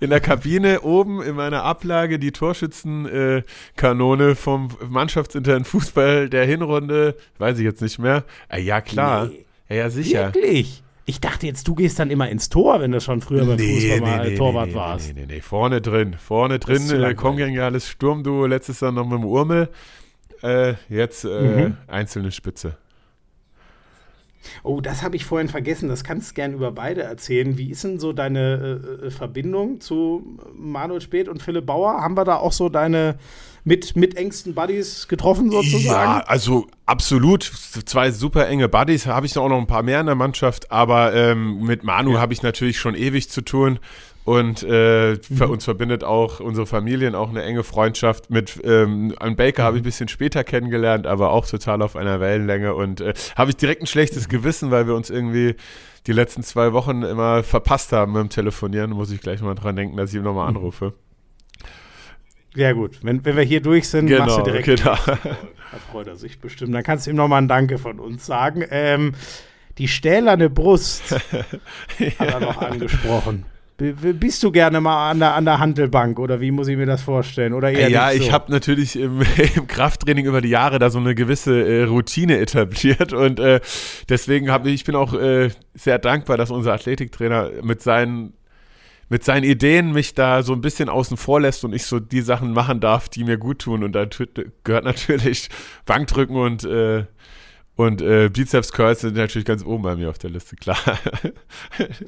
in der Kabine oben in meiner Ablage die Torschützenkanone vom mannschaftsinternen Fußball der Hinrunde, weiß ich jetzt nicht mehr. Äh, ja, klar. Nee. Ja, ja, sicher. Wirklich? Ich dachte jetzt, du gehst dann immer ins Tor, wenn du schon früher beim Fußball mal äh, Torwart nee, warst. Nee, nee, nee, vorne drin. Vorne drin, äh, kongeniales Sturmduo, letztes Jahr noch mit dem Urmel. Äh, jetzt äh, Mhm. einzelne Spitze. Oh, das habe ich vorhin vergessen. Das kannst du gern über beide erzählen. Wie ist denn so deine äh, äh, Verbindung zu Manuel Speth und Philipp Bauer? Haben wir da auch so deine mit, mit engsten Buddies getroffen sozusagen? Ja, also absolut. Zwei super enge Buddies. Habe ich auch noch ein paar mehr in der Mannschaft, aber ähm, mit Manu habe ich natürlich schon ewig zu tun. Und äh, für uns verbindet auch unsere Familien auch eine enge Freundschaft. Mit ähm, an Baker habe ich ein bisschen später kennengelernt, aber auch total auf einer Wellenlänge. Und äh, habe ich direkt ein schlechtes Gewissen, weil wir uns irgendwie die letzten zwei Wochen immer verpasst haben beim Telefonieren. Muss ich gleich mal dran denken, dass ich ihn nochmal anrufe. Ja, gut. Wenn, wenn wir hier durch sind, machst du direkt. genau. Da freut er sich bestimmt. Dann kannst du ihm nochmal ein Danke von uns sagen. Ähm, die stählerne Brust hat er noch angesprochen. Bist du gerne mal an der, an der Handelbank oder wie muss ich mir das vorstellen? Oder eher Ja, nicht ich so? habe natürlich im, im Krafttraining über die Jahre da so eine gewisse äh, Routine etabliert und äh, deswegen habe ich bin auch äh, sehr dankbar, dass unser Athletiktrainer mit seinen mit seinen Ideen mich da so ein bisschen außen vor lässt und ich so die Sachen machen darf, die mir gut tun und da gehört natürlich Bankdrücken und äh, und äh, Bizeps Curls sind natürlich ganz oben bei mir auf der Liste, klar.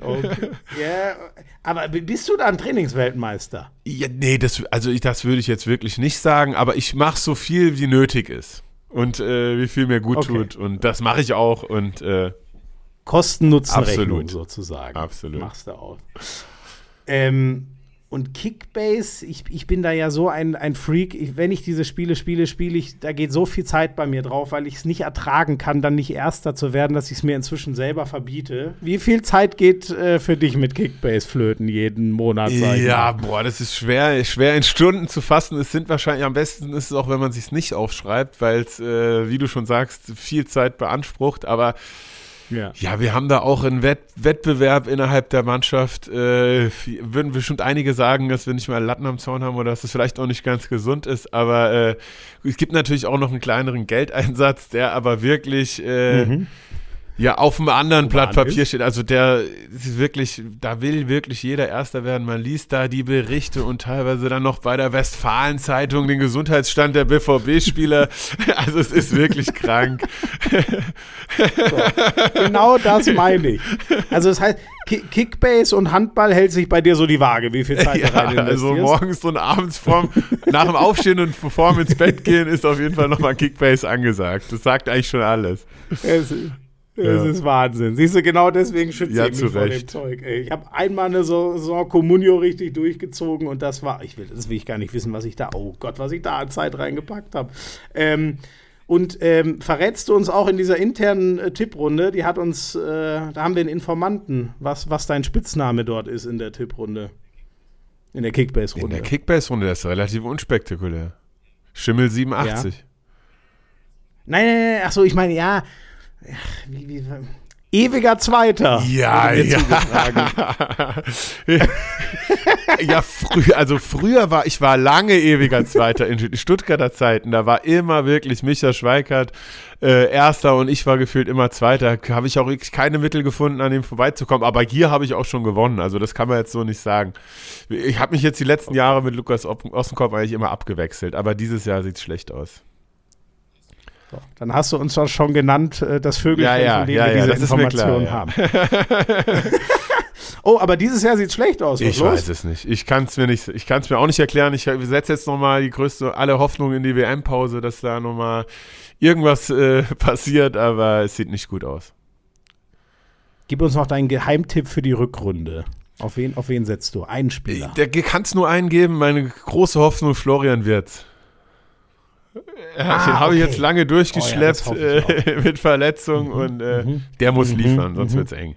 Okay. Ja, aber bist du da ein Trainingsweltmeister? Ja, nee, das, also ich, das würde ich jetzt wirklich nicht sagen, aber ich mache so viel, wie nötig ist. Und äh, wie viel mir gut Okay. tut. Und das mache ich auch. Und äh, Kosten-Nutzen-Rechnung Absolut. sozusagen. Absolut. Machst du auch. Ähm, und Kickbase, ich, ich bin da ja so ein, ein Freak. Ich, wenn ich diese Spiele spiele, spiele ich, da geht so viel Zeit bei mir drauf, weil ich es nicht ertragen kann, dann nicht Erster zu werden, dass ich es mir inzwischen selber verbiete. Wie viel Zeit geht äh, für dich mit Kickbase flöten jeden Monat? ja, boah, das ist schwer, schwer in Stunden zu fassen. Es sind wahrscheinlich am besten ist es auch, wenn man sich nicht aufschreibt, weil es, äh, wie du schon sagst, viel Zeit beansprucht. Aber ja. Ja, wir haben da auch einen Wett Wettbewerb innerhalb der Mannschaft. Äh, würden bestimmt einige sagen, dass wir nicht mal Latten am Zaun haben oder dass es vielleicht auch nicht ganz gesund ist. Aber äh, es gibt natürlich auch noch einen kleineren Geldeinsatz, der aber wirklich äh, ja auf einem anderen Blatt Papier ist. steht. Also der ist wirklich, da will wirklich jeder Erster werden. Man liest da die Berichte und teilweise dann noch bei der Westfalen-Zeitung den Gesundheitsstand der BVB-Spieler. Also es ist wirklich krank. Genau das meine ich. Also das heißt, Ki Kickbase und Handball hält sich bei dir so die Waage, wie viel Zeit Ja, du rein also investierst. morgens und abends vorm, nach dem Aufstehen und vorm ins Bett gehen ist auf jeden Fall nochmal Kickbase angesagt. Das sagt eigentlich schon alles. Es, es Ja. ist Wahnsinn. Siehst du, genau deswegen schütze Ja, ich mich vor dem. Zeug. Ey, ich habe einmal eine Saison Communio richtig durchgezogen und das war, ich will, das will ich gar nicht wissen, was ich da, oh Gott, was ich da an Zeit reingepackt habe. Ähm, und ähm, verrätst du uns auch in dieser internen äh, Tipprunde, die hat uns, äh, da haben wir einen Informanten, was, was dein Spitzname dort ist in der Tipprunde. In der In Kickbase-Runde. der Kickbase-Runde, das ist relativ unspektakulär. Schimmel 87. Nein, nein, nein, ach so, ich meine, ja, wie, wie, Ewiger Zweiter. Ja, ja. ja, früh, also früher war ich war lange ewiger Zweiter in Stuttgarter Zeiten. Da war immer wirklich Micha Schweikert äh, Erster und ich war gefühlt immer Zweiter. Habe ich auch keine Mittel gefunden, an dem vorbeizukommen. Aber hier habe ich auch schon gewonnen. Also das kann man jetzt so nicht sagen. Ich habe mich jetzt die letzten Jahre mit Lukas Ossenkopf eigentlich immer abgewechselt. Aber dieses Jahr sieht es schlecht aus. Dann hast du uns doch schon genannt, äh, das Vögel, ja, ja, von dem ja, wir ja, diese Informationen haben. oh, aber dieses Jahr sieht schlecht aus. Was ich los? weiß es nicht. Ich kann es mir nicht, ich kann es mir auch nicht erklären. Ich setze jetzt nochmal die größte, alle Hoffnung in die WM-Pause, dass da nochmal irgendwas äh, passiert, aber es sieht nicht gut aus. Gib uns noch deinen Geheimtipp für die Rückrunde. Auf wen, auf wen setzt du? Einen Spieler. Da kann es nur einen geben. Meine große Hoffnung, Florian Wirtz. Ah, den habe ich jetzt lange durchgeschleppt oh ja, äh, mit Verletzung mhm. und äh, mhm. der muss mhm. liefern, sonst mhm. wird es eng.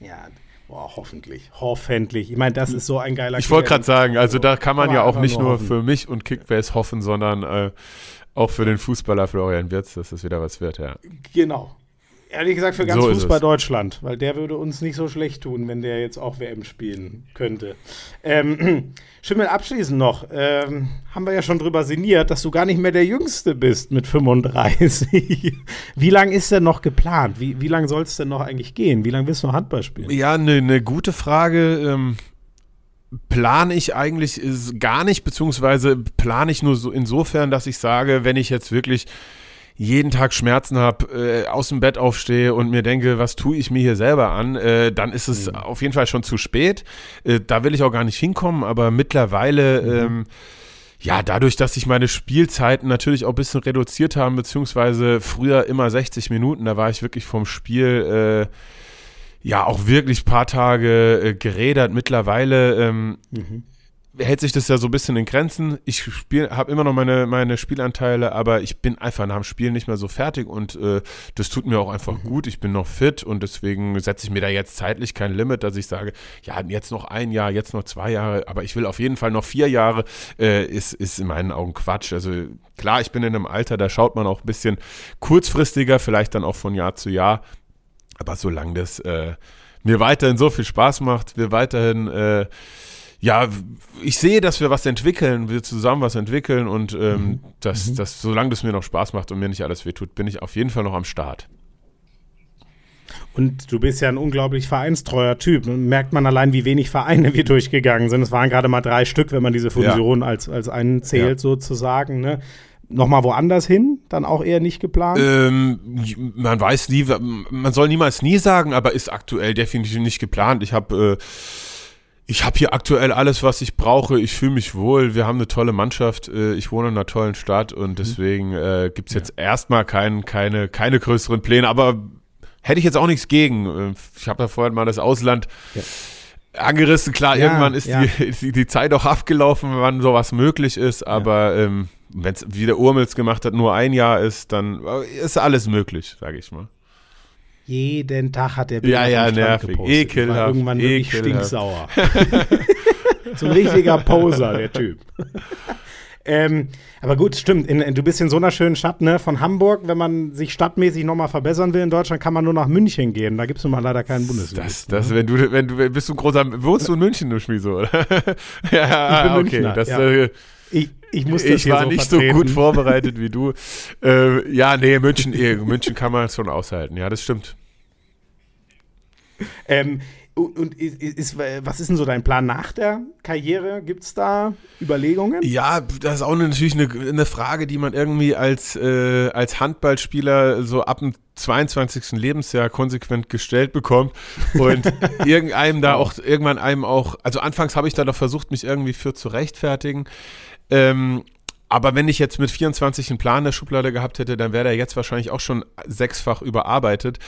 Ja, boah, hoffentlich. Hoffentlich. Ich meine, das ist so ein geiler Ich wollte gerade sagen, also da kann man ja auch nicht nur, nur für mich und Kickbase hoffen, sondern äh, auch für den Fußballer Florian Wirtz, dass das wieder was wird, ja. Genau. Ehrlich gesagt für ganz so Fußball Deutschland, weil der würde uns nicht so schlecht tun, wenn der jetzt auch WM spielen könnte. Ähm, Schimmel, abschließend noch, ähm, haben wir ja schon drüber sinniert, dass du gar nicht mehr der Jüngste bist mit 35. wie lange ist denn noch geplant? Wie, wie lange soll es denn noch eigentlich gehen? Wie lange willst du noch Handball spielen? Ja, eine ne gute Frage. Ähm, plane ich eigentlich gar nicht, beziehungsweise plane ich nur so insofern, dass ich sage, wenn ich jetzt wirklich jeden Tag Schmerzen habe, äh, aus dem Bett aufstehe und mir denke, was tue ich mir hier selber an, äh, dann ist es mhm. auf jeden Fall schon zu spät. Äh, da will ich auch gar nicht hinkommen, aber mittlerweile, mhm. ähm, ja, dadurch, dass sich meine Spielzeiten natürlich auch ein bisschen reduziert haben, beziehungsweise früher immer 60 Minuten, da war ich wirklich vom Spiel, äh, ja, auch wirklich ein paar Tage äh, gerädert. Mittlerweile ähm, mhm hält sich das ja so ein bisschen in Grenzen. Ich habe immer noch meine, meine Spielanteile, aber ich bin einfach nach dem Spiel nicht mehr so fertig und äh, das tut mir auch einfach mhm. gut. Ich bin noch fit und deswegen setze ich mir da jetzt zeitlich kein Limit, dass ich sage, ja, jetzt noch ein Jahr, jetzt noch zwei Jahre, aber ich will auf jeden Fall noch vier Jahre, äh, ist, ist in meinen Augen Quatsch. Also klar, ich bin in einem Alter, da schaut man auch ein bisschen kurzfristiger, vielleicht dann auch von Jahr zu Jahr, aber solange das äh, mir weiterhin so viel Spaß macht, wir weiterhin äh, ja, ich sehe, dass wir was entwickeln, wir zusammen was entwickeln und ähm, mhm. dass, mhm. dass solange das mir noch Spaß macht und mir nicht alles wehtut, bin ich auf jeden Fall noch am Start. Und du bist ja ein unglaublich vereinstreuer Typ. Und merkt man allein, wie wenig Vereine wir durchgegangen sind. Es waren gerade mal drei Stück, wenn man diese Fusion ja. als, als einen zählt, ja. sozusagen. Ne? Nochmal woanders hin? Dann auch eher nicht geplant? Ähm, man weiß nie, man soll niemals nie sagen, aber ist aktuell definitiv nicht geplant. Ich habe äh, ich habe hier aktuell alles, was ich brauche. Ich fühle mich wohl. Wir haben eine tolle Mannschaft. Äh, ich wohne in einer tollen Stadt und mhm. deswegen äh, gibt es jetzt ja. erstmal kein, keine, keine größeren Pläne. Aber hätte ich jetzt auch nichts gegen. Äh, ich habe ja vorhin mal das Ausland ja. angerissen. Klar, ja, irgendwann ist, die, ist die, Zeit auch abgelaufen, wann sowas möglich ist. Aber ähm, wenn es, wie der Urmels gemacht hat, nur ein Jahr ist, dann äh, ist alles möglich, sage ich mal. Jeden Tag hat der Bilder ja, ja, nervig. gepostet. Ekelhaft. War irgendwann wirklich stinksauer. so ein richtiger Poser, der Typ. ähm, aber gut, stimmt. In, in, du bist in so einer schönen Stadt, ne? Von Hamburg, wenn man sich stadtmäßig nochmal verbessern will in Deutschland, kann man nur nach München gehen. Da gibt es nun mal leider keinen Bundeswehr. Das, das, wenn du, wenn du, bist du ein großer, wohnst du in München, du Schmieso, oder? ja, ich bin okay. Münchner, das, ja. Äh, ich, ich, ich war so nicht vertreten. so gut vorbereitet wie du. Äh, ja, nee, München, eh, München kann man schon aushalten. Ja, das stimmt. Ähm, und ist, ist, was ist denn so dein Plan nach der Karriere? Gibt es da Überlegungen? Ja, das ist auch natürlich eine, eine Frage, die man irgendwie als, äh, als Handballspieler so ab dem 22. Lebensjahr konsequent gestellt bekommt und irgendeinem da auch, irgendwann einem auch, also anfangs habe ich da noch versucht, mich irgendwie für zu rechtfertigen. Ähm, aber wenn ich jetzt mit 24 einen Plan der Schublade gehabt hätte, dann wäre der jetzt wahrscheinlich auch schon sechsfach überarbeitet.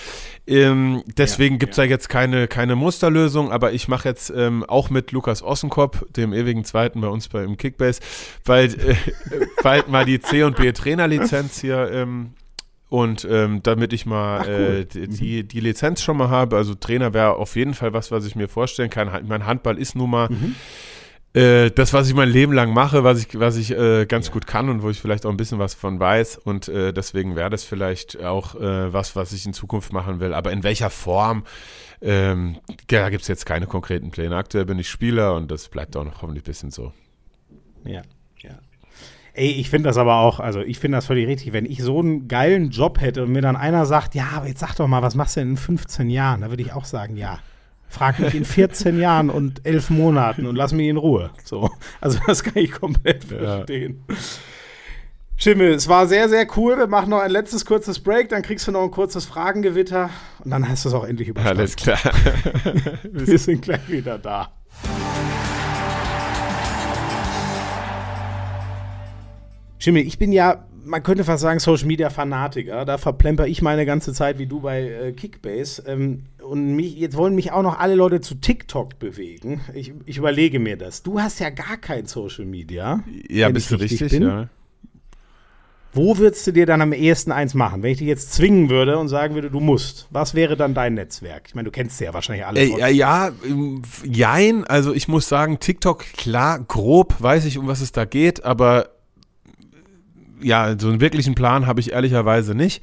Ähm, deswegen ja, gibt es ja. da jetzt keine, keine Musterlösung, aber ich mache jetzt ähm, auch mit Lukas Ossenkopf, dem ewigen Zweiten bei uns bei, im Kickbase, bald, äh, bald mal die C- und B-Trainerlizenz hier ähm, und ähm, damit ich mal Ach, cool. äh, die, die Lizenz schon mal habe, also Trainer wäre auf jeden Fall was, was ich mir vorstellen kann. Mein Handball ist nun mal mhm äh, das, was ich mein Leben lang mache, was ich, was ich äh, ganz gut kann und wo ich vielleicht auch ein bisschen was von weiß. Und äh, deswegen wäre das vielleicht auch äh, was, was ich in Zukunft machen will. Aber in welcher Form? Ähm, ja, da gibt es jetzt keine konkreten Pläne. Aktuell bin ich Spieler und das bleibt auch noch hoffentlich ein bisschen so. Ja, ja. Ey, ich finde das aber auch, also ich finde das völlig richtig. Wenn ich so einen geilen Job hätte und mir dann einer sagt, ja, aber jetzt sag doch mal, was machst du denn in 15 Jahren? Da würde ich auch sagen, ja. Frag mich in 14 Jahren und 11 Monaten und lass mich in Ruhe. So. Also das kann ich komplett verstehen. Ja. Schimmel, es war sehr, sehr cool. Wir machen noch ein letztes kurzes Break, dann kriegst du noch ein kurzes Fragengewitter und dann hast du es auch endlich überstanden. Alles klar. Wir sind gleich wieder da. Schimmel, ich bin ja, man könnte fast sagen, Social Media Fanatiker. Da verplemper ich meine ganze Zeit wie du bei äh, Kickbase. Ähm, und mich, jetzt wollen mich auch noch alle Leute zu TikTok bewegen. Ich, ich überlege mir das. Du hast ja gar kein Social Media. Ja, bist du richtig, richtig ja. Wo würdest du dir dann am ehesten eins machen, wenn ich dich jetzt zwingen würde und sagen würde, du musst? Was wäre dann dein Netzwerk? Ich meine, du kennst ja wahrscheinlich alle. Äh, ja, ja, ähm, jein. Also ich muss sagen, TikTok, klar, grob weiß ich, um was es da geht, aber ja, so einen wirklichen Plan habe ich ehrlicherweise nicht.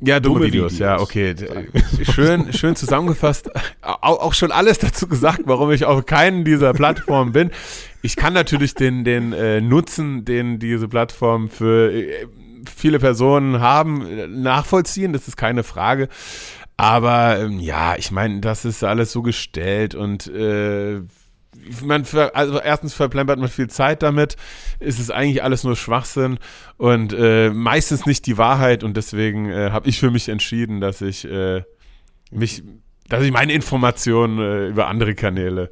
Ja, dumme, dumme Videos, Videos, ja, okay. Schön, schön zusammengefasst. Auch, schon alles dazu gesagt, warum ich auf keinen dieser Plattformen bin. Ich kann natürlich den, den äh, Nutzen, den diese Plattformen für äh, viele Personen haben, nachvollziehen. Das ist keine Frage. Aber ähm, ja, ich meine, das ist alles so gestellt und äh, man ver, also erstens verplempert man viel Zeit damit, ist es eigentlich alles nur Schwachsinn und äh, meistens nicht die Wahrheit und deswegen äh, habe ich für mich entschieden, dass ich äh, mich, dass ich meine Informationen äh, über andere Kanäle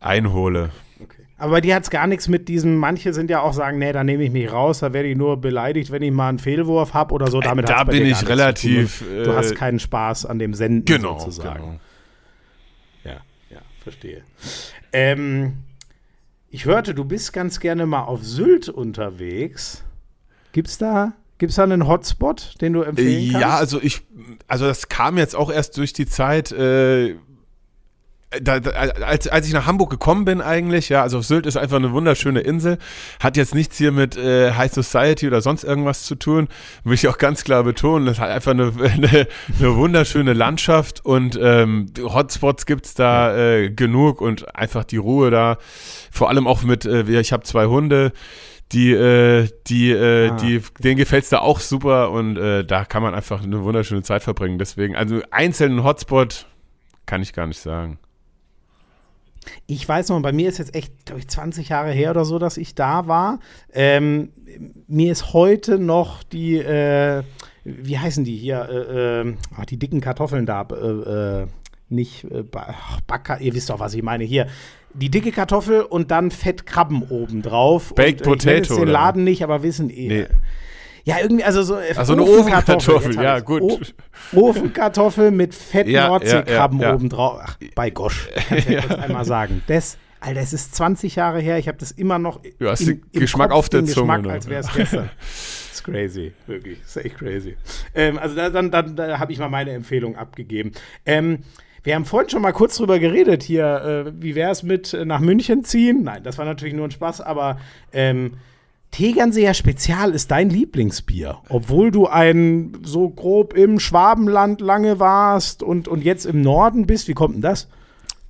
einhole. Okay. Aber bei dir hat es gar nichts mit diesem, manche sind ja auch sagen, nee, da nehme ich mich raus, da werde ich nur beleidigt, wenn ich mal einen Fehlwurf habe oder so. Damit äh, da bin ich relativ. Du, du, hast äh, keinen Spaß an dem Senden genau, sozusagen. Genau verstehe. Ähm, ich hörte, du bist ganz gerne mal auf Sylt unterwegs. Gibt's da Gibt es da einen Hotspot, den du empfehlen kannst? Ja, also ich, also das kam jetzt auch erst durch die Zeit, äh, da, da, als, als ich nach Hamburg gekommen bin eigentlich, ja, also Sylt ist einfach eine wunderschöne Insel, hat jetzt nichts hier mit äh, High Society oder sonst irgendwas zu tun, will ich auch ganz klar betonen, das hat einfach eine, eine, eine wunderschöne Landschaft und ähm, Hotspots gibt's da äh, genug und einfach die Ruhe da, vor allem auch mit, äh, ich habe zwei Hunde, die, äh, die, äh, ah. die, denen gefällt's da auch super und äh, da kann man einfach eine wunderschöne Zeit verbringen. Deswegen, also einzelnen Hotspot kann ich gar nicht sagen. Ich weiß noch, bei mir ist jetzt echt, glaube ich, 20 Jahre her oder so, dass ich da war. Ähm, mir ist heute noch die, äh, wie heißen die hier, äh, äh, ach, die dicken Kartoffeln da, äh, äh, nicht äh, Backer, ihr wisst doch, was ich meine. Hier, die dicke Kartoffel und dann Fettkrabben obendrauf. Baked und, Potato. Ich den Laden nicht, aber wissen eh. Nee. Ja, irgendwie, also so. Also eine Ofenkartoffel, ja, gut. O Ofenkartoffel mit fetten ja, Nordseekrabben ja, ja, obendrauf. Ach, bei Gosch, kannst du ja kurz einmal sagen. Das, Alter, es ist 20 Jahre her, ich habe das immer noch. Du hast im, im Geschmack Kopf, auf der Zunge. Geschmack, als wäre es gestern. das ist crazy, wirklich. Das ist echt crazy. Ähm, also da, dann, dann da habe ich mal meine Empfehlung abgegeben. Ähm, wir haben vorhin schon mal kurz drüber geredet hier. Äh, wie wäre es mit äh, nach München ziehen? Nein, das war natürlich nur ein Spaß, aber ähm, Tegernseer Spezial ist dein Lieblingsbier, obwohl du ein so grob im Schwabenland lange warst und, und jetzt im Norden bist. Wie kommt denn das?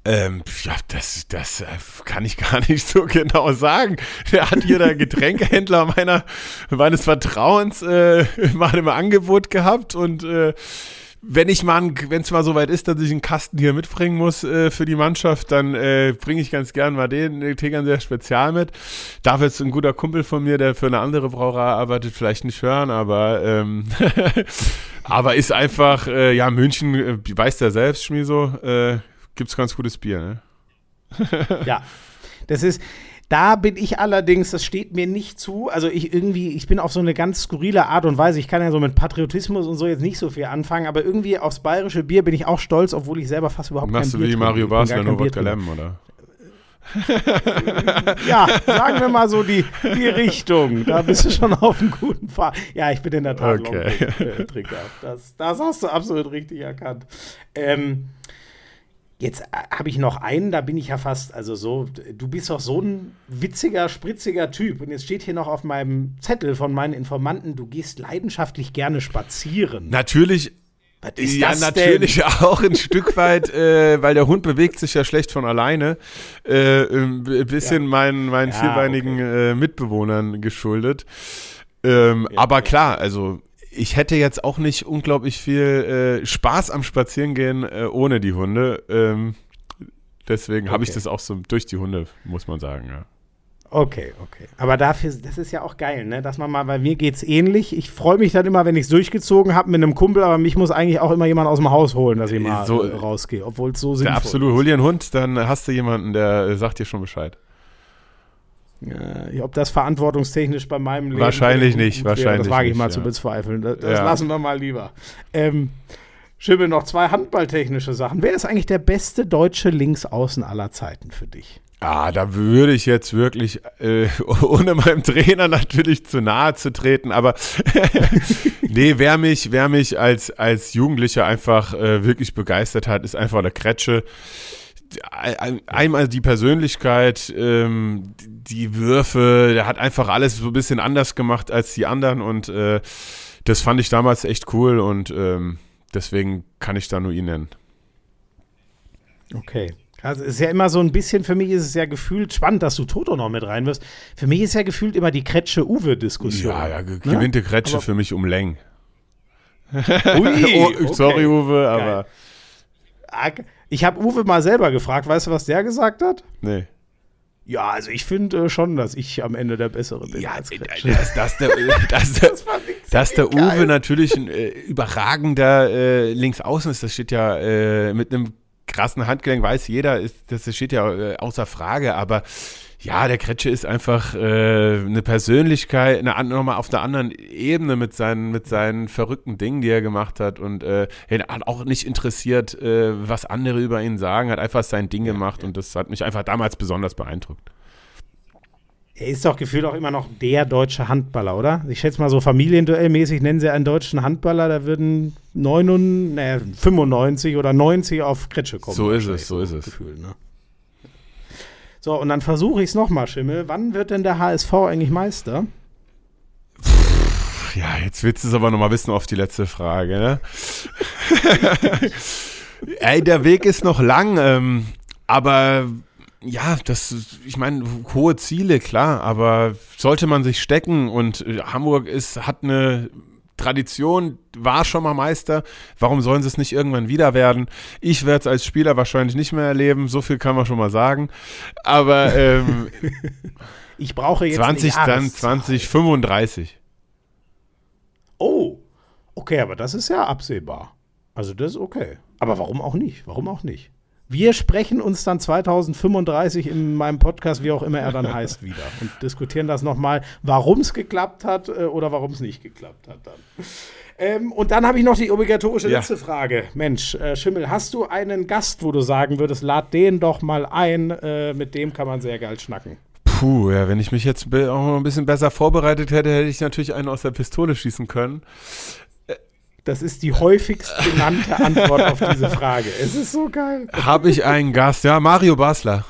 Ähm, ja, das, das äh, kann ich gar nicht so genau sagen. Der hat hier der Getränkehändler meiner, meines Vertrauens äh, mal im Angebot gehabt und äh, wenn ich mal, wenn es mal so weit ist, dass ich einen Kasten hier mitbringen muss äh, für die Mannschaft, dann äh, bringe ich ganz gern mal den, den Tegern sehr spezial mit. Darf jetzt ein guter Kumpel von mir, der für eine andere Brauerei arbeitet, vielleicht nicht hören, aber ähm, aber ist einfach, äh, ja, München, äh, weiß der selbst, Schmiso, äh, gibt's ganz gutes Bier, ne? ja, das ist, da bin ich allerdings, das steht mir nicht zu. Also ich irgendwie, ich bin auf so eine ganz skurrile Art und Weise. Ich kann ja so mit Patriotismus und so jetzt nicht so viel anfangen, aber irgendwie aufs bayerische Bier bin ich auch stolz, obwohl ich selber fast überhaupt Machst kein Bier Machst du wie Mario Basler nur Wodka Lemon, oder? ja, sagen wir mal so die, die Richtung. Da bist du schon auf einem guten Pfad. Ja, ich bin in der Tat okay. Trinker. Das, das hast du absolut richtig erkannt. Ähm, Jetzt äh, habe ich noch einen, da bin ich ja fast, also so, du bist doch so ein witziger, spritziger Typ. Und jetzt steht hier noch auf meinem Zettel von meinen Informanten, du gehst leidenschaftlich gerne spazieren. Natürlich. Was ist ja, das natürlich denn? auch ein Stück weit, äh, weil der Hund bewegt sich ja schlecht von alleine. Äh, ein bisschen meinen, meinen Ja, vierbeinigen äh, Mitbewohnern geschuldet. Ähm, aber klar, also ich hätte jetzt auch nicht unglaublich viel äh, Spaß am Spazierengehen äh, ohne die Hunde. Ähm, deswegen habe ich Okay. das auch so durch die Hunde, muss man sagen. Ja. Okay, okay. Aber dafür, das ist ja auch geil, ne? Dass man mal, bei mir geht's ähnlich. Ich freue mich dann immer, wenn ich es durchgezogen habe mit einem Kumpel, aber mich muss eigentlich auch immer jemand aus dem Haus holen, dass ich mal So, äh, rausgehe, obwohl es so sinnvoll absolut, ist. hol dir einen Hund, dann hast du jemanden, der äh, sagt dir schon Bescheid. Äh, ob das verantwortungstechnisch bei meinem Leben Wahrscheinlich nicht, wäre, wahrscheinlich Das wage ich nicht, mal ja. zu bezweifeln. Das, das Ja. lassen wir mal lieber. Ähm, Schimmel, noch zwei handballtechnische Sachen. Wer ist eigentlich der beste deutsche Linksaußen aller Zeiten für dich? Ah, da würde ich jetzt wirklich, äh, ohne meinem Trainer natürlich zu nahe zu treten, aber nee, wer mich, wer mich als, als Jugendlicher einfach äh, wirklich begeistert hat, ist einfach der Kretsche. Ein- Einmal die Persönlichkeit, ähm, die Würfe, der hat einfach alles so ein bisschen anders gemacht als die anderen und äh, das fand ich damals echt cool und ähm, deswegen kann ich da nur ihn nennen. Okay. Also es ist ja immer so ein bisschen, für mich ist es ja gefühlt spannend, dass du Toto noch mit rein wirst. Für mich ist ja gefühlt immer die Kretsche-Uwe-Diskussion. Ja, ja, ge- Ne? gewinnt der Kretsche Aber- für mich um Längen. Ui, Oh, Sorry, okay. Uwe, aber Ah, Ich habe Uwe mal selber gefragt, weißt du, was der gesagt hat? nee. Ja, also ich finde äh, schon, dass ich am Ende der Bessere bin als Kretsche. dass, dass der, dass der, dass der Uwe natürlich ein äh, überragender äh, Linksaußen ist, das steht ja äh, mit einem krassen Handgelenk, weiß jeder, ist, das steht ja äh, außer Frage, aber ja, der Kretsche ist einfach äh, eine Persönlichkeit, eine, nochmal auf einer anderen Ebene mit seinen, mit seinen verrückten Dingen, die er gemacht hat und äh, er hat auch nicht interessiert, äh, was andere über ihn sagen, hat einfach sein Ding gemacht und das hat mich einfach damals besonders beeindruckt. Er ist doch gefühlt auch immer noch der deutsche Handballer, oder? Ich schätze mal so familienduellmäßig nennen sie einen deutschen Handballer, da würden 99, naja, 95 oder 90 auf Kretsche kommen. So ist es, so ist es. Gefühl, ne? So, und dann versuche ich es nochmal, Schimmel. Wann wird denn der HSV eigentlich Meister? Ja, jetzt willst du es aber nochmal wissen auf die letzte Frage, ne? Ey, der Weg ist noch lang, ähm, aber ja, das, ich meine, hohe Ziele, klar, aber sollte man sich stecken und äh, Hamburg ist, hat eine Tradition, war schon mal Meister, warum sollen sie es nicht irgendwann wieder werden? Ich werde es als Spieler wahrscheinlich nicht mehr erleben, so viel kann man schon mal sagen, aber ähm, Ich brauche jetzt 20 eine dann Jahreszahl. 2035. Oh, okay, aber das ist ja absehbar. Also das ist okay. Aber warum auch nicht? Warum auch nicht? Wir sprechen uns dann 2035 in meinem Podcast, wie auch immer er dann heißt, wieder und diskutieren das nochmal, warum es geklappt hat äh, oder warum es nicht geklappt hat dann. Ähm, und dann habe ich noch die obligatorische Ja. letzte Frage. Mensch, äh, Schimmel, hast du einen Gast, wo du sagen würdest, lad den doch mal ein, äh, mit dem kann man sehr geil schnacken? Puh, ja, wenn ich mich jetzt auch noch ein bisschen besser vorbereitet hätte, hätte ich natürlich einen aus der Pistole schießen können. Das ist die häufigst genannte Antwort auf diese Frage. Es ist so geil. Habe ich einen Gast? Ja, Mario Basler.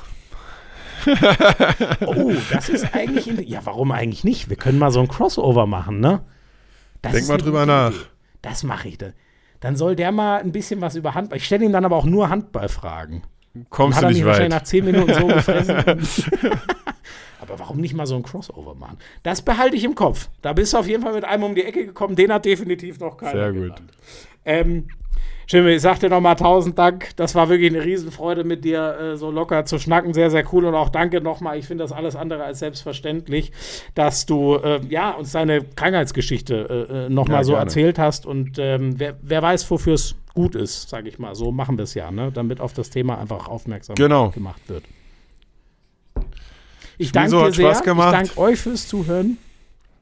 Oh, das ist eigentlich. Ja, warum eigentlich nicht? Wir können mal so ein Crossover machen, ne? Das Denk mal drüber nach. Idee. Das mache ich dann. Dann soll der mal ein bisschen was über Handball. Ich stelle ihm dann aber auch nur Handballfragen. Kommst Hat du nicht nicht wahrscheinlich weit. nach zehn Minuten so gefressen. aber warum nicht mal so ein Crossover machen? Das behalte ich im Kopf. Da bist du auf jeden Fall mit einem um die Ecke gekommen. Den hat definitiv noch keiner Sehr gut. Ähm, Jimmy, ich sag dir nochmal tausend Dank. Das war wirklich eine Riesenfreude, mit dir äh, so locker zu schnacken. Sehr, sehr cool. Und auch danke nochmal. Ich finde das alles andere als selbstverständlich, dass du äh, ja, uns deine Krankheitsgeschichte äh, äh, nochmal Ja, so gerne. erzählt hast. Und ähm, wer, wer weiß, wofür es gut ist, sage ich mal. So machen wir es ja, ne? damit auf das Thema einfach aufmerksam Genau. gemacht wird. Ich danke dir hat sehr. Spaß gemacht. Ich danke euch fürs Zuhören.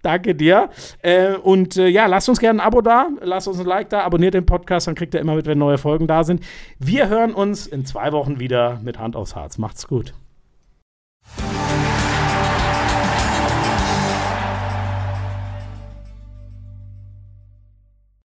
Danke dir. Äh, und äh, ja, lasst uns gerne ein Abo da, lasst uns ein Like da, abonniert den Podcast, dann kriegt ihr immer mit, wenn neue Folgen da sind. Wir hören uns in zwei Wochen wieder mit Hand aufs Harz. Macht's gut.